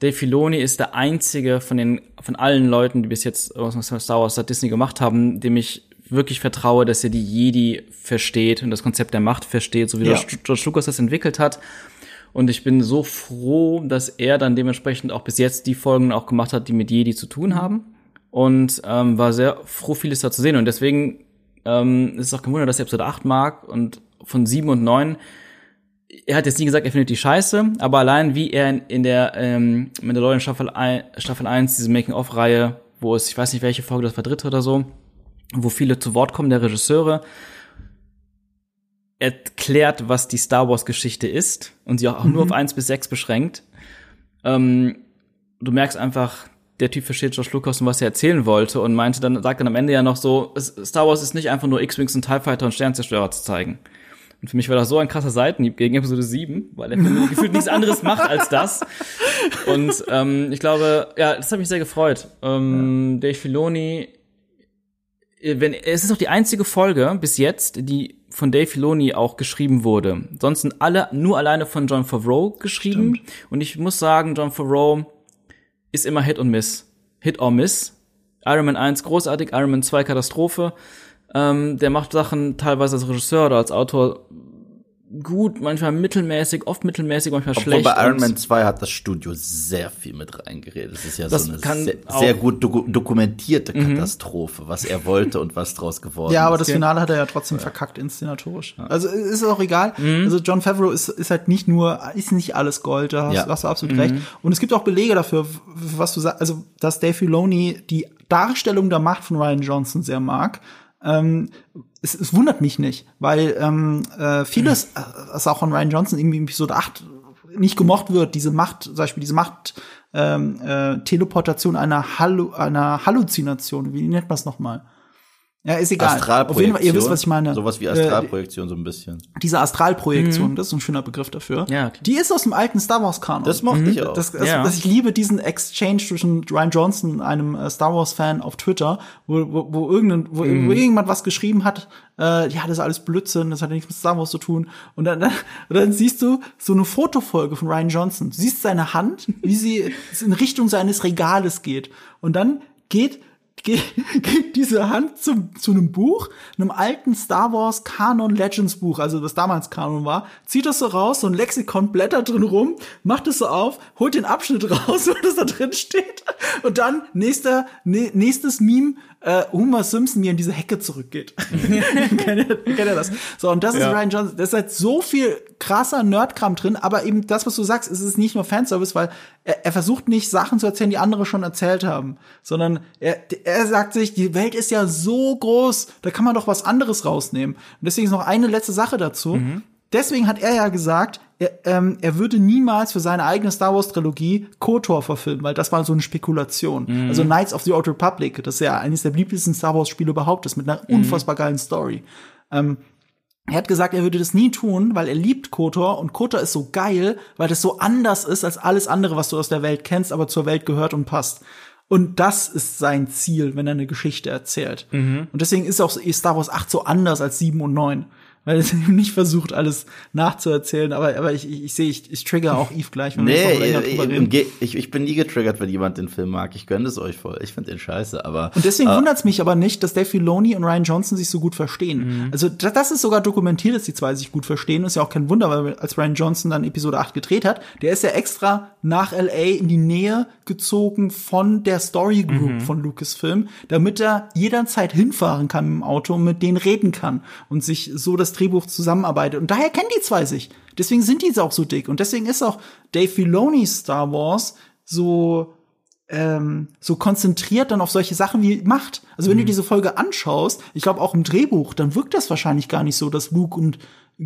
Speaker 3: Dave Filoni ist der einzige von den von allen Leuten, die bis jetzt Star Wars Disney gemacht haben, dem ich wirklich vertraue, dass er die Jedi versteht und das Konzept der Macht versteht, so wie ja. George Lucas das entwickelt hat. Und ich bin so froh, dass er dann dementsprechend auch bis jetzt die Folgen auch gemacht hat, die mit Jedi zu tun haben. Und ähm, war sehr froh, vieles da zu sehen. Und deswegen ähm, ist es auch kein Wunder, dass er Episode 8 mag und von 7 und 9 er hat jetzt nie gesagt, er findet die scheiße, aber allein wie er in, in der ähm, Mandalorian Staffel, 1, Staffel 1, diese Making-of-Reihe, wo es, ich weiß nicht welche Folge, das war dritte oder so, wo viele zu Wort kommen, der Regisseure, erklärt, was die Star Wars Geschichte ist und sie auch mhm. nur auf eins bis sechs beschränkt. Ähm, du merkst einfach, der Typ versteht George Lucas und was er erzählen wollte und meinte dann, sagt dann am Ende ja noch so, Star Wars ist nicht einfach nur X-Wings und TIE Fighter und Sternzerstörer zu zeigen. Und für mich war das so ein krasser Seitenhieb gegen Episode 7, weil er gefühlt nichts anderes macht als das. Und ähm, ich glaube, ja, das hat mich sehr gefreut. Ähm, ja. Dave Filoni, wenn, es ist auch die einzige Folge bis jetzt, die von Dave Filoni auch geschrieben wurde. Sonst sind alle nur alleine von John Favreau geschrieben. Stimmt. Und ich muss sagen, John Favreau ist immer Hit und Miss. Hit or Miss. Iron Man 1 großartig, Iron Man 2 Katastrophe. Ähm, der macht Sachen teilweise als Regisseur oder als Autor gut, manchmal mittelmäßig, oft mittelmäßig, manchmal Obwohl schlecht.
Speaker 2: Bei Iron Man 2 hat das Studio sehr viel mit reingeredet. Das ist ja das so eine sehr, sehr, gut doku dokumentierte mhm. Katastrophe, was er wollte und was draus geworden ist.
Speaker 1: Ja, aber das Finale hat er ja trotzdem ja. verkackt inszenatorisch. Ja. Also ist auch egal. Mhm. Also John Favreau ist, ist halt nicht nur, ist nicht alles Gold, da hast, ja. hast du absolut mhm. recht. Und es gibt auch Belege dafür, was du sagst, also dass Dave Filoni die Darstellung der Macht von Ryan Johnson sehr mag. Ähm, es, es wundert mich nicht, weil ähm, äh, vieles, mhm. was auch von Ryan Johnson irgendwie in Episode 8 nicht gemocht wird, diese Macht, zum Beispiel diese Macht, ähm, äh, Teleportation einer, Hallu einer Halluzination, wie nennt man es nochmal? Ja, ist egal.
Speaker 2: Astralprojektion. Auf jeden Fall,
Speaker 1: ihr wisst, was ich meine.
Speaker 2: Sowas wie äh, Astralprojektion, äh, so ein bisschen.
Speaker 1: Diese Astralprojektion, mhm. das ist ein schöner Begriff dafür. Ja. Die ist aus dem alten Star Wars Kanon.
Speaker 2: Das mochte mhm. ich auch.
Speaker 1: Das, das, ja. das, ich liebe diesen Exchange zwischen Ryan Johnson, einem äh, Star Wars Fan auf Twitter, wo, wo, wo, irgendein, wo, mhm. wo irgendjemand was geschrieben hat, äh, ja, das ist alles Blödsinn, das hat ja nichts mit Star Wars zu tun. Und dann, dann, und dann siehst du so eine Fotofolge von Ryan Johnson. Du siehst seine Hand, wie sie in Richtung seines Regales geht. Und dann geht geht diese Hand zum, zu einem Buch, einem alten Star Wars Canon Legends Buch, also was damals Canon war, zieht das so raus, so ein Lexikon, blättert drin rum, macht es so auf, holt den Abschnitt raus, wo das da drin steht und dann nächster, nächstes Meme, äh, Homer Simpson mir in diese Hecke zurückgeht. kennt, ihr, kennt ihr das? So, und das ja. ist Ryan Johnson. Da ist halt so viel krasser Nerdkram drin, aber eben das, was du sagst, ist es nicht nur Fanservice, weil er, er versucht nicht Sachen zu erzählen, die andere schon erzählt haben, sondern er, er sagt sich, die Welt ist ja so groß, da kann man doch was anderes rausnehmen. Und deswegen ist noch eine letzte Sache dazu. Mhm. deswegen hat er ja gesagt, er, ähm, er würde niemals für seine eigene Star Wars Trilogie KOTOR verfilmen, weil das war so eine Spekulation.
Speaker 3: Mhm.
Speaker 1: Also Knights of the Old Republic, das ist ja eines der beliebtesten Star Wars Spiele überhaupt ist, mit einer
Speaker 3: Mhm.
Speaker 1: unfassbar geilen Story. Ähm, er hat gesagt, er würde das nie tun, weil er liebt KOTOR und KOTOR ist so geil, weil das so anders ist als alles andere, was du aus der Welt kennst, aber zur Welt gehört und passt. Und das ist sein Ziel, wenn er eine Geschichte erzählt.
Speaker 3: Mhm.
Speaker 1: Und deswegen ist auch Star Wars 8 so anders als 7 und 9. Weil es eben nicht versucht, alles nachzuerzählen. Aber, aber ich, ich, ich sehe, ich, ich trigger auch Eve gleich, wenn wir
Speaker 2: Nee,
Speaker 1: länger
Speaker 2: ich,
Speaker 1: drüber reden.
Speaker 2: ich, ich, bin nie getriggert, wenn jemand den Film mag. Ich gönne es euch voll. Ich finde den scheiße, aber.
Speaker 1: Und deswegen
Speaker 2: äh,
Speaker 1: wundert es mich aber nicht, dass Dave Filoni und Ryan Johnson sich so gut verstehen. Also das, das ist sogar dokumentiert, dass die zwei sich gut verstehen. Ist ja auch kein Wunder, weil als Ryan Johnson dann Episode 8 gedreht hat, der ist ja extra nach LA in die Nähe gezogen von der Story Group von Lucasfilm, damit er jederzeit hinfahren kann im Auto und mit denen reden kann und sich so das Drehbuch zusammenarbeitet. Und daher kennen die zwei sich. Deswegen sind die auch so dick. Und deswegen ist auch Dave Filoni's Star Wars so ähm, so konzentriert dann auf solche Sachen wie Macht. Also wenn du diese Folge anschaust, ich glaube auch im Drehbuch, dann wirkt das wahrscheinlich gar nicht so, dass Luke und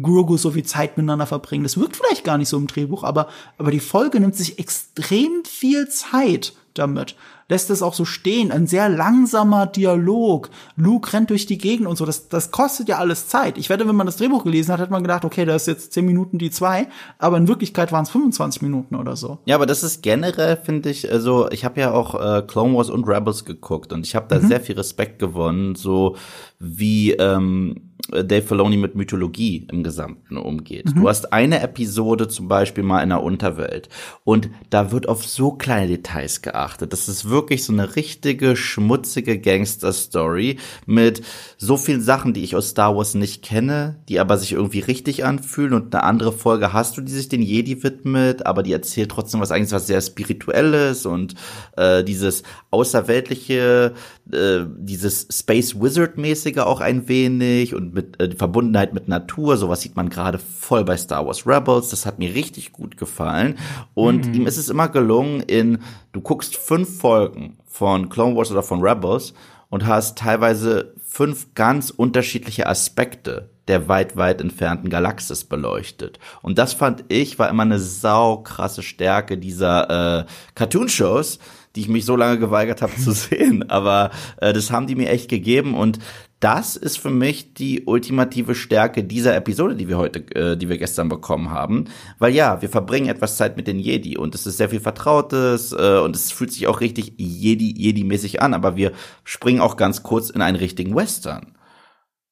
Speaker 1: Grogu so viel Zeit miteinander verbringen. Das wirkt vielleicht gar nicht so im Drehbuch, aber, aber die Folge nimmt sich extrem viel Zeit damit. Lässt es auch so stehen. Ein sehr langsamer Dialog. Luke rennt durch die Gegend und so. Das, das kostet ja alles Zeit. Ich wette, wenn man das Drehbuch gelesen hat, hat man gedacht, okay, da ist jetzt 10 Minuten die zwei. Aber in Wirklichkeit waren es 25 Minuten oder so.
Speaker 2: Ja, aber das ist generell, finde ich, also ich habe ja auch äh, Clone Wars und Rebels geguckt und ich habe da sehr viel Respekt gewonnen, so wie ähm, Dave Filoni mit Mythologie im Gesamten umgeht. Du hast eine Episode zum Beispiel mal in der Unterwelt und da wird auf so kleine Details geachtet. Das ist wirklich so eine richtige schmutzige Gangster-Story mit so vielen Sachen, die ich aus Star Wars nicht kenne, die aber sich irgendwie richtig anfühlen und eine andere Folge hast du, die sich den Jedi widmet, aber die erzählt trotzdem was eigentlich was sehr spirituelles und äh, dieses außerweltliche, äh, dieses Space Wizard mäßige auch ein wenig und mit äh, die Verbundenheit mit Natur, sowas sieht man gerade voll bei Star Wars Rebels, das hat mir richtig gut gefallen und ihm ist es immer gelungen in du guckst fünf Folgen von Clone Wars oder von Rebels und hast teilweise fünf ganz unterschiedliche Aspekte der weit, weit entfernten Galaxis beleuchtet. Und das fand ich, war immer eine saukrasse Stärke dieser äh, Cartoon-Shows, die ich mich so lange geweigert habe zu sehen. Aber äh, das haben die mir echt gegeben und das ist für mich die ultimative Stärke dieser Episode, die wir heute, äh, die wir gestern bekommen haben. Weil ja, wir verbringen etwas Zeit mit den Jedi und es ist sehr viel Vertrautes äh, und es fühlt sich auch richtig Jedi, Jedi-mäßig an, aber wir springen auch ganz kurz in einen richtigen Western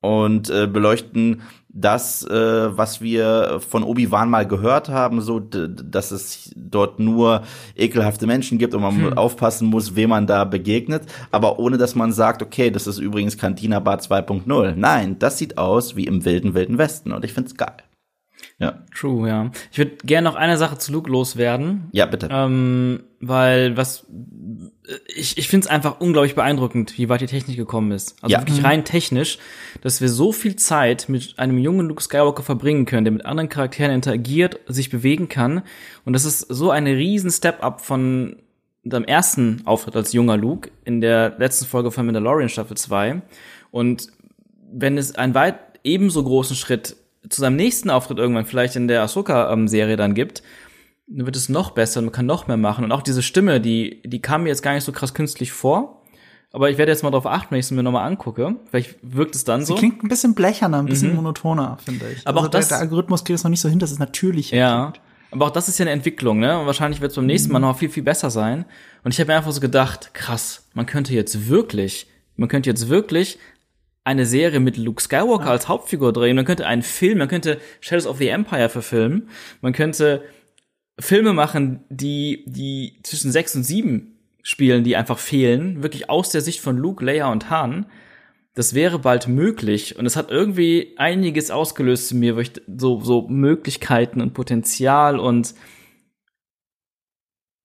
Speaker 2: und äh, beleuchten das, äh, was wir von Obi-Wan mal gehört haben, so, dass es dort nur ekelhafte Menschen gibt und man aufpassen muss, wem man da begegnet, aber ohne dass man sagt, okay, das ist übrigens Cantina Bar 2.0. Nein, das sieht aus wie im wilden, wilden Westen und ich find's geil. Ja,
Speaker 3: True, ja. Ich würde gerne noch eine Sache zu Luke loswerden.
Speaker 2: ja, bitte.
Speaker 3: Ähm, weil was ich, ich finde es einfach unglaublich beeindruckend, wie weit die Technik gekommen ist. Also
Speaker 2: Ja.
Speaker 3: wirklich rein technisch, dass wir so viel Zeit mit einem jungen Luke Skywalker verbringen können, der mit anderen Charakteren interagiert, sich bewegen kann. Und das ist so eine riesen Step-up von dem ersten Auftritt als junger Luke in der letzten Folge von Mandalorian Staffel 2. Und wenn es einen weit ebenso großen Schritt zu seinem nächsten Auftritt irgendwann vielleicht in der Ahsoka-Serie dann gibt, dann wird es noch besser und man kann noch mehr machen. Und auch diese Stimme, die, die kam mir jetzt gar nicht so krass künstlich vor. Aber ich werde jetzt mal darauf achten, wenn ich es mir nochmal angucke. Vielleicht wirkt es dann so.
Speaker 1: Sie klingt ein bisschen blecherner, ein bisschen monotoner, finde ich.
Speaker 3: Mhm. Aber auch
Speaker 1: der,
Speaker 3: das-
Speaker 1: der Algorithmus kriegt es noch nicht so hin, dass es natürlich
Speaker 3: Ja. Aber auch das ist ja eine Entwicklung, ne? Und wahrscheinlich wird es beim nächsten Mal noch viel, viel besser sein. Und ich habe mir einfach so gedacht, krass, man könnte jetzt wirklich, man könnte jetzt wirklich eine Serie mit Luke Skywalker als Hauptfigur drehen. Man könnte einen Film, man könnte Shadows of the Empire verfilmen. Man könnte Filme machen, die, die zwischen sechs und sieben spielen, die einfach fehlen. Wirklich aus der Sicht von Luke, Leia und Han. Das wäre bald möglich. Und es hat irgendwie einiges ausgelöst in mir, ich so, so Möglichkeiten und Potenzial und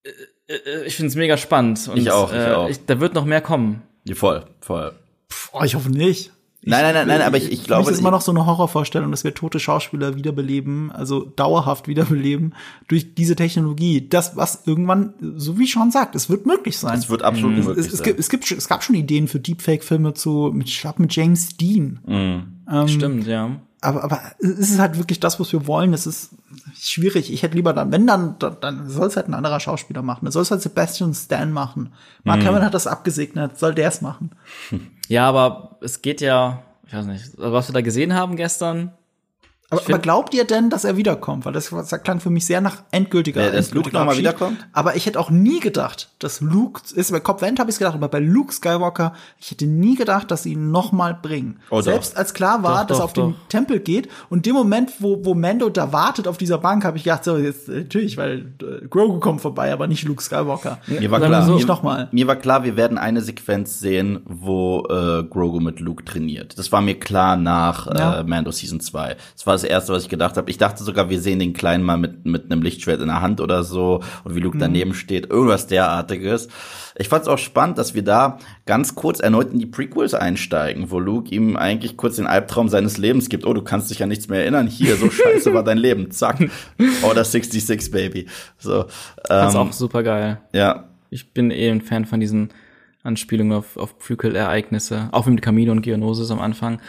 Speaker 3: äh, äh, ich finde es mega spannend. Und,
Speaker 2: Ich auch, ich
Speaker 3: äh,
Speaker 2: auch.
Speaker 3: da wird noch mehr kommen.
Speaker 2: Ja, voll, voll.
Speaker 1: Pff, oh, ich hoffe nicht. Ich,
Speaker 2: Nein, nein, nein, nein, aber ich- ich glaube,
Speaker 1: mich ist immer noch so eine Horrorvorstellung, dass wir tote Schauspieler wiederbeleben, also dauerhaft wiederbeleben, durch diese Technologie. Das, was irgendwann, so wie Sean sagt, es wird möglich sein.
Speaker 2: Es wird absolut
Speaker 1: es,
Speaker 2: möglich
Speaker 1: es, es,
Speaker 2: sein.
Speaker 1: gibt, es, gibt, schon- es gab schon Ideen für Deepfake-Filme zu, mit, ich glaub, mit James Dean.
Speaker 2: Mhm.
Speaker 1: Ähm,
Speaker 3: Stimmt, ja.
Speaker 1: Aber, aber es ist halt wirklich das, was wir wollen. Es ist schwierig. Ich hätte lieber dann, wenn dann, dann, dann soll es halt ein anderer Schauspieler machen. Das soll es halt Sebastian Stan machen. Mark
Speaker 3: Mhm.
Speaker 1: Hamill hat das abgesegnet, soll der es machen.
Speaker 3: Ja, aber es geht ja, ich weiß nicht, was wir da gesehen haben gestern.
Speaker 1: Aber, aber glaubt ihr denn, dass er wiederkommt? Weil das, das klang für mich sehr nach endgültiger.
Speaker 2: Ja, dass Luke
Speaker 1: endgültiger
Speaker 2: noch mal
Speaker 1: Abschied.
Speaker 2: wiederkommt?
Speaker 1: Aber ich hätte auch nie gedacht, dass Luke, ist bei Cop Vent habe ich es gedacht, aber bei Luke Skywalker, ich hätte nie gedacht, dass sie ihn noch mal bringen.
Speaker 2: Oh.
Speaker 1: Selbst als klar war,
Speaker 3: Doch,
Speaker 1: dass er auf den
Speaker 3: doch.
Speaker 1: Tempel geht und dem Moment, wo, wo Mando da wartet auf dieser Bank, habe ich gedacht, so jetzt äh, natürlich, weil äh, Grogu kommt vorbei, aber nicht Luke Skywalker.
Speaker 2: Mir war klar,
Speaker 3: so.
Speaker 2: mir, mir war klar, wir werden eine Sequenz sehen, wo äh, Grogu mit Luke trainiert. Das war mir klar nach
Speaker 1: Ja.
Speaker 2: äh, Mando Season 2. Das war das erste, was ich gedacht habe. Ich dachte sogar, wir sehen den Kleinen mal mit mit einem Lichtschwert in der Hand oder so und wie
Speaker 1: Mhm.
Speaker 2: Luke daneben steht, irgendwas derartiges. Ich fand es auch spannend, dass wir da ganz kurz erneut in die Prequels einsteigen, wo Luke ihm eigentlich kurz den Albtraum seines Lebens gibt. Oh, du kannst dich ja nichts mehr erinnern. Hier, so scheiße war dein Leben. Zack. Order 66, Baby. So.
Speaker 3: Das ist
Speaker 2: Ähm,
Speaker 3: auch super geil.
Speaker 2: ja,
Speaker 3: Ich bin eh ein Fan von diesen Anspielungen auf, auf Prequel-Ereignisse, auch mit Camino und Geonosis am Anfang.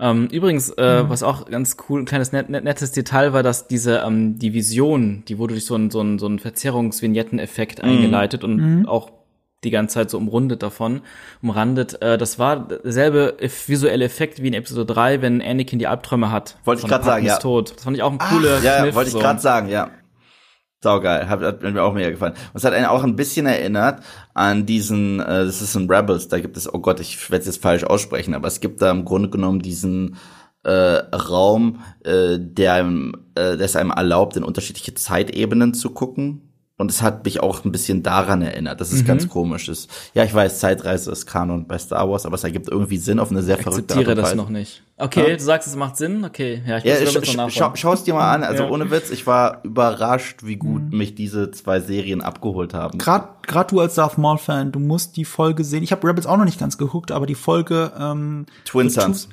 Speaker 3: Ähm, übrigens, äh, was auch ganz cool, ein kleines net, net, nettes Detail war, dass diese ähm, die Vision, die wurde durch so einen so einen so einen Verzerrungsvignetten-Effekt eingeleitet und auch die ganze Zeit so umrundet davon, umrandet. Äh, das war derselbe visuelle Effekt wie in Episode 3, wenn Anakin die Albträume hat.
Speaker 2: Wollte ich grad sagen, ja.
Speaker 3: Tod. Das fand ich auch ein cooler
Speaker 2: Ja, ja
Speaker 3: Kniff,
Speaker 2: wollte ich
Speaker 3: so.
Speaker 2: gerade sagen, ja. Saugeil, hat, hat mir auch mega gefallen. Und es hat einen auch ein bisschen erinnert an diesen, äh, das ist in Rebels, da gibt es, oh Gott, ich werde es jetzt falsch aussprechen, aber es gibt da im Grunde genommen diesen äh, Raum, äh, der einem, äh, der es einem erlaubt, in unterschiedliche Zeitebenen zu gucken. Und es hat mich auch ein bisschen daran erinnert. Das ist ganz komisch. Das, ja, ich weiß, Zeitreise ist Kanon bei Star Wars, aber es ergibt irgendwie Sinn auf eine sehr verrückte Art
Speaker 3: Akzeptiere
Speaker 2: und
Speaker 3: das
Speaker 2: Weise.
Speaker 3: noch nicht. Okay, du sagst, es macht Sinn. Okay, ja, ich
Speaker 2: Ja,
Speaker 3: muss
Speaker 2: sch
Speaker 3: noch
Speaker 2: schau, schau es dir mal an. Also
Speaker 3: Ja.
Speaker 2: ohne Witz, ich war überrascht, wie gut mich diese zwei Serien abgeholt haben.
Speaker 1: Grad, grad du als Darth Maul-Fan, du musst die Folge sehen. Ich habe Rebels auch noch nicht ganz geguckt, aber die Folge ähm,
Speaker 2: Twin
Speaker 1: Two-
Speaker 2: Sons.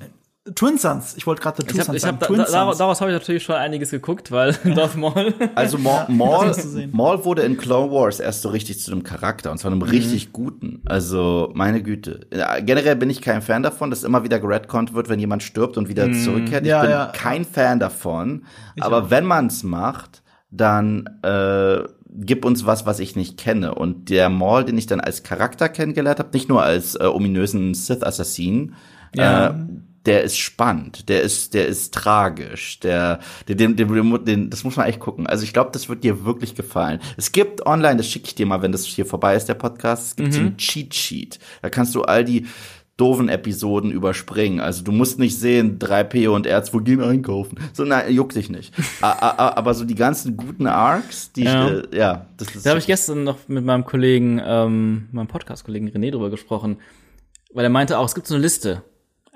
Speaker 1: Twin Sons. Ich wollte gerade
Speaker 3: Ich hab, ich hab,
Speaker 1: sagen.
Speaker 3: da,
Speaker 1: Twin
Speaker 3: da, daraus habe ich natürlich schon einiges geguckt, weil Darth Maul.
Speaker 2: Also Maul,
Speaker 1: du sehen.
Speaker 2: Maul wurde in Clone Wars erst so richtig zu einem Charakter und zwar
Speaker 1: Mhm.
Speaker 2: einem richtig guten. Also meine Güte. Ja, generell bin ich kein Fan davon, dass immer wieder geredconnt wird, wenn jemand stirbt und wieder zurückkehrt. Ich
Speaker 1: Mhm. Ja,
Speaker 2: bin
Speaker 1: ja.
Speaker 2: kein Fan davon. Aber wenn man es macht, dann äh, gib uns was, was ich nicht kenne. Und der Maul, den ich dann als Charakter kennengelernt habe, nicht nur als äh, ominösen Sith-Assassin,
Speaker 1: Ja.
Speaker 2: äh, der ist spannend, der ist, der ist tragisch, der, den, den, den, das muss man echt gucken. Also ich glaube, das wird dir wirklich gefallen. Es gibt online, das schicke ich dir mal, wenn das hier vorbei ist, der Podcast, es gibt so
Speaker 1: Mhm.
Speaker 2: ein Cheat Sheet. Da kannst du all die doofen Episoden überspringen. Also du musst nicht sehen, 3P und Erz, wo gehen einkaufen. So, nein, juckt dich nicht. Aber so die ganzen guten Arcs, die,
Speaker 3: Ja.
Speaker 2: äh, ja das ist
Speaker 3: Da habe ich gestern noch mit meinem Kollegen, ähm, meinem Podcast-Kollegen René drüber gesprochen, weil er meinte auch, es gibt so eine Liste.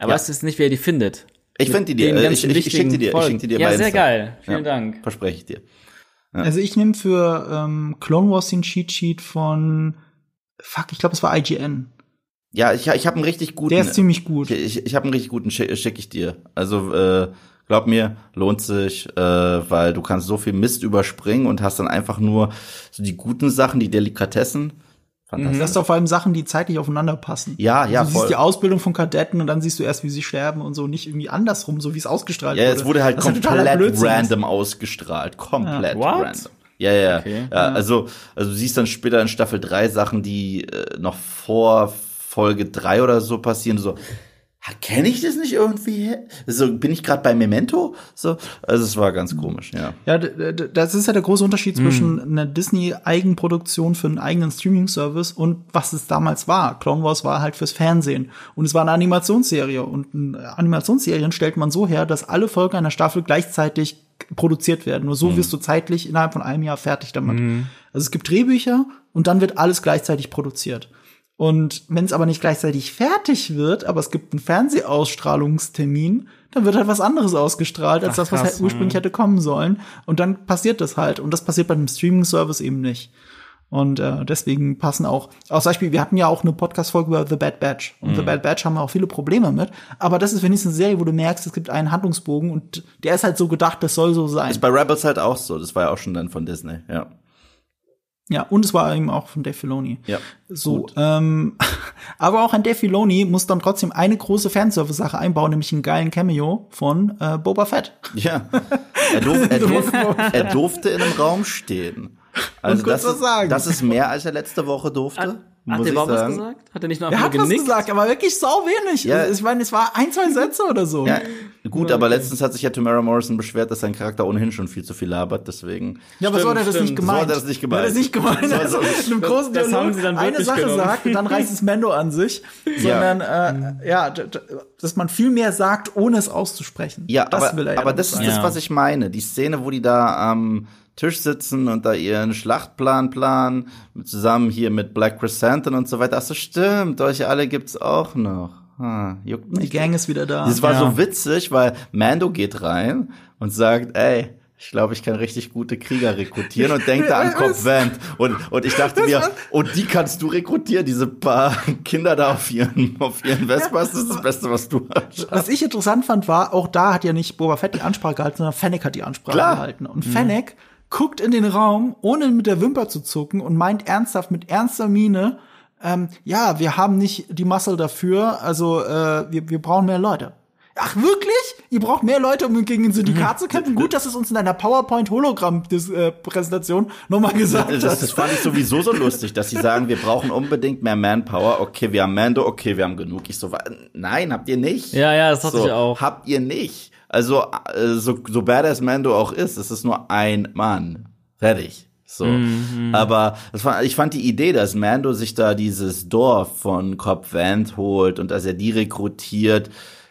Speaker 3: Er
Speaker 2: Ja.
Speaker 3: weiß jetzt nicht, wer die findet.
Speaker 2: Ich find die dir, äh, ich- ich- ich schick die dir, ich schick die dir.
Speaker 3: Ja,
Speaker 2: bei
Speaker 3: sehr
Speaker 2: Insta.
Speaker 3: geil. Vielen
Speaker 2: Ja.
Speaker 3: Dank.
Speaker 2: Verspreche ich dir.
Speaker 1: Also ich nehme für ähm, Clone Wars den Cheat Sheet von Fuck, ich glaube, es war IGN.
Speaker 2: Ja, ich, ich habe einen richtig guten.
Speaker 1: Der ist ziemlich gut.
Speaker 2: Ich, ich, ich habe einen richtig guten, schicke schick ich dir. Also äh, glaub mir, lohnt sich, äh, weil du kannst so viel Mist überspringen und hast dann einfach nur so die guten Sachen, die Delikatessen. Fantastisch.
Speaker 1: Das ist doch vor allem Sachen, die zeitlich aufeinander passen.
Speaker 2: Ja, ja,
Speaker 1: Du siehst
Speaker 2: voll.
Speaker 1: die Ausbildung von Kadetten und dann siehst du erst, wie sie sterben und so, nicht irgendwie andersrum, so wie es ausgestrahlt
Speaker 2: Ja,
Speaker 1: wurde.
Speaker 2: es wurde halt
Speaker 1: ja totaler
Speaker 2: komplett
Speaker 1: Blödsinn ist.
Speaker 2: random ausgestrahlt. Komplett
Speaker 3: Ja.
Speaker 2: Random. Ja, ja,
Speaker 3: Okay.
Speaker 2: ja. Also, also du siehst dann später in Staffel 3 Sachen, die äh, noch vor Folge 3 oder so passieren. Du so, kenne ich das nicht irgendwie? So, bin ich gerade bei Memento? So, also es war ganz komisch, ja.
Speaker 1: Ja, das ist ja der große Unterschied
Speaker 2: Mhm.
Speaker 1: zwischen einer Disney-Eigenproduktion für einen eigenen Streaming-Service und was es damals war. Clone Wars war halt fürs Fernsehen. Und es war eine Animationsserie. Und Animationsserien stellt man so her, dass alle Folgen einer Staffel gleichzeitig produziert werden. Nur so
Speaker 2: Mhm.
Speaker 1: wirst du zeitlich innerhalb von einem Jahr fertig damit. Also es gibt Drehbücher und dann wird alles gleichzeitig produziert. Und wenn es aber nicht gleichzeitig fertig wird, aber es gibt einen Fernsehausstrahlungstermin, dann wird halt was anderes ausgestrahlt, als
Speaker 3: Ach,
Speaker 1: das, was
Speaker 3: krass,
Speaker 1: halt ursprünglich hätte kommen sollen. Und dann passiert das halt. Und das passiert bei einem Streaming-Service eben nicht. Und äh, deswegen passen auch, aus Beispiel, wir hatten ja auch eine Podcast-Folge über The Bad Batch. Und The Bad Batch haben wir auch viele Probleme mit. Aber das ist wenigstens eine Serie, wo du merkst, es gibt einen Handlungsbogen und der ist halt so gedacht, das soll so sein.
Speaker 2: Ist bei Rebels halt auch so. Das war ja auch schon dann von Disney, ja.
Speaker 1: Ja, und es war eben auch von Dave Filoni.
Speaker 2: Ja.
Speaker 1: So, ähm, aber auch ein Dave Filoni muss dann trotzdem eine große Fanservice-Sache einbauen, nämlich einen geilen Cameo von äh, Boba Fett.
Speaker 2: Ja. Er, durf, er, durf, er durfte in einem Raum stehen. Also
Speaker 1: kurz
Speaker 2: das,
Speaker 1: was
Speaker 2: ist,
Speaker 1: sagen.
Speaker 2: das ist mehr, als er letzte Woche durfte.
Speaker 3: Hat er überhaupt was gesagt? Hat er nicht nur
Speaker 1: Er
Speaker 3: einfach
Speaker 1: hat
Speaker 3: nur
Speaker 1: was
Speaker 3: genickt?
Speaker 1: gesagt, aber wirklich sau wenig.
Speaker 2: Ja.
Speaker 1: Also, ich meine, es war ein, zwei Sätze oder so.
Speaker 2: Ja, gut, aber letztens hat sich ja Tamara Morrison beschwert, dass sein Charakter ohnehin schon viel zu viel labert, deswegen.
Speaker 1: Ja, aber so hat er das
Speaker 3: Stimmt,
Speaker 1: nicht
Speaker 3: stimmt.
Speaker 1: gemeint.
Speaker 2: So hat er das nicht gemeint.
Speaker 1: Er hat das nicht gemeint.
Speaker 2: So-
Speaker 1: Also, in einem großen
Speaker 3: das
Speaker 1: Dialog
Speaker 3: haben sie dann
Speaker 1: eine Sache
Speaker 3: genommen.
Speaker 1: sagt und dann reißt es Mendo an sich. Sondern, äh, ja, d- d- dass man viel mehr sagt, ohne es auszusprechen.
Speaker 2: Ja,
Speaker 1: das
Speaker 2: aber,
Speaker 1: will er ja
Speaker 2: aber das ist
Speaker 1: sagen.
Speaker 2: das,
Speaker 3: Ja.
Speaker 2: was ich meine. Die Szene, wo die da am Tisch sitzen und da ihren Schlachtplan planen, zusammen hier mit Black Chrysanthemum und so weiter. Ach so, stimmt, euch alle gibt's auch noch. Ah, juckt
Speaker 1: Die
Speaker 2: mich.
Speaker 1: Gang ist wieder da.
Speaker 2: Das war
Speaker 3: Ja.
Speaker 2: so witzig, weil Mando geht rein und sagt, ey, ich glaube, ich kann richtig gute Krieger rekrutieren und denkt da an Cobb Vanth. Und, und ich dachte mir, und die kannst du rekrutieren, diese paar Kinder da auf ihren, auf ihren Vespas, das ist das Beste, was du hast.
Speaker 1: Was ich interessant fand, war, auch da hat ja nicht Boba Fett die Ansprache gehalten, sondern Fennec hat die Ansprache
Speaker 2: Klar.
Speaker 1: gehalten. Und Fennec guckt in den Raum, ohne mit der Wimper zu zucken und meint ernsthaft mit ernster Miene, ähm, ja, wir haben nicht die Muscle dafür, also äh, wir, wir brauchen mehr Leute. Ach wirklich? Ihr braucht mehr Leute, um gegen ein Syndikat zu kämpfen? Gut, dass es uns in einer PowerPoint-Hologramm-Präsentation nochmal gesagt
Speaker 2: Das,
Speaker 1: hat.
Speaker 2: das fand ich sowieso so lustig, dass sie sagen, wir brauchen unbedingt mehr Manpower. Okay, wir haben Mando, okay, wir haben genug. Ich so, nein, habt ihr nicht.
Speaker 3: Ja, ja, das hatte
Speaker 2: so,
Speaker 3: ich auch.
Speaker 2: Habt ihr nicht. Also, äh, so, so badass Mando auch ist, es ist nur ein Mann. Fertig. So.
Speaker 3: Mhm.
Speaker 2: Aber das war, ich fand die Idee, dass Mando sich da dieses Dorf von Cobb Vanth holt und dass er die rekrutiert,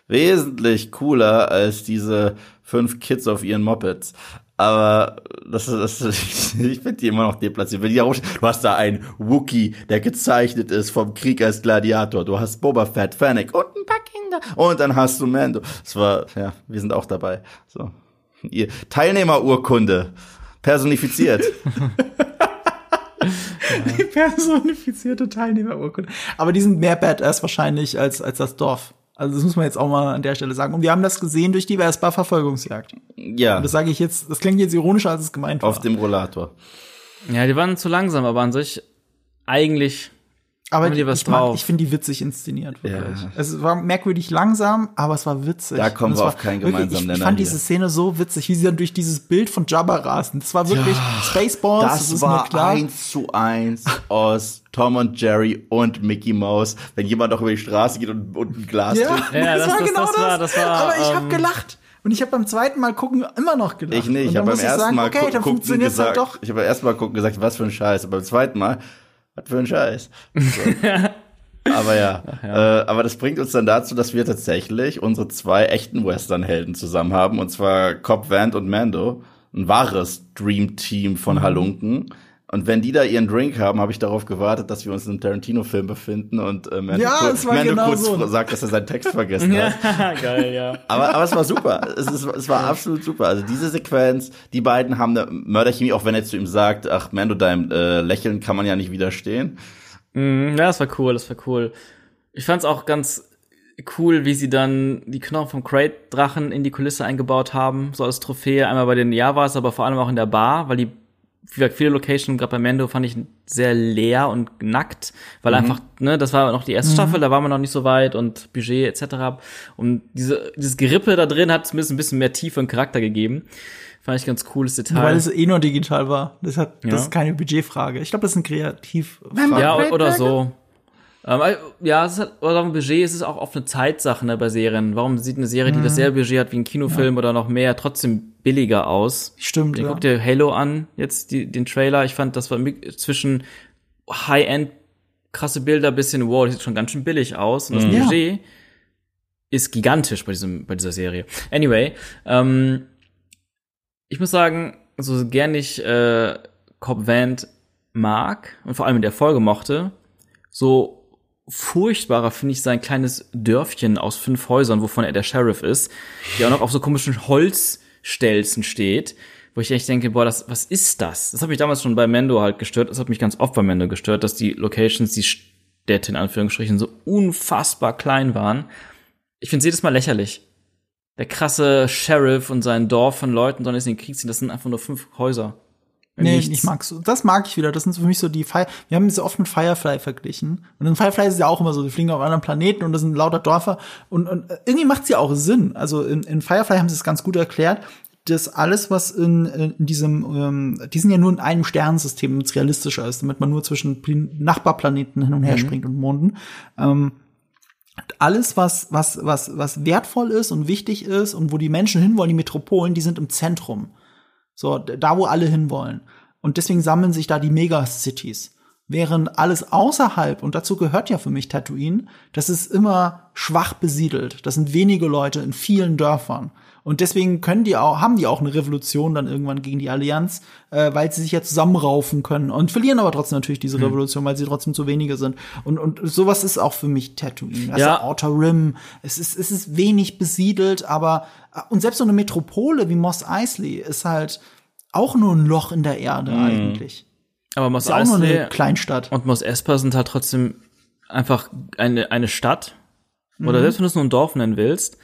Speaker 2: wesentlich cooler als diese fünf Kids auf ihren Mopeds. Aber das das ich finde die immer noch deplatziert. Du hast da einen Wookie, der gezeichnet ist vom Krieg als Gladiator. Du hast Boba Fett, Fennec und ein paar Kinder. Und dann hast du Mando. Das war, ja, wir sind auch dabei. So. Ihr Teilnehmerurkunde. Personifiziert.
Speaker 1: Die personifizierte Teilnehmerurkunde. Aber die sind mehr Badass wahrscheinlich als, als das Dorf. Also das muss man jetzt auch mal an der Stelle sagen. Und wir haben das gesehen durch die Vespa-Verfolgungsjagd.
Speaker 2: ja,
Speaker 1: Das sage ich jetzt, das klingt jetzt ironischer, als es gemeint war.
Speaker 2: auf dem Rollator.
Speaker 3: Ja, die waren zu langsam, aber an sich eigentlich
Speaker 1: aber
Speaker 3: die was
Speaker 1: ich, mag- ich finde die witzig inszeniert. Wirklich.
Speaker 2: Ja.
Speaker 1: Es war merkwürdig langsam, aber es war witzig.
Speaker 2: Da kommen wir auf keinen
Speaker 1: wirklich-
Speaker 2: gemeinsamen
Speaker 1: Ich, ich
Speaker 2: Nenner
Speaker 1: fand
Speaker 2: hier.
Speaker 1: diese Szene so witzig, wie sie dann durch dieses Bild von Jabba rasen. Das war wirklich Spaceballs, das,
Speaker 2: Das
Speaker 1: ist mir
Speaker 2: war
Speaker 1: klar.
Speaker 2: eins zu eins aus Tom und Jerry und Mickey Mouse, wenn jemand auch über die Straße geht und, und ein Glas
Speaker 1: Ja,
Speaker 2: trinkt.
Speaker 3: Ja,
Speaker 1: das,
Speaker 3: das-
Speaker 1: war
Speaker 3: das-
Speaker 1: genau
Speaker 3: das
Speaker 1: das.
Speaker 3: war- das war,
Speaker 1: Aber ich habe
Speaker 3: ähm,
Speaker 1: gelacht. Und ich habe beim zweiten Mal gucken immer noch gelacht.
Speaker 2: Ich nicht, ich habe beim ersten
Speaker 1: sagen,
Speaker 2: Mal
Speaker 1: okay,
Speaker 2: gu-
Speaker 1: dann
Speaker 2: gucken
Speaker 1: funktioniert
Speaker 2: gesagt,
Speaker 1: halt doch.
Speaker 2: ich habe beim ersten Mal gucken gesagt, was für ein Scheiß, und beim zweiten Mal, was für ein Scheiß. So. aber ja, Äh, aber das bringt uns dann dazu, dass wir tatsächlich unsere zwei echten Western-Helden zusammen haben, und zwar Cobb Vanth und Mando, ein wahres Dream-Team von
Speaker 1: Mhm.
Speaker 2: Und wenn die da ihren Drink haben, habe ich darauf gewartet, dass wir uns in einem Tarantino-Film befinden und äh, Mando,
Speaker 1: Ja, es
Speaker 2: Mando
Speaker 1: genau
Speaker 2: kurz
Speaker 1: so.
Speaker 2: sagt, dass er seinen Text vergessen hat.
Speaker 3: Ja, geil, ja.
Speaker 2: Aber, aber es war super. Es, ist, es war absolut super. Also diese Sequenz, die beiden haben eine Mörderchemie, auch wenn er zu ihm sagt, ach Mando, deinem äh, Lächeln kann man ja nicht widerstehen.
Speaker 3: Mhm, ja, das war cool, das war cool. Ich fand's auch ganz cool, wie sie dann die Knochen vom Crate-Drachen in die Kulisse eingebaut haben, so als Trophäe. Einmal bei den Javas, aber vor allem auch in der Bar, weil die viele Locations, gerade bei Mando, fand ich sehr leer und nackt, weil einfach, ne, das war noch die erste Staffel, da war man noch nicht so weit und Budget etc. Und diese, dieses Gerippe da drin hat zumindest ein bisschen mehr Tiefe und Charakter gegeben. Fand ich ganz cooles Detail.
Speaker 1: Weil es eh nur digital war. Das, hat,
Speaker 3: Ja.
Speaker 1: das ist keine Budgetfrage. Ich glaube, das ist ein kreativ.
Speaker 3: Ja, oder so. Ähm, äh, ja, es ist halt, oder ein Budget es ist auch oft eine Zeitsache ne, bei Serien. Warum sieht eine Serie, die dasselbe Budget hat wie ein Kinofilm oder noch mehr, trotzdem billiger aus?
Speaker 1: Stimmt,
Speaker 3: Ihr
Speaker 1: ja.
Speaker 3: guckt dir Halo an, jetzt die, den Trailer. Ich fand, das war zwischen High-End krasse Bilder bisschen, wow, das sieht schon ganz schön billig aus. Und das
Speaker 1: Ja.
Speaker 3: Budget ist gigantisch bei diesem, bei dieser Serie. Anyway, ähm, ich muss sagen, so gern ich äh, Cobb Vanth mag und vor allem in der Folge mochte, so furchtbarer finde ich sein kleines Dörfchen aus fünf Häusern, wovon er der Sheriff ist, der auch noch auf so komischen Holzstelzen steht, wo ich echt denke, boah, das, was ist das? Das hat mich damals schon bei Mendo halt gestört, das hat mich ganz oft bei Mendo gestört, dass die Locations, die Städte in Anführungsstrichen so unfassbar klein waren. Ich finde es jedes Mal lächerlich. Der krasse Sheriff und sein Dorf von Leuten, sondern ist in den Krieg ziehen, das sind einfach nur fünf Häuser.
Speaker 1: Nee,
Speaker 3: Nichts.
Speaker 1: ich mag's. Das mag ich wieder. Das sind für mich so die Fire. Wir haben sie oft mit Firefly verglichen. Und in Firefly ist es ja auch immer so, die fliegen auf anderen Planeten und das sind lauter Dörfer. Und, und irgendwie macht's ja auch Sinn. Also in, in Firefly haben sie es ganz gut erklärt, dass alles, was in, in diesem, ähm, die sind ja nur in einem Sternensystem, damit es realistischer ist, damit man nur zwischen Pl- Nachbarplaneten hin und her springt und Monden. Ähm, alles, was, was, was, was wertvoll ist und wichtig ist und wo die Menschen hinwollen, die Metropolen, die sind im Zentrum. So, da, wo alle hinwollen. Und deswegen sammeln sich da die Megacities. Während alles außerhalb, und dazu gehört ja für mich Tatooine, das ist immer schwach besiedelt. Das sind wenige Leute in vielen Dörfern. Und deswegen können die auch, haben die auch eine Revolution dann irgendwann gegen die Allianz, äh, weil sie sich ja zusammenraufen können und verlieren aber trotzdem natürlich diese Revolution, weil sie trotzdem zu wenige sind. Und, und sowas ist auch für mich Tatooine. Also
Speaker 3: Ja.
Speaker 1: Outer Rim. Es ist, es ist wenig besiedelt, aber und selbst so eine Metropole wie Mos Eisley ist halt auch nur ein Loch in der Erde eigentlich.
Speaker 3: Aber Mos
Speaker 1: Ist auch nur eine Kleinstadt.
Speaker 3: und Mos Espa sind halt trotzdem einfach eine, eine Stadt. Oder selbst wenn du es nur ein Dorf nennen willst,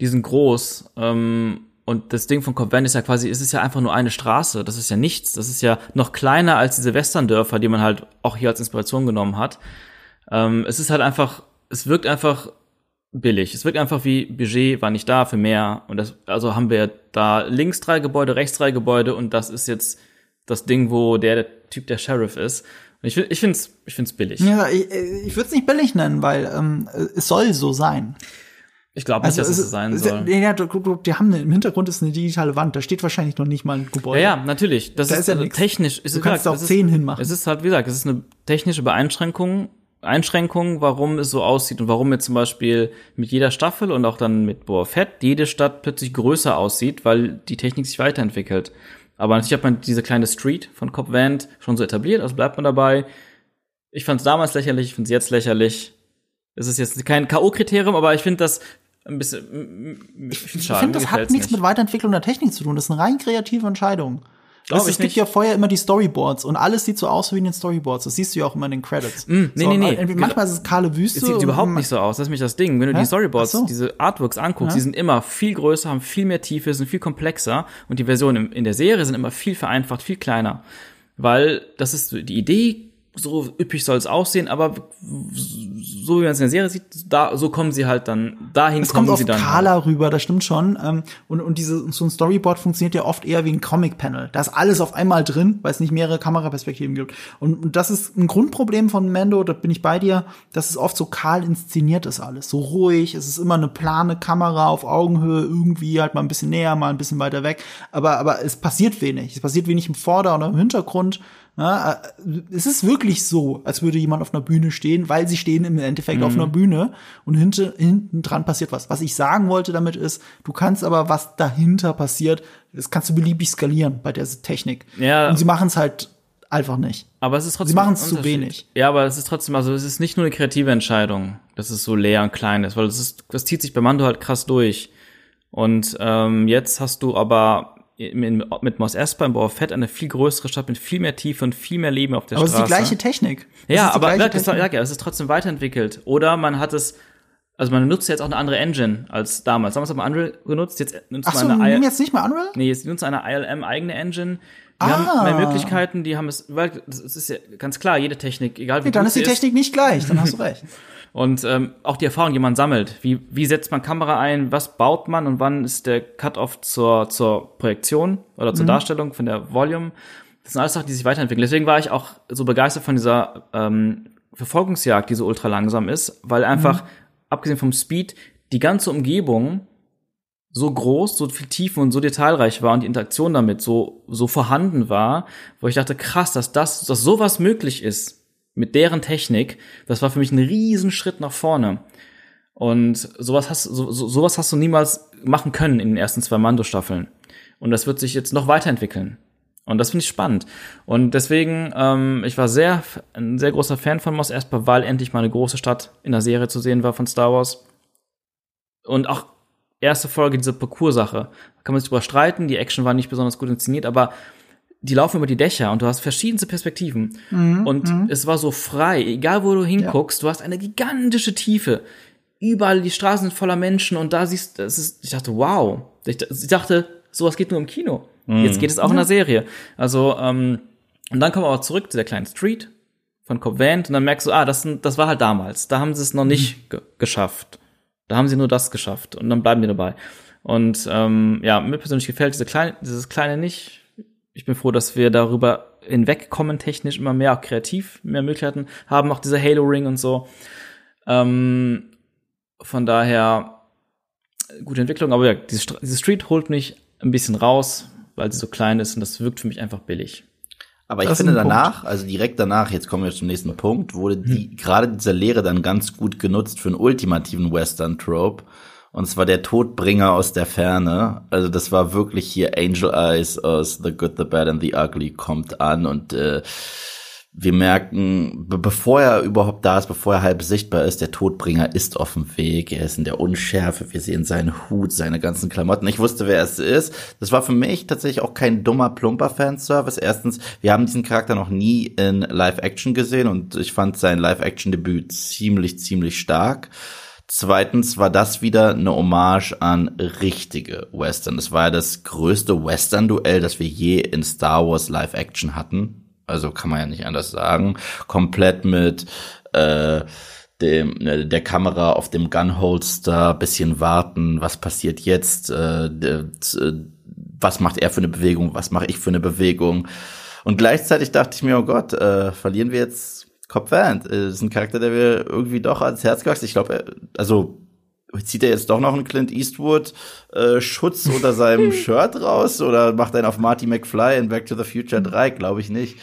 Speaker 3: die sind groß. Ähm, und das Ding von Van ist ja quasi, es ist ja einfach nur eine Straße. Das ist ja nichts. Das ist ja noch kleiner als diese Westerndörfer, die man halt auch hier als Inspiration genommen hat. Ähm, es ist halt einfach, es wirkt einfach billig. Es wirkt einfach wie Budget war nicht da für mehr. Und das, also haben wir da links drei Gebäude, rechts drei Gebäude und das ist jetzt das Ding, wo der, der Typ der Sheriff ist. Und ich, ich find's, ich find's billig.
Speaker 1: Ja, ich, ich würde es nicht billig nennen, weil ähm, es soll so sein.
Speaker 3: Ich glaube nicht, dass es
Speaker 1: es
Speaker 3: sein soll.
Speaker 1: Ja, du- du- die haben eine, im Hintergrund ist eine digitale Wand. Da steht wahrscheinlich noch nicht mal ein Gebäude.
Speaker 3: Ja, ja, natürlich. Das
Speaker 1: Da
Speaker 3: ist,
Speaker 1: ist ja
Speaker 3: also technisch. Ist
Speaker 1: Du kannst
Speaker 3: gesagt,
Speaker 1: auch zehn hinmachen.
Speaker 3: Es ist halt, wie gesagt, es ist eine technische Beeinschränkung, Einschränkung, warum es so aussieht und warum jetzt zum Beispiel mit jeder Staffel und auch dann mit Boa Fett jede Stadt plötzlich größer aussieht, weil die Technik sich weiterentwickelt. Aber natürlich hat man diese kleine Street von Cop Vant schon so etabliert, also bleibt man dabei. Ich fand es damals lächerlich, ich finde es jetzt lächerlich. Es ist jetzt kein K.O.-Kriterium, aber ich finde das ein bisschen. Ich finde
Speaker 1: Ich finde, das hat nichts mit Weiterentwicklung der Technik zu tun. Das ist eine rein kreative Entscheidung.
Speaker 3: Glaub
Speaker 1: es, gibt
Speaker 3: nicht.
Speaker 1: ja vorher immer die Storyboards und alles sieht so aus wie in den Storyboards. Das siehst du ja auch immer in den Credits.
Speaker 3: Mm, nee,
Speaker 1: so,
Speaker 3: nee, nee.
Speaker 1: irgendwie Manchmal ist es kahle Wüste.
Speaker 3: Es sieht überhaupt nicht so aus. Das ist nämlich das Ding. Wenn du
Speaker 1: Hä?
Speaker 3: die Storyboards,
Speaker 1: so.
Speaker 3: diese Artworks anguckst,
Speaker 1: Ja.
Speaker 3: die sind immer viel größer, haben viel mehr Tiefe, sind viel komplexer und die Versionen in der Serie sind immer viel vereinfacht, viel kleiner. Weil das ist so die Idee, so üppig soll es aussehen, aber so wie man es in der Serie sieht, da, so kommen sie halt dann, dahin
Speaker 1: Es kommt auf
Speaker 3: sie dann. halt.
Speaker 1: kahler rüber, das stimmt schon. Ähm, und, und diese, so ein Storyboard funktioniert ja oft eher wie ein Comic-Panel. Da ist alles auf einmal drin, weil es nicht mehrere Kameraperspektiven gibt. Und, und das ist ein Grundproblem von Mando, da bin ich bei dir, dass es oft so kahl inszeniert ist alles. So ruhig, es ist immer eine plane Kamera auf Augenhöhe, irgendwie halt mal ein bisschen näher, mal ein bisschen weiter weg. Aber, aber es passiert wenig. Es passiert wenig im Vorder- oder im Hintergrund. Ja, äh, es ist wirklich so, als würde jemand auf einer Bühne stehen, weil sie stehen im Endeffekt auf einer Bühne und hinten, hinten dran passiert was. Was ich sagen wollte damit ist, du kannst aber, was dahinter passiert, das kannst du beliebig skalieren bei der Technik.
Speaker 3: Ja.
Speaker 1: Und sie machen es halt einfach nicht.
Speaker 3: Aber es ist trotzdem.
Speaker 1: Sie machen's
Speaker 3: ein
Speaker 1: zu wenig.
Speaker 3: Ja, aber es ist trotzdem, also es ist nicht nur eine kreative Entscheidung, dass es so leer und klein ist, weil das ist, das zieht sich bei Mando halt krass durch. Und ähm, jetzt hast du aber mit Mos Espa Boa Fett eine viel größere Stadt mit viel mehr Tiefe und viel mehr Leben auf der
Speaker 1: Aber es ist
Speaker 3: Straße.
Speaker 1: die gleiche Technik. Es
Speaker 3: Ja,
Speaker 1: ist
Speaker 3: aber
Speaker 1: gleiche
Speaker 3: das,
Speaker 1: Technik.
Speaker 3: ja, es ist trotzdem weiterentwickelt. Oder man hat es, also man nutzt jetzt auch eine andere Engine als damals. Damals hat man Unreal genutzt, jetzt nutzt
Speaker 1: Ach so,
Speaker 3: man
Speaker 1: wir
Speaker 3: eine
Speaker 1: nehmen jetzt nicht mehr Unreal?
Speaker 3: Nee, jetzt nutzt eine ILM eigene Engine. Die
Speaker 1: Ah.
Speaker 3: haben mehr Möglichkeiten, die haben es, weil es ist ja ganz klar, jede Technik, egal wie
Speaker 1: Nee, dann ist die
Speaker 3: sie
Speaker 1: Technik nicht gleich, dann hast du recht.
Speaker 3: Und ähm, auch die Erfahrung, die man sammelt. Wie, wie setzt man Kamera ein? Was baut man? Und wann ist der Cut-off zur, zur Projektion oder
Speaker 1: Mhm.
Speaker 3: zur Darstellung von der Volume? Das sind alles Sachen, die sich weiterentwickeln. Deswegen war ich auch so begeistert von dieser ähm, Verfolgungsjagd, die so ultra langsam ist, weil einfach, abgesehen vom Speed, die ganze Umgebung so groß, so viel Tiefe und so detailreich war und die Interaktion damit so, so vorhanden war, wo ich dachte, krass, dass das, dass sowas möglich ist mit deren Technik, das war für mich ein Riesenschritt nach vorne. Und sowas hast, so, so, sowas hast du niemals machen können in den ersten zwei Mando-Staffeln. Und das wird sich jetzt noch weiterentwickeln. Und das finde ich spannend. Und deswegen, ähm, ich war sehr, ein sehr großer Fan von Mos Espa, weil endlich mal eine große Stadt in der Serie zu sehen war von Star Wars. Und auch erste Folge, diese Parcours-Sache. Kann man sich drüber streiten, die Action war nicht besonders gut inszeniert, aber die laufen über die Dächer und du hast verschiedenste Perspektiven. und es war so frei, egal wo du hinguckst, du hast eine gigantische Tiefe. Überall die Straßen sind voller Menschen und da siehst du, das ist, ich dachte, wow. Ich, ich dachte, sowas geht nur im Kino. Mhm. Jetzt geht es auch ja. in der Serie. Also, ähm, und dann kommen wir auch zurück zu der kleinen Street von Cobb Vanth und dann merkst du, ah, das, das war halt damals. Da haben sie es noch nicht ge geschafft. Da haben sie nur das geschafft und dann bleiben wir dabei. Und ähm, ja, mir persönlich gefällt diese kleine, dieses kleine nicht. Ich bin froh, dass wir darüber hinwegkommen, technisch immer mehr, auch kreativ mehr Möglichkeiten haben, auch diese Halo-Ring und so. Ähm, von daher gute Entwicklung, aber ja, diese, diese Street holt mich ein bisschen raus, weil sie so klein ist und das wirkt für mich einfach billig.
Speaker 2: Aber ich finde danach, Punkt. also direkt danach, jetzt kommen wir zum nächsten Punkt, wurde die, hm. gerade diese Lehre dann ganz gut genutzt für einen ultimativen Western-Trope. Und zwar der Todbringer aus der Ferne. Also das war wirklich hier Angel Eyes aus The Good, The Bad and The Ugly kommt an und äh, wir merken, bevor er überhaupt da ist, bevor er halb sichtbar ist, der Todbringer ist auf dem Weg. Er ist in der Unschärfe. Wir sehen seinen Hut, seine ganzen Klamotten. Ich wusste, wer es ist. Das war für mich tatsächlich auch kein dummer, plumper Fanservice. Erstens, wir haben diesen Charakter noch nie in Live-Action gesehen und ich fand sein Live-Action-Debüt ziemlich, ziemlich stark. Zweitens war das wieder eine Hommage an richtige Western. Das war ja das größte Western-Duell, das wir je in Star Wars Live-Action hatten also kann man ja nicht anders sagen, komplett mit äh, dem, äh, der Kamera auf dem Gunholster, bisschen warten, was passiert jetzt, äh, äh, was macht er für eine Bewegung, was mache ich für eine Bewegung. Und gleichzeitig dachte ich mir, oh Gott, äh, verlieren wir jetzt Cobb Vanth. Das ist ein Charakter, der mir irgendwie doch ans Herz gewachsen Ich glaube, also zieht er jetzt doch noch einen Clint Eastwood äh, Schutz unter seinem Shirt raus oder macht einen auf Marty McFly in Back to the Future 3? Glaube ich nicht.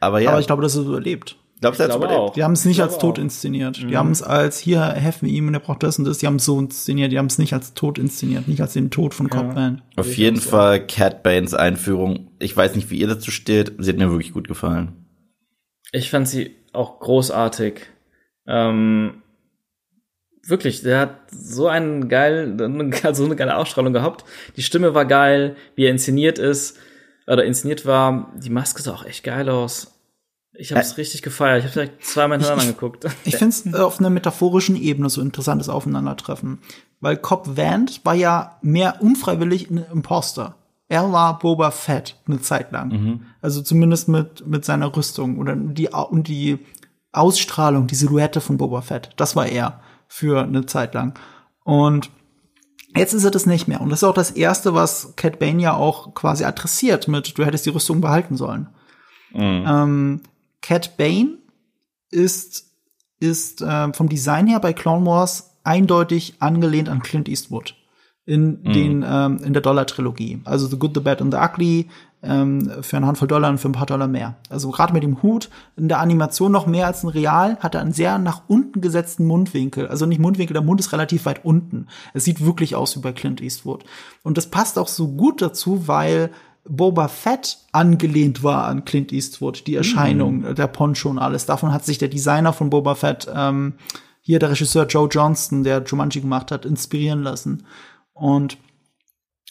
Speaker 1: Aber ja. Aber ich glaube, das ist überlebt.
Speaker 2: Glaubst du, er überlebt?
Speaker 1: Auch. Die haben es nicht als tot auch. inszeniert. Mhm. Die haben es als, hier helfen wir ihm und er braucht das und das. Die haben es so inszeniert. Die haben es nicht als tot inszeniert, nicht als den Tod von ja. Copman.
Speaker 2: Auf jeden Fall Cat Banes Einführung. Ich weiß nicht, wie ihr dazu steht. Sie hat mir wirklich gut gefallen.
Speaker 3: Ich fand sie auch großartig. Ähm, wirklich, der hat so einen geil, so eine geile Ausstrahlung gehabt. Die Stimme war geil, wie er inszeniert ist oder inszeniert war. Die Maske sah auch echt geil aus. Ich habe es äh, richtig gefeiert. Ich habe direkt zweimal hintereinander angeguckt.
Speaker 1: Ich finde es auf einer metaphorischen Ebene so interessantes Aufeinandertreffen. Weil Cobb Vanth war ja mehr unfreiwillig ein Imposter. Er war Boba Fett eine Zeit lang. Mhm. Also zumindest mit, mit seiner Rüstung oder die, und die Ausstrahlung, die Silhouette von Boba Fett. Das war er für eine Zeit lang. Und Jetzt ist er das nicht mehr. Und das ist auch das Erste, was Cat Bane ja auch quasi adressiert mit, du hättest die Rüstung behalten sollen. Mhm. Ähm, Cat Bane ist, ist äh, vom Design her bei Clone Wars eindeutig angelehnt an Clint Eastwood in mhm. den ähm, in der Dollar-Trilogie. Also The Good, The Bad and The Ugly ähm, für eine Handvoll Dollar und für ein paar Dollar mehr. Also gerade mit dem Hut in der Animation noch mehr als ein Real hat er einen sehr nach unten gesetzten Mundwinkel. Also nicht Mundwinkel, der Mund ist relativ weit unten. Es sieht wirklich aus wie bei Clint Eastwood. Und das passt auch so gut dazu, weil Boba Fett angelehnt war an Clint Eastwood, die Erscheinung, mhm. der Poncho und alles. Davon hat sich der Designer von Boba Fett, ähm, hier der Regisseur Joe Johnston, der Jumanji gemacht hat, inspirieren lassen. Und,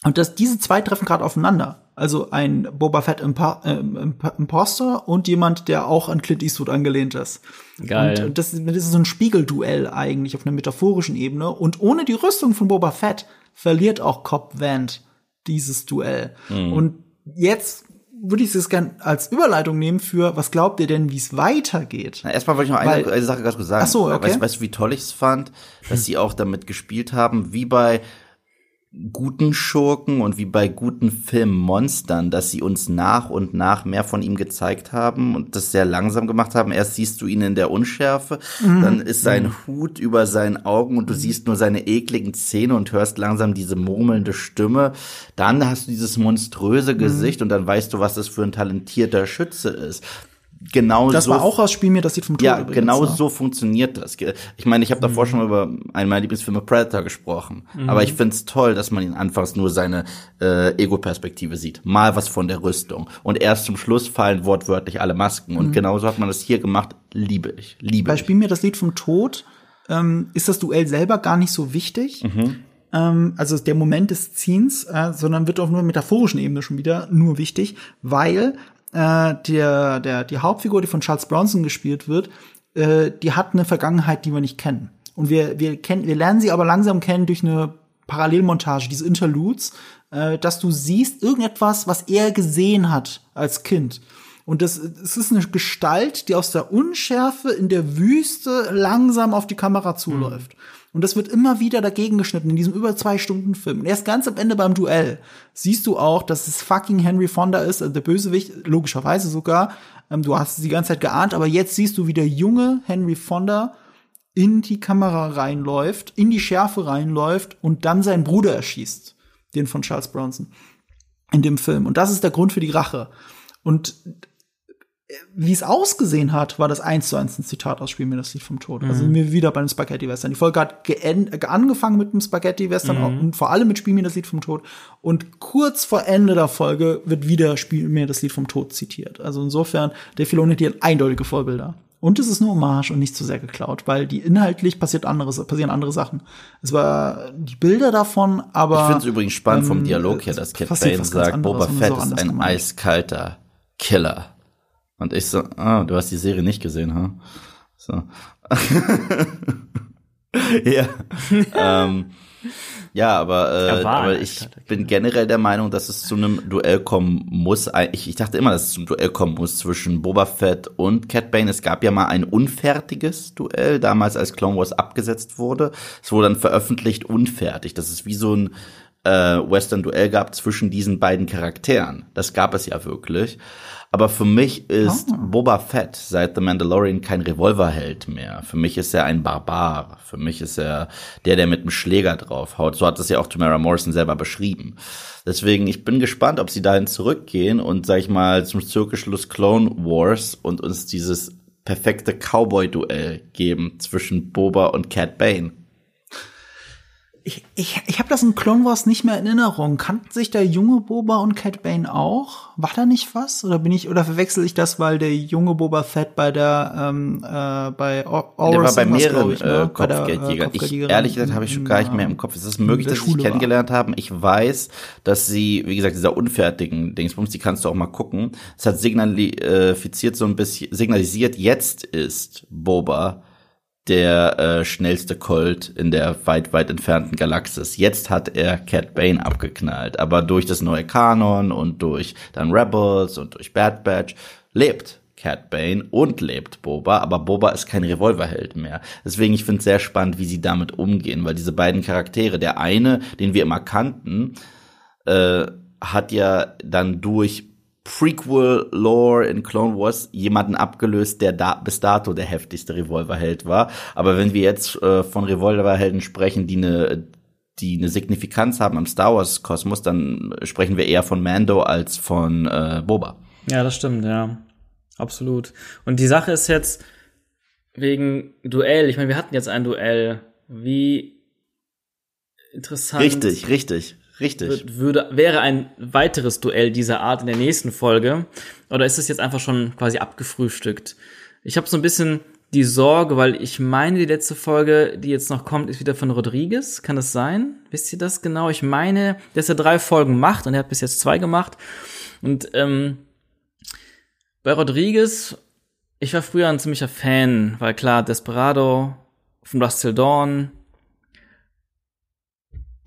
Speaker 1: und das, diese zwei treffen gerade aufeinander. Also ein Boba Fett Impa äh, Imposter und jemand, der auch an Clint Eastwood angelehnt ist. Geil. Und das, das ist so ein Spiegelduell eigentlich auf einer metaphorischen Ebene. Und ohne die Rüstung von Boba Fett verliert auch Cobb Vanth dieses Duell. Mhm. Und jetzt würde ich es gerne als Überleitung nehmen für, was glaubt ihr denn, wie es weitergeht?
Speaker 2: Na, erstmal wollte ich noch eine, Weil, eine Sache ganz kurz sagen.
Speaker 1: Ach so, okay.
Speaker 2: Weißt, weißt du, wie toll ich es fand, dass sie auch damit gespielt haben, wie bei guten Schurken und wie bei guten Filmmonstern, dass sie uns nach und nach mehr von ihm gezeigt haben und das sehr langsam gemacht haben. Erst siehst du ihn in der Unschärfe, mhm. dann ist sein mhm. Hut über seinen Augen und du siehst nur seine ekligen Zähne und hörst langsam diese murmelnde Stimme. Dann hast du dieses monströse mhm. Gesicht mhm. und dann weißt du, was das für ein talentierter Schütze ist genau
Speaker 1: das
Speaker 2: so.
Speaker 1: war auch aus Spiel mir, das sieht vom
Speaker 2: Tod Ja, übrigens, genau so funktioniert das. Ich meine, ich habe davor mhm. schon mal über einen meiner Lieblingsfilme Predator gesprochen, mhm. aber ich find's toll, dass man ihn anfangs nur seine äh, Ego-Perspektive sieht. Mal was von der Rüstung und erst zum Schluss fallen wortwörtlich alle Masken und mhm. genauso hat man das hier gemacht. Liebe ich, liebe
Speaker 1: Bei Spiel mir das Lied vom Tod ähm, ist das Duell selber gar nicht so wichtig. Mhm ähm, also der Moment des Ziehens, äh, sondern wird auf nur metaphorischen Ebene schon wieder nur wichtig, weil äh, der, der, die Hauptfigur, die von Charles Bronson gespielt wird, äh, die hat eine Vergangenheit, die wir nicht kennen. Und wir, wir kennen, wir lernen sie aber langsam kennen durch eine Parallelmontage, diese Interludes, äh, dass du siehst irgendetwas, was er gesehen hat als Kind. Und das, es ist eine Gestalt, die aus der Unschärfe in der Wüste langsam auf die Kamera zuläuft. Mhm. Und das wird immer wieder dagegen geschnitten in diesem über zwei Stunden Film. Und erst ganz am Ende beim Duell siehst du auch, dass es fucking Henry Fonda ist, also der Bösewicht, logischerweise sogar. Ähm, du hast es die ganze Zeit geahnt, aber jetzt siehst du, wie der junge Henry Fonda in die Kamera reinläuft, in die Schärfe reinläuft und dann seinen Bruder erschießt. Den von Charles Bronson. In dem Film. Und das ist der Grund für die Rache. Und wie es ausgesehen hat, war das eins zu eins ein Zitat aus Spiel mir das Lied vom Tod. Also mhm. Also mir wieder bei einem Spaghetti-Western. Die Folge hat angefangen mit einem Spaghetti-Western mhm. und vor allem mit Spiel mir das Lied vom Tod. Und kurz vor Ende der Folge wird wieder Spiel mir das Lied vom Tod zitiert. Also insofern, der Filoni hat hier eindeutige Vorbilder. Und es ist eine Hommage und nicht zu sehr geklaut, weil die inhaltlich passiert anderes, passieren andere Sachen. Es war die Bilder davon, aber.
Speaker 2: Ich finde es übrigens spannend ähm, vom Dialog her, dass Cat Bane sagt, Boba Fett ist ein eiskalter Killer. Und ich so, ah, du hast die Serie nicht gesehen, ha? So. ja. ähm, ja, aber, äh, aber ich bin generell der Meinung, dass es zu einem Duell kommen muss. Ich, ich dachte immer, dass es zum Duell kommen muss zwischen Boba Fett und Cat Bane. Es gab ja mal ein unfertiges Duell, damals als Clone Wars abgesetzt wurde. Es wurde dann veröffentlicht unfertig. Das ist wie so ein äh, Western-Duell gab zwischen diesen beiden Charakteren. Das gab es ja wirklich. Aber für mich ist oh. Boba Fett seit The Mandalorian kein Revolverheld mehr. Für mich ist er ein Barbar. Für mich ist er der, der mit dem Schläger draufhaut. So hat es ja auch Tamara Morrison selber beschrieben. Deswegen, ich bin gespannt, ob sie dahin zurückgehen und, sag ich mal, zum Zirkelschluss Clone Wars und uns dieses perfekte Cowboy-Duell geben zwischen Boba und Cat Bane
Speaker 1: ich, ich, ich habe das in Clone Wars nicht mehr in Erinnerung. Kannten sich der junge Boba und Cat Bane auch? War da nicht was? Oder bin ich oder verwechsel ich das, weil der junge Boba Fett bei der ähm, äh, bei
Speaker 2: Or Der war bei mehreren ich, ne? äh, Kopfgeldjägern. Ich, ehrlich gesagt habe ich schon gar nicht mehr im Kopf. Es ist möglich, dass sie sich kennengelernt haben. Ich weiß, dass sie, wie gesagt, dieser unfertigen Dingsbums, die kannst du auch mal gucken. Es hat signalisiert so ein bisschen signalisiert, jetzt ist Boba der äh, schnellste Colt in der weit, weit entfernten Galaxis. Jetzt hat er Cat Bane abgeknallt, aber durch das neue Kanon und durch dann Rebels und durch Bad Batch lebt Cat Bane und lebt Boba, aber Boba ist kein Revolverheld mehr. Deswegen, ich finde es sehr spannend, wie sie damit umgehen, weil diese beiden Charaktere, der eine, den wir immer kannten, äh, hat ja dann durch Prequel-Lore in Clone Wars jemanden abgelöst, der da bis dato der heftigste Revolverheld war. Aber wenn wir jetzt äh, von Revolverhelden sprechen, die eine die eine Signifikanz haben im Star Wars Kosmos, dann sprechen wir eher von Mando als von äh, Boba.
Speaker 3: Ja, das stimmt, ja. Absolut. Und die Sache ist jetzt wegen Duell, ich meine, wir hatten jetzt ein Duell. Wie interessant.
Speaker 2: Richtig, richtig. Richtig.
Speaker 3: Würde, wäre ein weiteres Duell dieser Art in der nächsten Folge? Oder ist es jetzt einfach schon quasi abgefrühstückt? Ich habe so ein bisschen die Sorge, weil ich meine, die letzte Folge, die jetzt noch kommt, ist wieder von Rodriguez. Kann das sein? Wisst ihr das genau? Ich meine, dass er drei Folgen macht und er hat bis jetzt zwei gemacht. Und ähm, bei Rodriguez, ich war früher ein ziemlicher Fan, weil klar, Desperado, von Rust Till Dawn,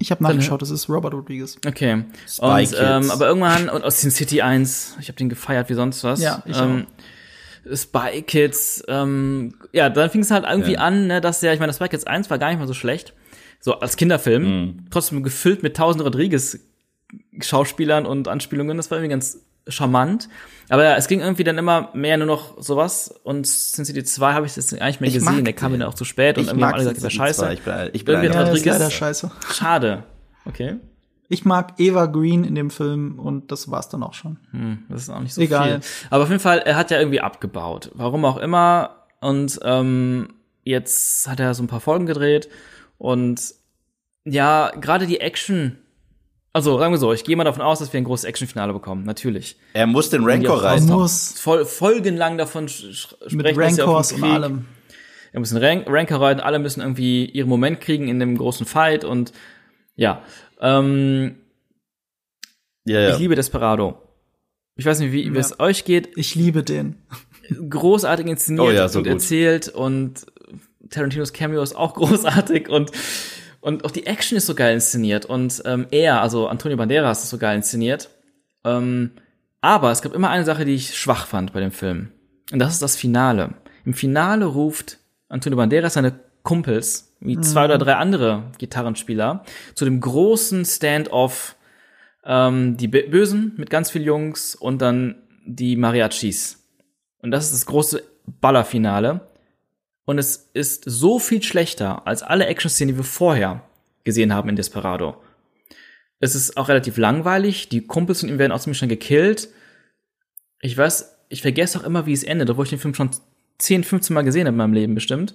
Speaker 1: ich habe nachgeschaut, das ist Robert Rodriguez.
Speaker 3: Okay. Spy und, Kids. Ähm, aber irgendwann, und aus Sin City 1, ich habe den gefeiert wie sonst was.
Speaker 1: Ja, ich
Speaker 3: ähm, auch. Spy Kids, ähm, ja, dann fing es halt irgendwie ja. an, ne, dass der, ich meine, Spy Kids 1 war gar nicht mal so schlecht. So als Kinderfilm, mhm. trotzdem gefüllt mit tausend Rodriguez Schauspielern und Anspielungen, das war irgendwie ganz charmant. Aber ja, es ging irgendwie dann immer mehr nur noch sowas. Und City 2 habe ich das eigentlich mehr ich gesehen. Der kam mir dann auch zu spät und irgendwie haben alle gesagt, das scheiße.
Speaker 2: Ich bin, ich bin
Speaker 1: ja, ist leider scheiße.
Speaker 3: Schade. Okay.
Speaker 1: Ich mag Eva Green in dem Film und das war's dann auch schon.
Speaker 3: Hm, das ist auch nicht so Egal. viel. Aber auf jeden Fall, er hat ja irgendwie abgebaut. Warum auch immer. Und ähm, jetzt hat er so ein paar Folgen gedreht. Und ja, gerade die Action also, sagen wir so, ich gehe mal davon aus, dass wir ein großes Actionfinale bekommen, natürlich.
Speaker 2: Er muss den Rancor rein.
Speaker 3: muss. Voll, folgenlang davon sprechen,
Speaker 1: Mit Rancors und allem.
Speaker 3: Er muss den Rank Rancor reiten, alle müssen irgendwie ihren Moment kriegen in dem großen Fight und ja. Ähm, ja, ja. Ich liebe Desperado. Ich weiß nicht, wie, wie ja. es euch geht.
Speaker 1: Ich liebe den.
Speaker 3: Großartig inszeniert oh ja, so und gut. erzählt und Tarantinos Cameo ist auch großartig und Und auch die Action ist so geil inszeniert und ähm, er, also Antonio Banderas, ist so geil inszeniert. Ähm, aber es gab immer eine Sache, die ich schwach fand bei dem Film. Und das ist das Finale. Im Finale ruft Antonio Banderas seine Kumpels, wie zwei oder drei andere Gitarrenspieler, zu dem großen Stand-off, ähm, die Bösen mit ganz vielen Jungs und dann die Mariachis. Und das ist das große Ballerfinale. Und es ist so viel schlechter als alle Action-Szenen, die wir vorher gesehen haben in Desperado. Es ist auch relativ langweilig. Die Kumpels von ihm werden auch ziemlich schnell gekillt. Ich weiß, ich vergesse auch immer, wie es endet, obwohl ich den Film schon 10, 15 Mal gesehen habe in meinem Leben bestimmt.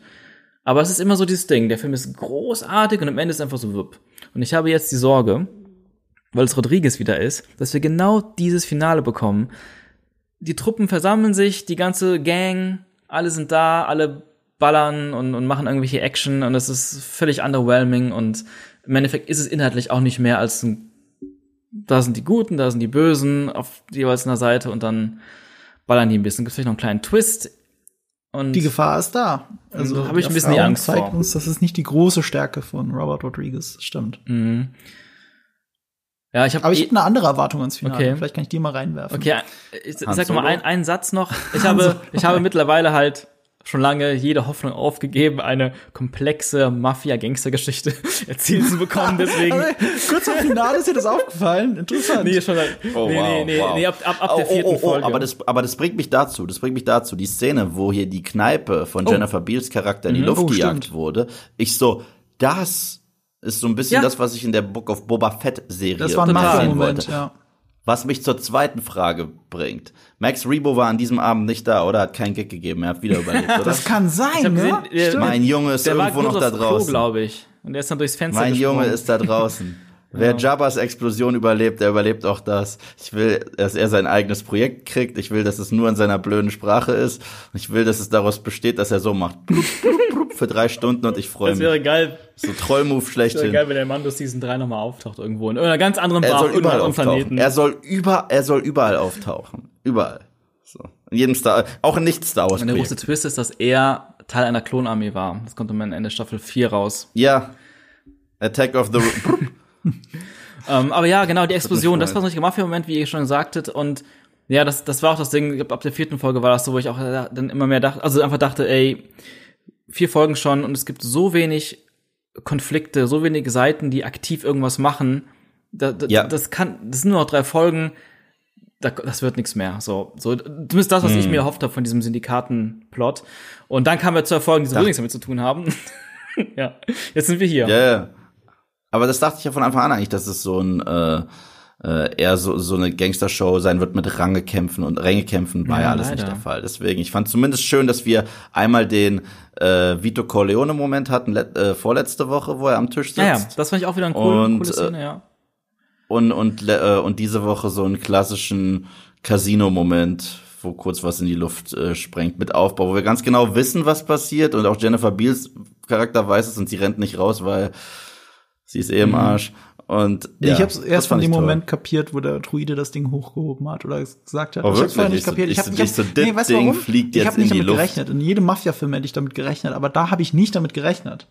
Speaker 3: Aber es ist immer so dieses Ding. Der Film ist großartig und am Ende ist einfach so wupp. Und ich habe jetzt die Sorge, weil es Rodriguez wieder ist, dass wir genau dieses Finale bekommen. Die Truppen versammeln sich, die ganze Gang, alle sind da, alle ballern und, und machen irgendwelche Action und es ist völlig underwhelming und im Endeffekt ist es inhaltlich auch nicht mehr als ein, da sind die Guten, da sind die Bösen auf jeweils einer Seite und dann ballern die ein bisschen. Gibt vielleicht noch einen kleinen Twist. Und
Speaker 1: die Gefahr ist da.
Speaker 3: Also habe ich ein bisschen die Angst
Speaker 1: zeigt
Speaker 3: vor.
Speaker 1: uns, das ist nicht die große Stärke von Robert Rodriguez. Stimmt.
Speaker 3: Mhm. Ja, ich habe
Speaker 1: Aber ich habe eine andere Erwartung ans Finale.
Speaker 3: Okay.
Speaker 1: Vielleicht kann ich die mal reinwerfen.
Speaker 3: Okay, ich, ich sag mal ein, einen Satz noch. Ich habe, ich habe mittlerweile halt schon lange jede Hoffnung aufgegeben, eine komplexe Mafia-Gangster-Geschichte erzählt zu bekommen. Deswegen.
Speaker 1: Aber kurz vor Finale ist dir das aufgefallen? Interessant.
Speaker 3: Nee, schon halt,
Speaker 2: Oh,
Speaker 3: nee,
Speaker 2: wow,
Speaker 3: nee, nee,
Speaker 2: wow.
Speaker 3: nee, ab, ab, ab der
Speaker 2: Oh,
Speaker 3: vierten
Speaker 2: oh, oh, oh,
Speaker 3: Folge.
Speaker 2: Aber das, aber das bringt mich dazu, das bringt mich dazu, die Szene, wo hier die Kneipe von Jennifer Beals Charakter in die Luft
Speaker 1: Oh,
Speaker 2: gejagt
Speaker 1: stimmt.
Speaker 2: wurde. Ich so, das ist so ein bisschen
Speaker 3: Ja.
Speaker 2: das, was ich in der Book of Boba Fett Serie
Speaker 1: das war ein
Speaker 2: sehen wollte.
Speaker 1: ja.
Speaker 2: Was mich zur zweiten Frage bringt. Max Rebo war an diesem Abend nicht da oder hat keinen Gig gegeben. Er hat wieder überlebt, oder?
Speaker 1: Das kann sein, ne?
Speaker 3: gesehen,
Speaker 2: mein Junge ist
Speaker 3: der war
Speaker 2: irgendwo noch da draußen.
Speaker 3: glaube ich. Und der ist dann durchs Fenster
Speaker 2: Mein
Speaker 3: gesprungen.
Speaker 2: Junge ist da draußen. Wer Jabbas Explosion überlebt, der überlebt auch das. Ich will, dass er sein eigenes Projekt kriegt. Ich will, dass es nur in seiner blöden Sprache ist. Und ich will, dass es daraus besteht, dass er so macht. Blub, blub, blub, für drei Stunden und ich freue
Speaker 3: Das
Speaker 2: mich.
Speaker 3: wäre geil,
Speaker 2: So Trollmove
Speaker 3: das wäre geil, wenn der Mando Season 3 nochmal auftaucht irgendwo. In irgendeiner ganz anderen
Speaker 2: Er
Speaker 3: Bar,
Speaker 2: soll
Speaker 3: auf
Speaker 2: überall auftauchen.
Speaker 3: Planeten.
Speaker 2: Er soll über, er soll überall auftauchen. Überall. So. In jedem Star, auch in nicht Star Wars
Speaker 3: Und der große. Twist ist, dass er Teil einer Klonarmee war. Das kommt am Ende Staffel 4 raus.
Speaker 2: Ja. Attack of the,
Speaker 3: Ähm, aber ja, genau, die Explosion, das war so ein Mafia-Moment, wie ihr schon sagtet. Und ja, das, das war auch das Ding, ich glaub, ab der vierten Folge war das so, wo ich auch äh, dann immer mehr dachte, also einfach dachte, ey, vier Folgen schon und es gibt so wenig Konflikte, so wenige Seiten, die aktiv irgendwas machen. Da, da,
Speaker 2: Ja.
Speaker 3: Das kann, das sind nur noch drei Folgen. Da, das wird nichts mehr. So, so zumindest das, was
Speaker 2: Hm.
Speaker 3: ich mir erhofft habe von diesem Syndikaten-Plot. Und dann kamen wir zu Erfolgen, die so nichts damit zu tun haben. ja, jetzt sind wir hier.
Speaker 2: Ja, ja. Aber das dachte ich ja von Anfang an eigentlich, dass es so ein äh, äh, eher so, so eine Gangstershow sein wird mit Rangekämpfen und Rängekämpfen war ja,
Speaker 3: Ja,
Speaker 2: alles
Speaker 3: leider.
Speaker 2: nicht der Fall. Deswegen, ich fand zumindest schön, dass wir einmal den äh, Vito Corleone-Moment hatten, äh, vorletzte Woche, wo er am Tisch sitzt.
Speaker 3: Ja, ja, das fand ich auch wieder eine coole,
Speaker 2: Und,
Speaker 3: coole Szene, ja.
Speaker 2: Und, und, äh, und diese Woche so einen klassischen Casino-Moment, wo kurz was in die Luft äh, sprengt mit Aufbau, wo wir ganz genau wissen, was passiert und auch Jennifer Beals Charakter weiß es und sie rennt nicht raus, weil sie ist eh im Arsch. Und
Speaker 1: Nee,
Speaker 2: ja,
Speaker 1: ich hab's
Speaker 2: das
Speaker 1: erst von dem
Speaker 2: ich toll.
Speaker 1: Moment kapiert, wo der Druide das Ding hochgehoben hat oder gesagt hat.
Speaker 2: Oh,
Speaker 1: ich hab's
Speaker 2: wirklich?
Speaker 1: vorher nicht
Speaker 2: Ich so-
Speaker 1: kapiert.
Speaker 2: ich
Speaker 1: hab-
Speaker 2: so-
Speaker 1: hab-
Speaker 2: ich so, das
Speaker 1: weißt
Speaker 2: Ding
Speaker 1: warum?
Speaker 2: fliegt
Speaker 1: ich
Speaker 2: jetzt
Speaker 1: habe nicht
Speaker 2: in die
Speaker 1: damit
Speaker 2: Luft.
Speaker 1: gerechnet. In jedem Mafia-Film hätte ich damit gerechnet, aber da habe ich nicht damit gerechnet.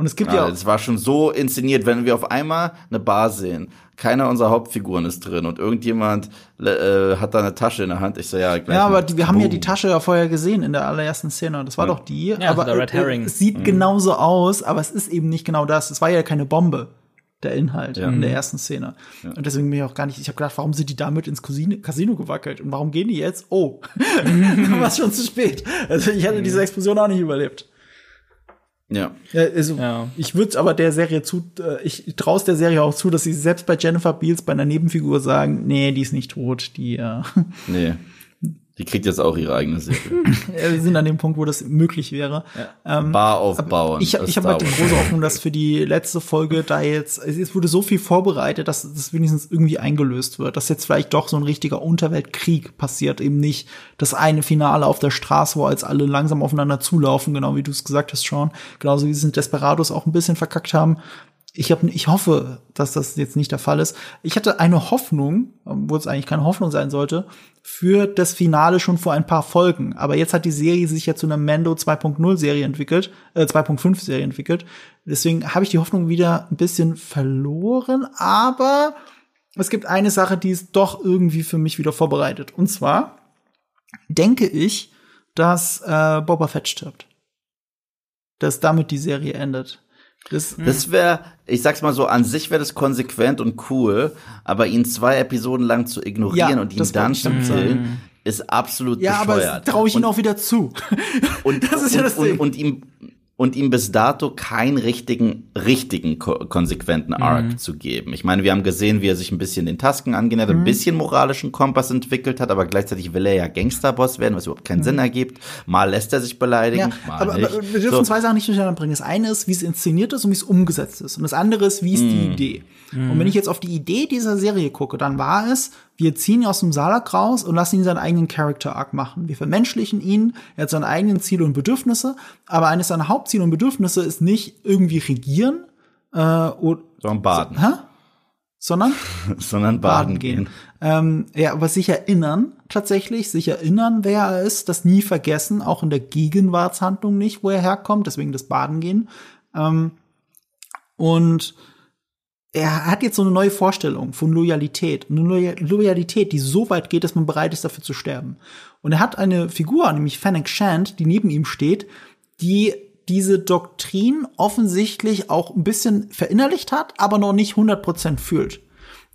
Speaker 1: Und es gibt ja,
Speaker 2: Ja, es war schon so inszeniert, wenn wir auf einmal eine Bar sehen, keiner unserer Hauptfiguren ist drin und irgendjemand äh, hat da eine Tasche in der Hand. Ich so, ja, gleich
Speaker 1: ja, aber die, wir haben ja die
Speaker 2: Boom.
Speaker 1: Tasche ja vorher gesehen in der allerersten Szene. Das war doch die.
Speaker 3: Ja,
Speaker 1: aber
Speaker 3: so der Red
Speaker 1: äh,
Speaker 3: Herring.
Speaker 1: es sieht genauso aus, aber es ist eben nicht genau das. Es war ja keine Bombe. Der Inhalt
Speaker 2: Ja.
Speaker 1: in der ersten Szene. Und deswegen bin ich auch gar nicht, ich habe gedacht, warum sind die damit ins Casino, Casino gewackelt? Und warum gehen die jetzt? Oh, war es schon zu spät. Also ich hätte diese Explosion auch nicht überlebt.
Speaker 2: Ja.
Speaker 1: Ja, also
Speaker 3: Ja.
Speaker 1: ich würde aber der Serie zu, äh, ich traue der Serie auch zu, dass sie selbst bei Jennifer Beals bei einer Nebenfigur sagen, nee, die ist nicht tot, die äh,
Speaker 2: Nee. Die kriegt jetzt auch ihre eigene Serie.
Speaker 1: wir sind an dem Punkt, wo das möglich wäre. Ähm,
Speaker 2: Bar aufbauen.
Speaker 1: ich habe ich hab halt die große Hoffnung, dass für die letzte Folge da jetzt, es wurde so viel vorbereitet, dass das wenigstens irgendwie eingelöst wird, dass jetzt vielleicht doch so ein richtiger Unterweltkrieg passiert, eben nicht das eine Finale auf der Straße, wo als alle langsam aufeinander zulaufen, genau wie du es gesagt hast, Sean, genauso wie sie es in Desperados auch ein bisschen verkackt haben, ich, hab, ich hoffe, dass das jetzt nicht der Fall ist. Ich hatte eine Hoffnung, wo es eigentlich keine Hoffnung sein sollte, für das Finale schon vor ein paar Folgen. Aber jetzt hat die Serie sich ja zu einer Mando 2.0 Serie entwickelt, äh, 2.5 Serie entwickelt. Deswegen habe ich die Hoffnung wieder ein bisschen verloren. Aber es gibt eine Sache, die es doch irgendwie für mich wieder vorbereitet. Und zwar denke ich, dass äh, Boba Fett stirbt. Dass damit die Serie endet.
Speaker 2: Das, das wäre, ich sag's mal so, an sich wäre das konsequent und cool, aber ihn zwei Episoden lang zu ignorieren ja, und ihn dann zu killen, ist absolut ja, bescheuert. Ja, aber
Speaker 1: traue ich ihn auch wieder zu.
Speaker 2: Und das ist ja das und, Ding. Und, und ihm und ihm bis dato keinen richtigen, richtigen, konsequenten Arc mhm. zu geben. Ich meine, wir haben gesehen, wie er sich ein bisschen den Tasken angenähert, mhm. ein bisschen moralischen Kompass entwickelt hat, aber gleichzeitig will er ja Gangsterboss werden, was überhaupt keinen mhm. Sinn ergibt. Mal lässt er sich beleidigen, ja, mal
Speaker 1: aber,
Speaker 2: nicht.
Speaker 1: aber wir dürfen so. zwei Sachen nicht durcheinander bringen. Das eine ist, wie es inszeniert ist und wie es umgesetzt ist. Und das andere ist, wie ist die mhm. Idee. Und wenn ich jetzt auf die Idee dieser Serie gucke, dann war es, wir ziehen ihn aus dem Salak raus und lassen ihn seinen eigenen Character Arc machen. Wir vermenschlichen ihn, er hat seine eigenen Ziele und Bedürfnisse, aber eines seiner Hauptziele und Bedürfnisse ist nicht irgendwie regieren, äh, oder,
Speaker 2: sondern baden.
Speaker 1: So, hä? Sondern?
Speaker 2: sondern baden, baden gehen. gehen.
Speaker 1: Ähm, ja, aber sich erinnern, tatsächlich, sich erinnern, wer er ist, das nie vergessen, auch in der Gegenwartshandlung nicht, wo er herkommt, deswegen das Baden gehen. Ähm, und er hat jetzt so eine neue Vorstellung von Loyalität. Eine Loyalität, die so weit geht, dass man bereit ist, dafür zu sterben. Und er hat eine Figur, nämlich Fennec Shand, die neben ihm steht, die diese Doktrin offensichtlich auch ein bisschen verinnerlicht hat, aber noch nicht 100% fühlt.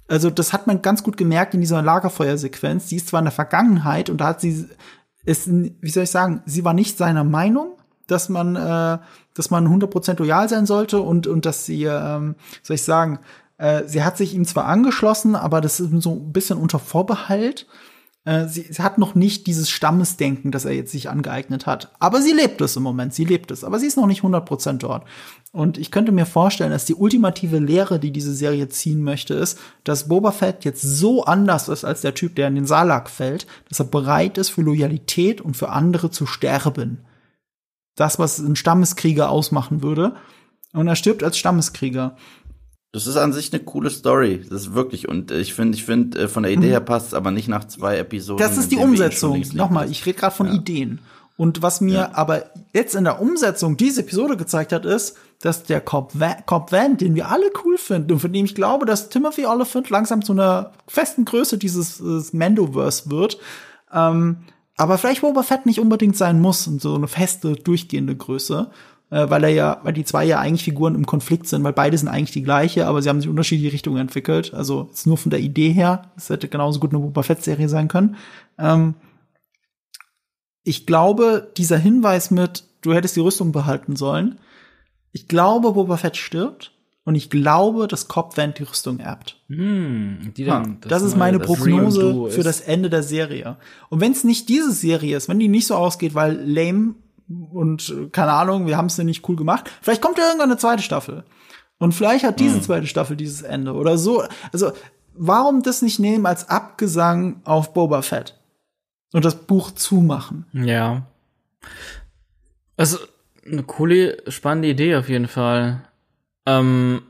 Speaker 1: Also das hat man ganz gut gemerkt in dieser Lagerfeuersequenz. Die ist zwar in der Vergangenheit und da hat sie, ist, wie soll ich sagen, sie war nicht seiner Meinung, dass man, äh, dass man 100% loyal sein sollte und, und dass sie, ähm, soll ich sagen, äh, sie hat sich ihm zwar angeschlossen, aber das ist so ein bisschen unter Vorbehalt. Äh, sie, sie hat noch nicht dieses Stammesdenken, das er jetzt sich angeeignet hat. Aber sie lebt es im Moment, sie lebt es. Aber sie ist noch nicht 100% dort. Und ich könnte mir vorstellen, dass die ultimative Lehre, die diese Serie ziehen möchte, ist, dass Boba Fett jetzt so anders ist als der Typ, der in den Salak fällt, dass er bereit ist, für Loyalität und für andere zu sterben das, was ein Stammeskrieger ausmachen würde. Und er stirbt als Stammeskrieger.
Speaker 2: Das ist an sich eine coole Story. Das ist wirklich. Und ich finde, ich finde, äh, von der Idee her mhm. passt aber nicht nach zwei Episoden.
Speaker 1: Das ist die Umsetzung. Nochmal, ich rede gerade von ja. Ideen. Und was mir ja. aber jetzt in der Umsetzung diese Episode gezeigt hat, ist, dass der Cobb Van, Cobb Van, den wir alle cool finden und von dem ich glaube, dass Timothy Oliphant langsam zu einer festen Größe dieses, dieses Mandoverse wird, ähm, aber vielleicht Boba Fett nicht unbedingt sein muss und so eine feste, durchgehende Größe. Äh, weil er ja, weil die zwei ja eigentlich Figuren im Konflikt sind, weil beide sind eigentlich die gleiche, aber sie haben sich unterschiedliche Richtungen entwickelt. Also ist nur von der Idee her, es hätte genauso gut eine Boba Fett-Serie sein können. Ähm, ich glaube, dieser Hinweis mit, du hättest die Rüstung behalten sollen, ich glaube, Boba Fett stirbt und ich glaube, dass Cobb Vant die Rüstung erbt.
Speaker 3: Hm,
Speaker 1: die dann, das, das ist meine das Prognose für das Ende der Serie. Und wenn es nicht diese Serie ist, wenn die nicht so ausgeht, weil lame und keine Ahnung, wir haben es ja nicht cool gemacht, vielleicht kommt ja irgendwann eine zweite Staffel. Und vielleicht hat diese hm. zweite Staffel dieses Ende oder so. Also, warum das nicht nehmen als Abgesang auf Boba Fett? Und das Buch zumachen.
Speaker 3: Ja. Also, eine coole, spannende Idee auf jeden Fall. Ähm,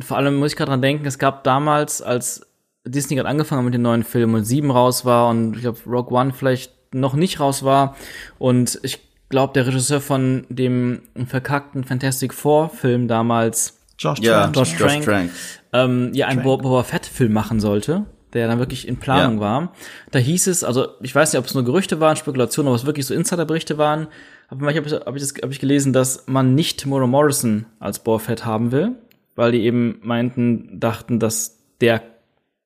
Speaker 3: vor allem muss ich gerade dran denken, es gab damals, als Disney gerade angefangen hat mit den neuen Filmen und sieben raus war und ich glaube Rock One vielleicht noch nicht raus war und ich glaube der Regisseur von dem verkackten Fantastic Four Film damals
Speaker 1: Josh ja, Trank,
Speaker 3: Josh Trank, Trank. Ähm, ja einen Boba Fett Film machen sollte der dann wirklich in Planung ja. war. Da hieß es, also ich weiß nicht, ob es nur Gerüchte waren, Spekulationen, ob es wirklich so Insiderberichte waren, aber manchmal habe ich, hab ich, das, hab ich gelesen, dass man nicht Moro Morrison als Boa-Fett haben will, weil die eben meinten, dachten, dass der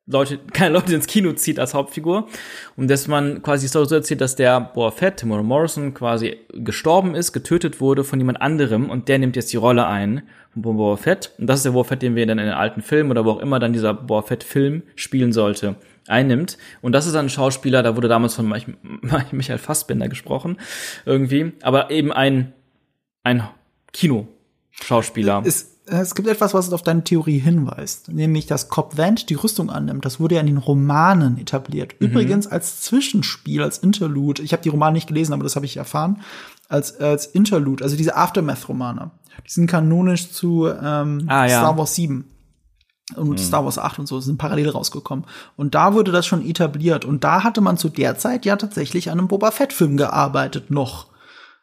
Speaker 3: Leute, keine Leute ins Kino zieht als Hauptfigur und dass man quasi so erzählt, dass der Boa Fett, Timur Morrison, quasi gestorben ist, getötet wurde von jemand anderem und der nimmt jetzt die Rolle ein von Boa Fett und das ist der Boa Fett, den wir dann in den alten Filmen oder wo auch immer dann dieser Boa Fett Film spielen sollte einnimmt. Und das ist ein Schauspieler, da wurde damals von Michael Fassbender gesprochen, irgendwie, aber eben ein, ein Kino-Schauspieler.
Speaker 1: Es, es gibt etwas, was auf deine Theorie hinweist, nämlich, dass Cobb Vant die Rüstung annimmt. Das wurde ja in den Romanen etabliert. Mhm. Übrigens als Zwischenspiel, als Interlude. Ich habe die Romane nicht gelesen, aber das habe ich erfahren. als, als Interlude, also diese Aftermath-Romane. Die sind kanonisch zu ähm,
Speaker 3: Ah, ja.
Speaker 1: Star Wars 7 und Star Wars 8 und so sind parallel rausgekommen. Und da wurde das schon etabliert. Und da hatte man zu der Zeit ja tatsächlich an einem Boba Fett-Film gearbeitet noch.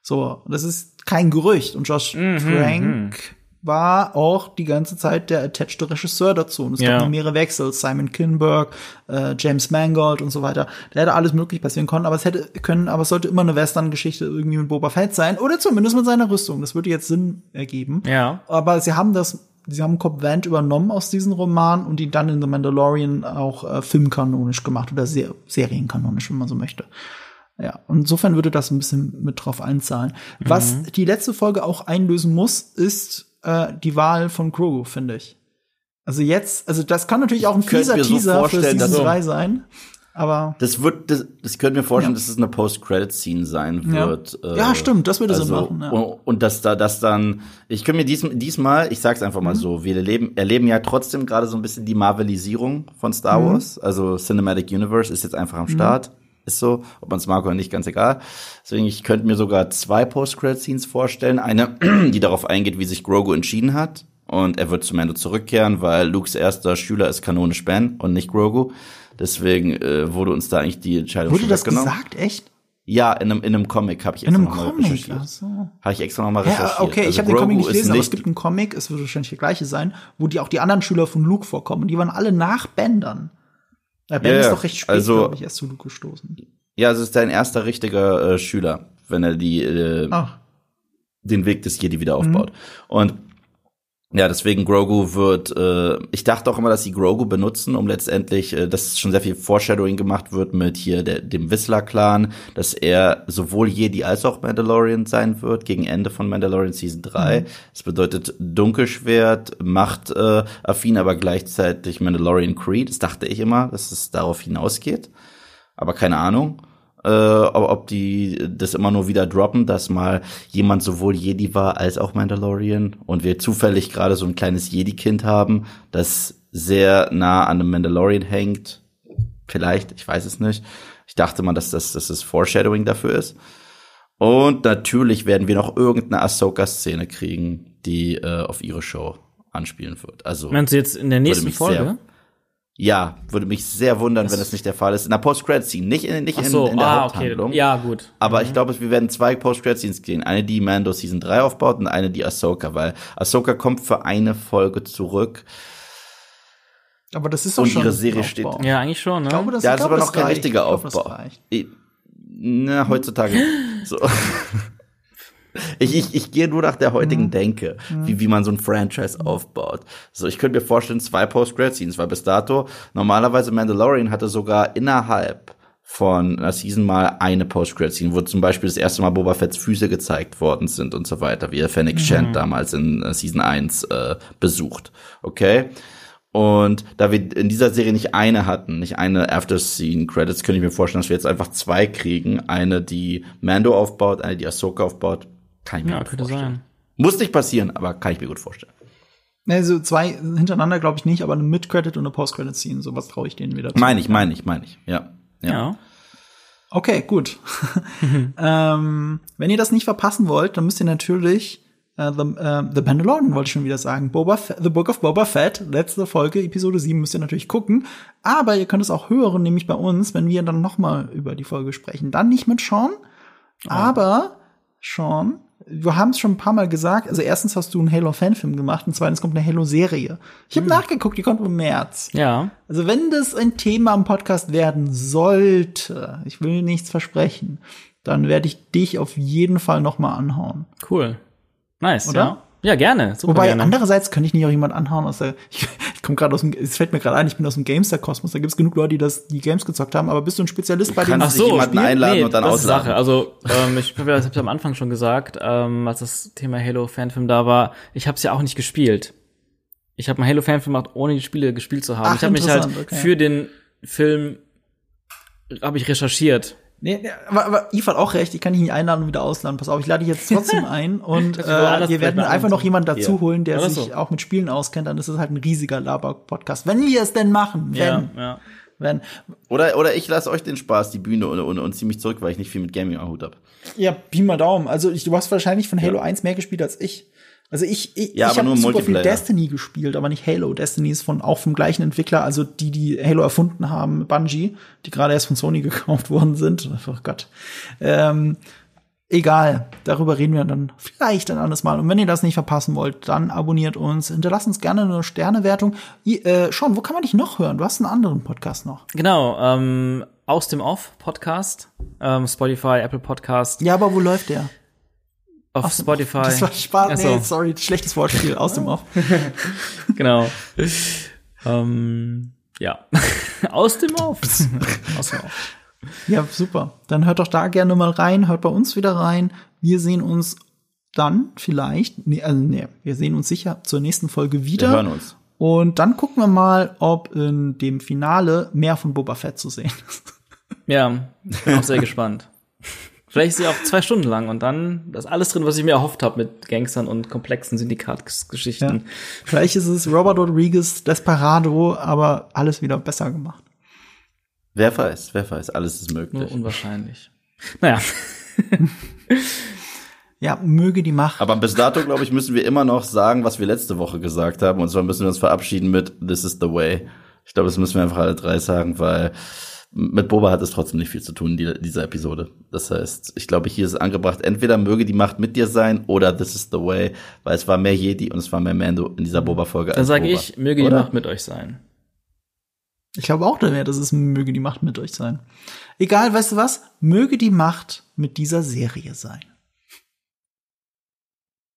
Speaker 1: So, das ist kein Gerücht. Und Josh Trank war auch die ganze Zeit der attached Regisseur dazu. Und es
Speaker 3: Ja.
Speaker 1: gab noch mehrere Wechsel. Simon Kinberg, äh, James Mangold und so weiter. Da hätte alles möglich passieren können, aber es hätte können, aber es sollte immer eine Western-Geschichte irgendwie mit Boba Fett sein. Oder zumindest mit seiner Rüstung. Das würde jetzt Sinn ergeben.
Speaker 3: Ja.
Speaker 1: Aber sie haben das, sie haben Cobb Vanth übernommen aus diesem Roman und ihn dann in The Mandalorian auch äh, filmkanonisch gemacht oder ser serienkanonisch, wenn man so möchte. Ja, und insofern würde das ein bisschen mit drauf einzahlen. Was die letzte Folge auch einlösen muss, ist äh, die Wahl von Grogu, finde ich. Also jetzt, also das kann natürlich auch ein fieser
Speaker 2: mir so
Speaker 1: Teaser für Season
Speaker 2: so-
Speaker 1: 3 sein. Aber
Speaker 2: Das wird, das, das könnte mir vorstellen,
Speaker 1: Ja.
Speaker 2: dass es eine Post-Credit-Scene sein
Speaker 1: Ja.
Speaker 2: wird. äh,
Speaker 1: Ja, stimmt, das würde Sinn
Speaker 2: also,
Speaker 1: machen, ja.
Speaker 2: Und, und dass da, dass dann, ich könnte mir diesem, diesmal, ich sag's einfach mal
Speaker 1: Mhm.
Speaker 2: so, wir erleben, erleben ja trotzdem gerade so ein bisschen die Marvelisierung von
Speaker 1: Mhm.
Speaker 2: Star Wars. Also Cinematic Universe ist jetzt einfach am Start. Ist so, ob man es mag oder nicht, ganz egal. Deswegen, ich könnte mir sogar zwei Post-Credit-Scenes vorstellen. Eine, die darauf eingeht, wie sich Grogu entschieden hat. Und er wird zu Mando zurückkehren, weil Lukes erster Schüler ist kanonisch Ben und nicht Grogu. Deswegen äh, wurde uns da eigentlich die Entscheidung
Speaker 1: wurde das gesagt, echt?
Speaker 2: Ja, in einem, in einem Comic habe ich extra
Speaker 1: einem
Speaker 2: noch mal
Speaker 1: Comic?
Speaker 2: recherchiert.
Speaker 1: Ach so.
Speaker 2: Habe ich extra noch mal
Speaker 1: Ja,
Speaker 2: recherchiert.
Speaker 1: okay,
Speaker 2: Also
Speaker 1: ich habe den Comic nicht gelesen, aber es gibt einen Comic, es wird wahrscheinlich der gleiche sein, wo die auch die anderen Schüler von Luke vorkommen. Die waren alle nach Ben Äh, ben
Speaker 2: Ja,
Speaker 1: ist
Speaker 2: ja.
Speaker 1: doch recht spät,
Speaker 2: Also-
Speaker 1: glaube ich, erst zu Luke gestoßen.
Speaker 2: Ja, es ist dein erster richtiger äh, Schüler, wenn er die äh,
Speaker 1: Ach,
Speaker 2: den Weg des Jedi wieder
Speaker 1: Mhm.
Speaker 2: aufbaut. Und ja, deswegen Grogu wird, äh, ich dachte auch immer, dass sie Grogu benutzen, um letztendlich, äh, dass schon sehr viel Foreshadowing gemacht wird mit hier der, dem Whistler-Clan, dass er sowohl Jedi als auch Mandalorian sein wird, gegen Ende von Mandalorian Season 3. Das bedeutet Dunkelschwert, Macht äh, affin, aber gleichzeitig Mandalorian Creed. Das dachte ich immer, dass es darauf hinausgeht. Aber keine Ahnung äh, ob die das immer nur wieder droppen, dass mal jemand sowohl Jedi war als auch Mandalorian und wir zufällig gerade so ein kleines Jedi-Kind haben, das sehr nah an einem Mandalorian hängt. Vielleicht, ich weiß es nicht. Ich dachte mal, dass das, dass das Foreshadowing dafür ist. Und natürlich werden wir noch irgendeine Ahsoka-Szene kriegen, die äh, auf ihre Show anspielen wird. Also
Speaker 3: Meinst du jetzt in der nächsten Folge?
Speaker 2: Ja, würde mich sehr wundern, wenn das nicht der Fall ist. In der Post-Credit-Scene, nicht in, nicht
Speaker 3: Ach
Speaker 2: in,
Speaker 3: so,
Speaker 2: in der
Speaker 3: ah, okay.
Speaker 2: Haupthandlung.
Speaker 3: Ja, gut.
Speaker 2: Aber ich glaube, wir werden zwei Post-Credit-Scenes sehen. Eine, die Mando Season 3 aufbaut und eine, die Ahsoka, weil Ahsoka kommt für eine Folge zurück.
Speaker 1: aber das ist doch
Speaker 2: Und
Speaker 1: schon
Speaker 2: ihre Serie steht-.
Speaker 3: Ja, eigentlich schon, ne?
Speaker 1: Ich glaube, das,
Speaker 2: Ja, das ist aber noch
Speaker 1: das
Speaker 2: kein
Speaker 1: reicht.
Speaker 2: richtiger
Speaker 1: das
Speaker 2: Aufbau. na, heutzutage. so. Ich, ich, ich gehe nur nach der heutigen
Speaker 1: Mhm.
Speaker 2: Denke, wie, wie man so ein Franchise aufbaut. So, ich könnte mir vorstellen, zwei Post-Grad-Scenes, weil bis dato normalerweise Mandalorian hatte sogar innerhalb von einer Season mal eine Post-Grad-Scene, wo zum Beispiel das erste Mal Boba Fetts Füße gezeigt worden sind und so weiter, wie er Fennec Shand damals in äh, Season 1 äh, besucht. Okay? Und da wir in dieser Serie nicht eine hatten, nicht eine After-Scene-Credits, könnte ich mir vorstellen, dass wir jetzt einfach zwei kriegen. Eine, die Mando aufbaut, eine, die Ahsoka aufbaut. Kann ich mir
Speaker 3: Ja,
Speaker 2: gut
Speaker 3: könnte
Speaker 2: vorstellen.
Speaker 3: sein.
Speaker 2: Muss nicht passieren, aber kann ich mir gut vorstellen.
Speaker 1: Ne, so zwei hintereinander glaube ich nicht, aber eine Mid-Credit und eine Post-Credit-Scene, sowas traue ich denen wieder zu.
Speaker 2: Meine ich, meine ich, meine ich. Ja. Ja.
Speaker 3: Ja.
Speaker 1: Okay, gut. ähm, wenn ihr das nicht verpassen wollt, dann müsst ihr natürlich äh, The, äh, The Mandalorian, wollte ich schon wieder sagen. Boba The Book of Boba Fett, letzte Folge, Episode 7, müsst ihr natürlich gucken. Aber ihr könnt es auch hören, nämlich bei uns, wenn wir dann noch mal über die Folge sprechen. Dann nicht mit Sean, aber Sean, wir haben es schon ein paar Mal gesagt. Also erstens hast du einen Halo-Fanfilm gemacht und zweitens kommt eine Halo-Serie. Ich habe nachgeguckt, die kommt im März.
Speaker 3: Ja.
Speaker 1: Also wenn das ein Thema im Podcast werden sollte, ich will nichts versprechen, dann werde ich dich auf jeden Fall noch mal anhauen.
Speaker 3: Cool. Nice,
Speaker 1: Oder?
Speaker 3: ja. Ja, gerne. Super
Speaker 1: Wobei
Speaker 3: gerne.
Speaker 1: andererseits könnte ich nicht auch jemand anhauen aus der ich, ich komme gerade aus dem es fällt mir gerade ein, ich bin aus dem Gamester Kosmos, da gibt's genug Leute, die das die Games gezockt haben, aber bist du ein Spezialist bei den
Speaker 2: kannst dich jemanden einladen und dann
Speaker 3: das ist
Speaker 2: ausladen.
Speaker 3: Sache. Also ähm, ich habe ja am Anfang schon gesagt, ähm, als das Thema Halo Fanfilm da war, ich habe es ja auch nicht gespielt. Ich habe einen Halo Fanfilm gemacht, ohne die Spiele gespielt zu haben.
Speaker 1: Ach,
Speaker 3: ich habe mich halt
Speaker 1: interessant, okay.
Speaker 3: für den Film habe ich recherchiert.
Speaker 1: Nee, nee, aber, aber Yves hat auch recht, ich kann dich nicht einladen und wieder ausladen. Pass auf, ich lade dich jetzt trotzdem ein und äh, wir werden einfach noch jemanden dazu
Speaker 2: Hier.
Speaker 1: holen, der sich
Speaker 3: so.
Speaker 1: auch mit Spielen auskennt, dann ist es halt ein riesiger Laber-Podcast. Wenn wir es denn machen, wenn.
Speaker 3: Ja, ja.
Speaker 1: Wenn,
Speaker 2: Oder, oder ich lasse euch den Spaß, die Bühne und, und, und ziehe mich zurück, weil ich nicht viel mit Gaming am Hut hab.
Speaker 1: ja, Pi mal Daumen. Also ich, du hast wahrscheinlich von Halo 1 mehr gespielt als ich. Also ich, ich,
Speaker 2: Ja,
Speaker 1: ich habe super viel
Speaker 2: Multiplayer.
Speaker 1: Destiny gespielt, aber nicht Halo. Destiny ist von auch vom gleichen Entwickler, also die, die Halo erfunden haben, Bungie, die gerade erst von Sony gekauft worden sind. Oh Gott. Ähm, egal, darüber reden wir dann vielleicht ein anderes Mal. Und wenn ihr das nicht verpassen wollt, dann abonniert uns, hinterlasst uns gerne eine Sternewertung. I- Äh, Sean, wo kann man dich noch hören? Du hast einen anderen Podcast noch.
Speaker 3: Genau, ähm, aus dem Off Podcast, ähm, Spotify, Apple Podcast,
Speaker 1: Ja, aber wo läuft der?
Speaker 3: Auf Spotify.
Speaker 1: Das war Spaß.
Speaker 3: So.
Speaker 1: Nee, sorry, schlechtes Wortspiel aus dem Off.
Speaker 3: Genau. ähm, ja. aus dem Off. aus dem Off.
Speaker 1: Ja, super. Dann hört doch da gerne mal rein, hört bei uns wieder rein. Wir sehen uns dann vielleicht, nee, also nee, wir sehen uns sicher zur nächsten Folge
Speaker 2: Wir
Speaker 1: wieder.
Speaker 2: hören uns.
Speaker 1: Und dann gucken wir mal, ob in dem Finale mehr von Boba Fett zu sehen ist.
Speaker 3: Ja, ich bin auch sehr gespannt. Vielleicht ist sie auch zwei Stunden lang und dann das alles drin, was ich mir erhofft habe mit Gangstern und komplexen
Speaker 1: Ja.
Speaker 3: Syndikatgeschichten.
Speaker 1: Vielleicht ist es Robert Rodriguez Desperado, aber alles wieder besser gemacht.
Speaker 2: Wer weiß, wer weiß, alles ist
Speaker 3: Nur
Speaker 2: möglich.
Speaker 3: unwahrscheinlich. Naja,
Speaker 1: Ja, möge die Macht.
Speaker 2: Aber bis dato, glaube ich, müssen wir immer noch sagen, was wir letzte Woche gesagt haben. Und zwar müssen wir uns verabschieden mit This is the way. Ich glaube, das müssen wir einfach alle drei sagen, weil mit Boba hat es trotzdem nicht viel zu tun, die, dieser Episode. Das heißt, ich glaube, hier ist angebracht, entweder möge die Macht mit dir sein oder This is the way, weil es war mehr Jedi und es war mehr Mando in dieser Boba-Folge.
Speaker 3: dann sage ich, möge die
Speaker 2: Oder?
Speaker 3: Macht mit euch sein.
Speaker 1: Ich glaube auch, dass es möge die Macht mit euch sein. Egal, weißt du was? Möge die Macht mit dieser Serie sein.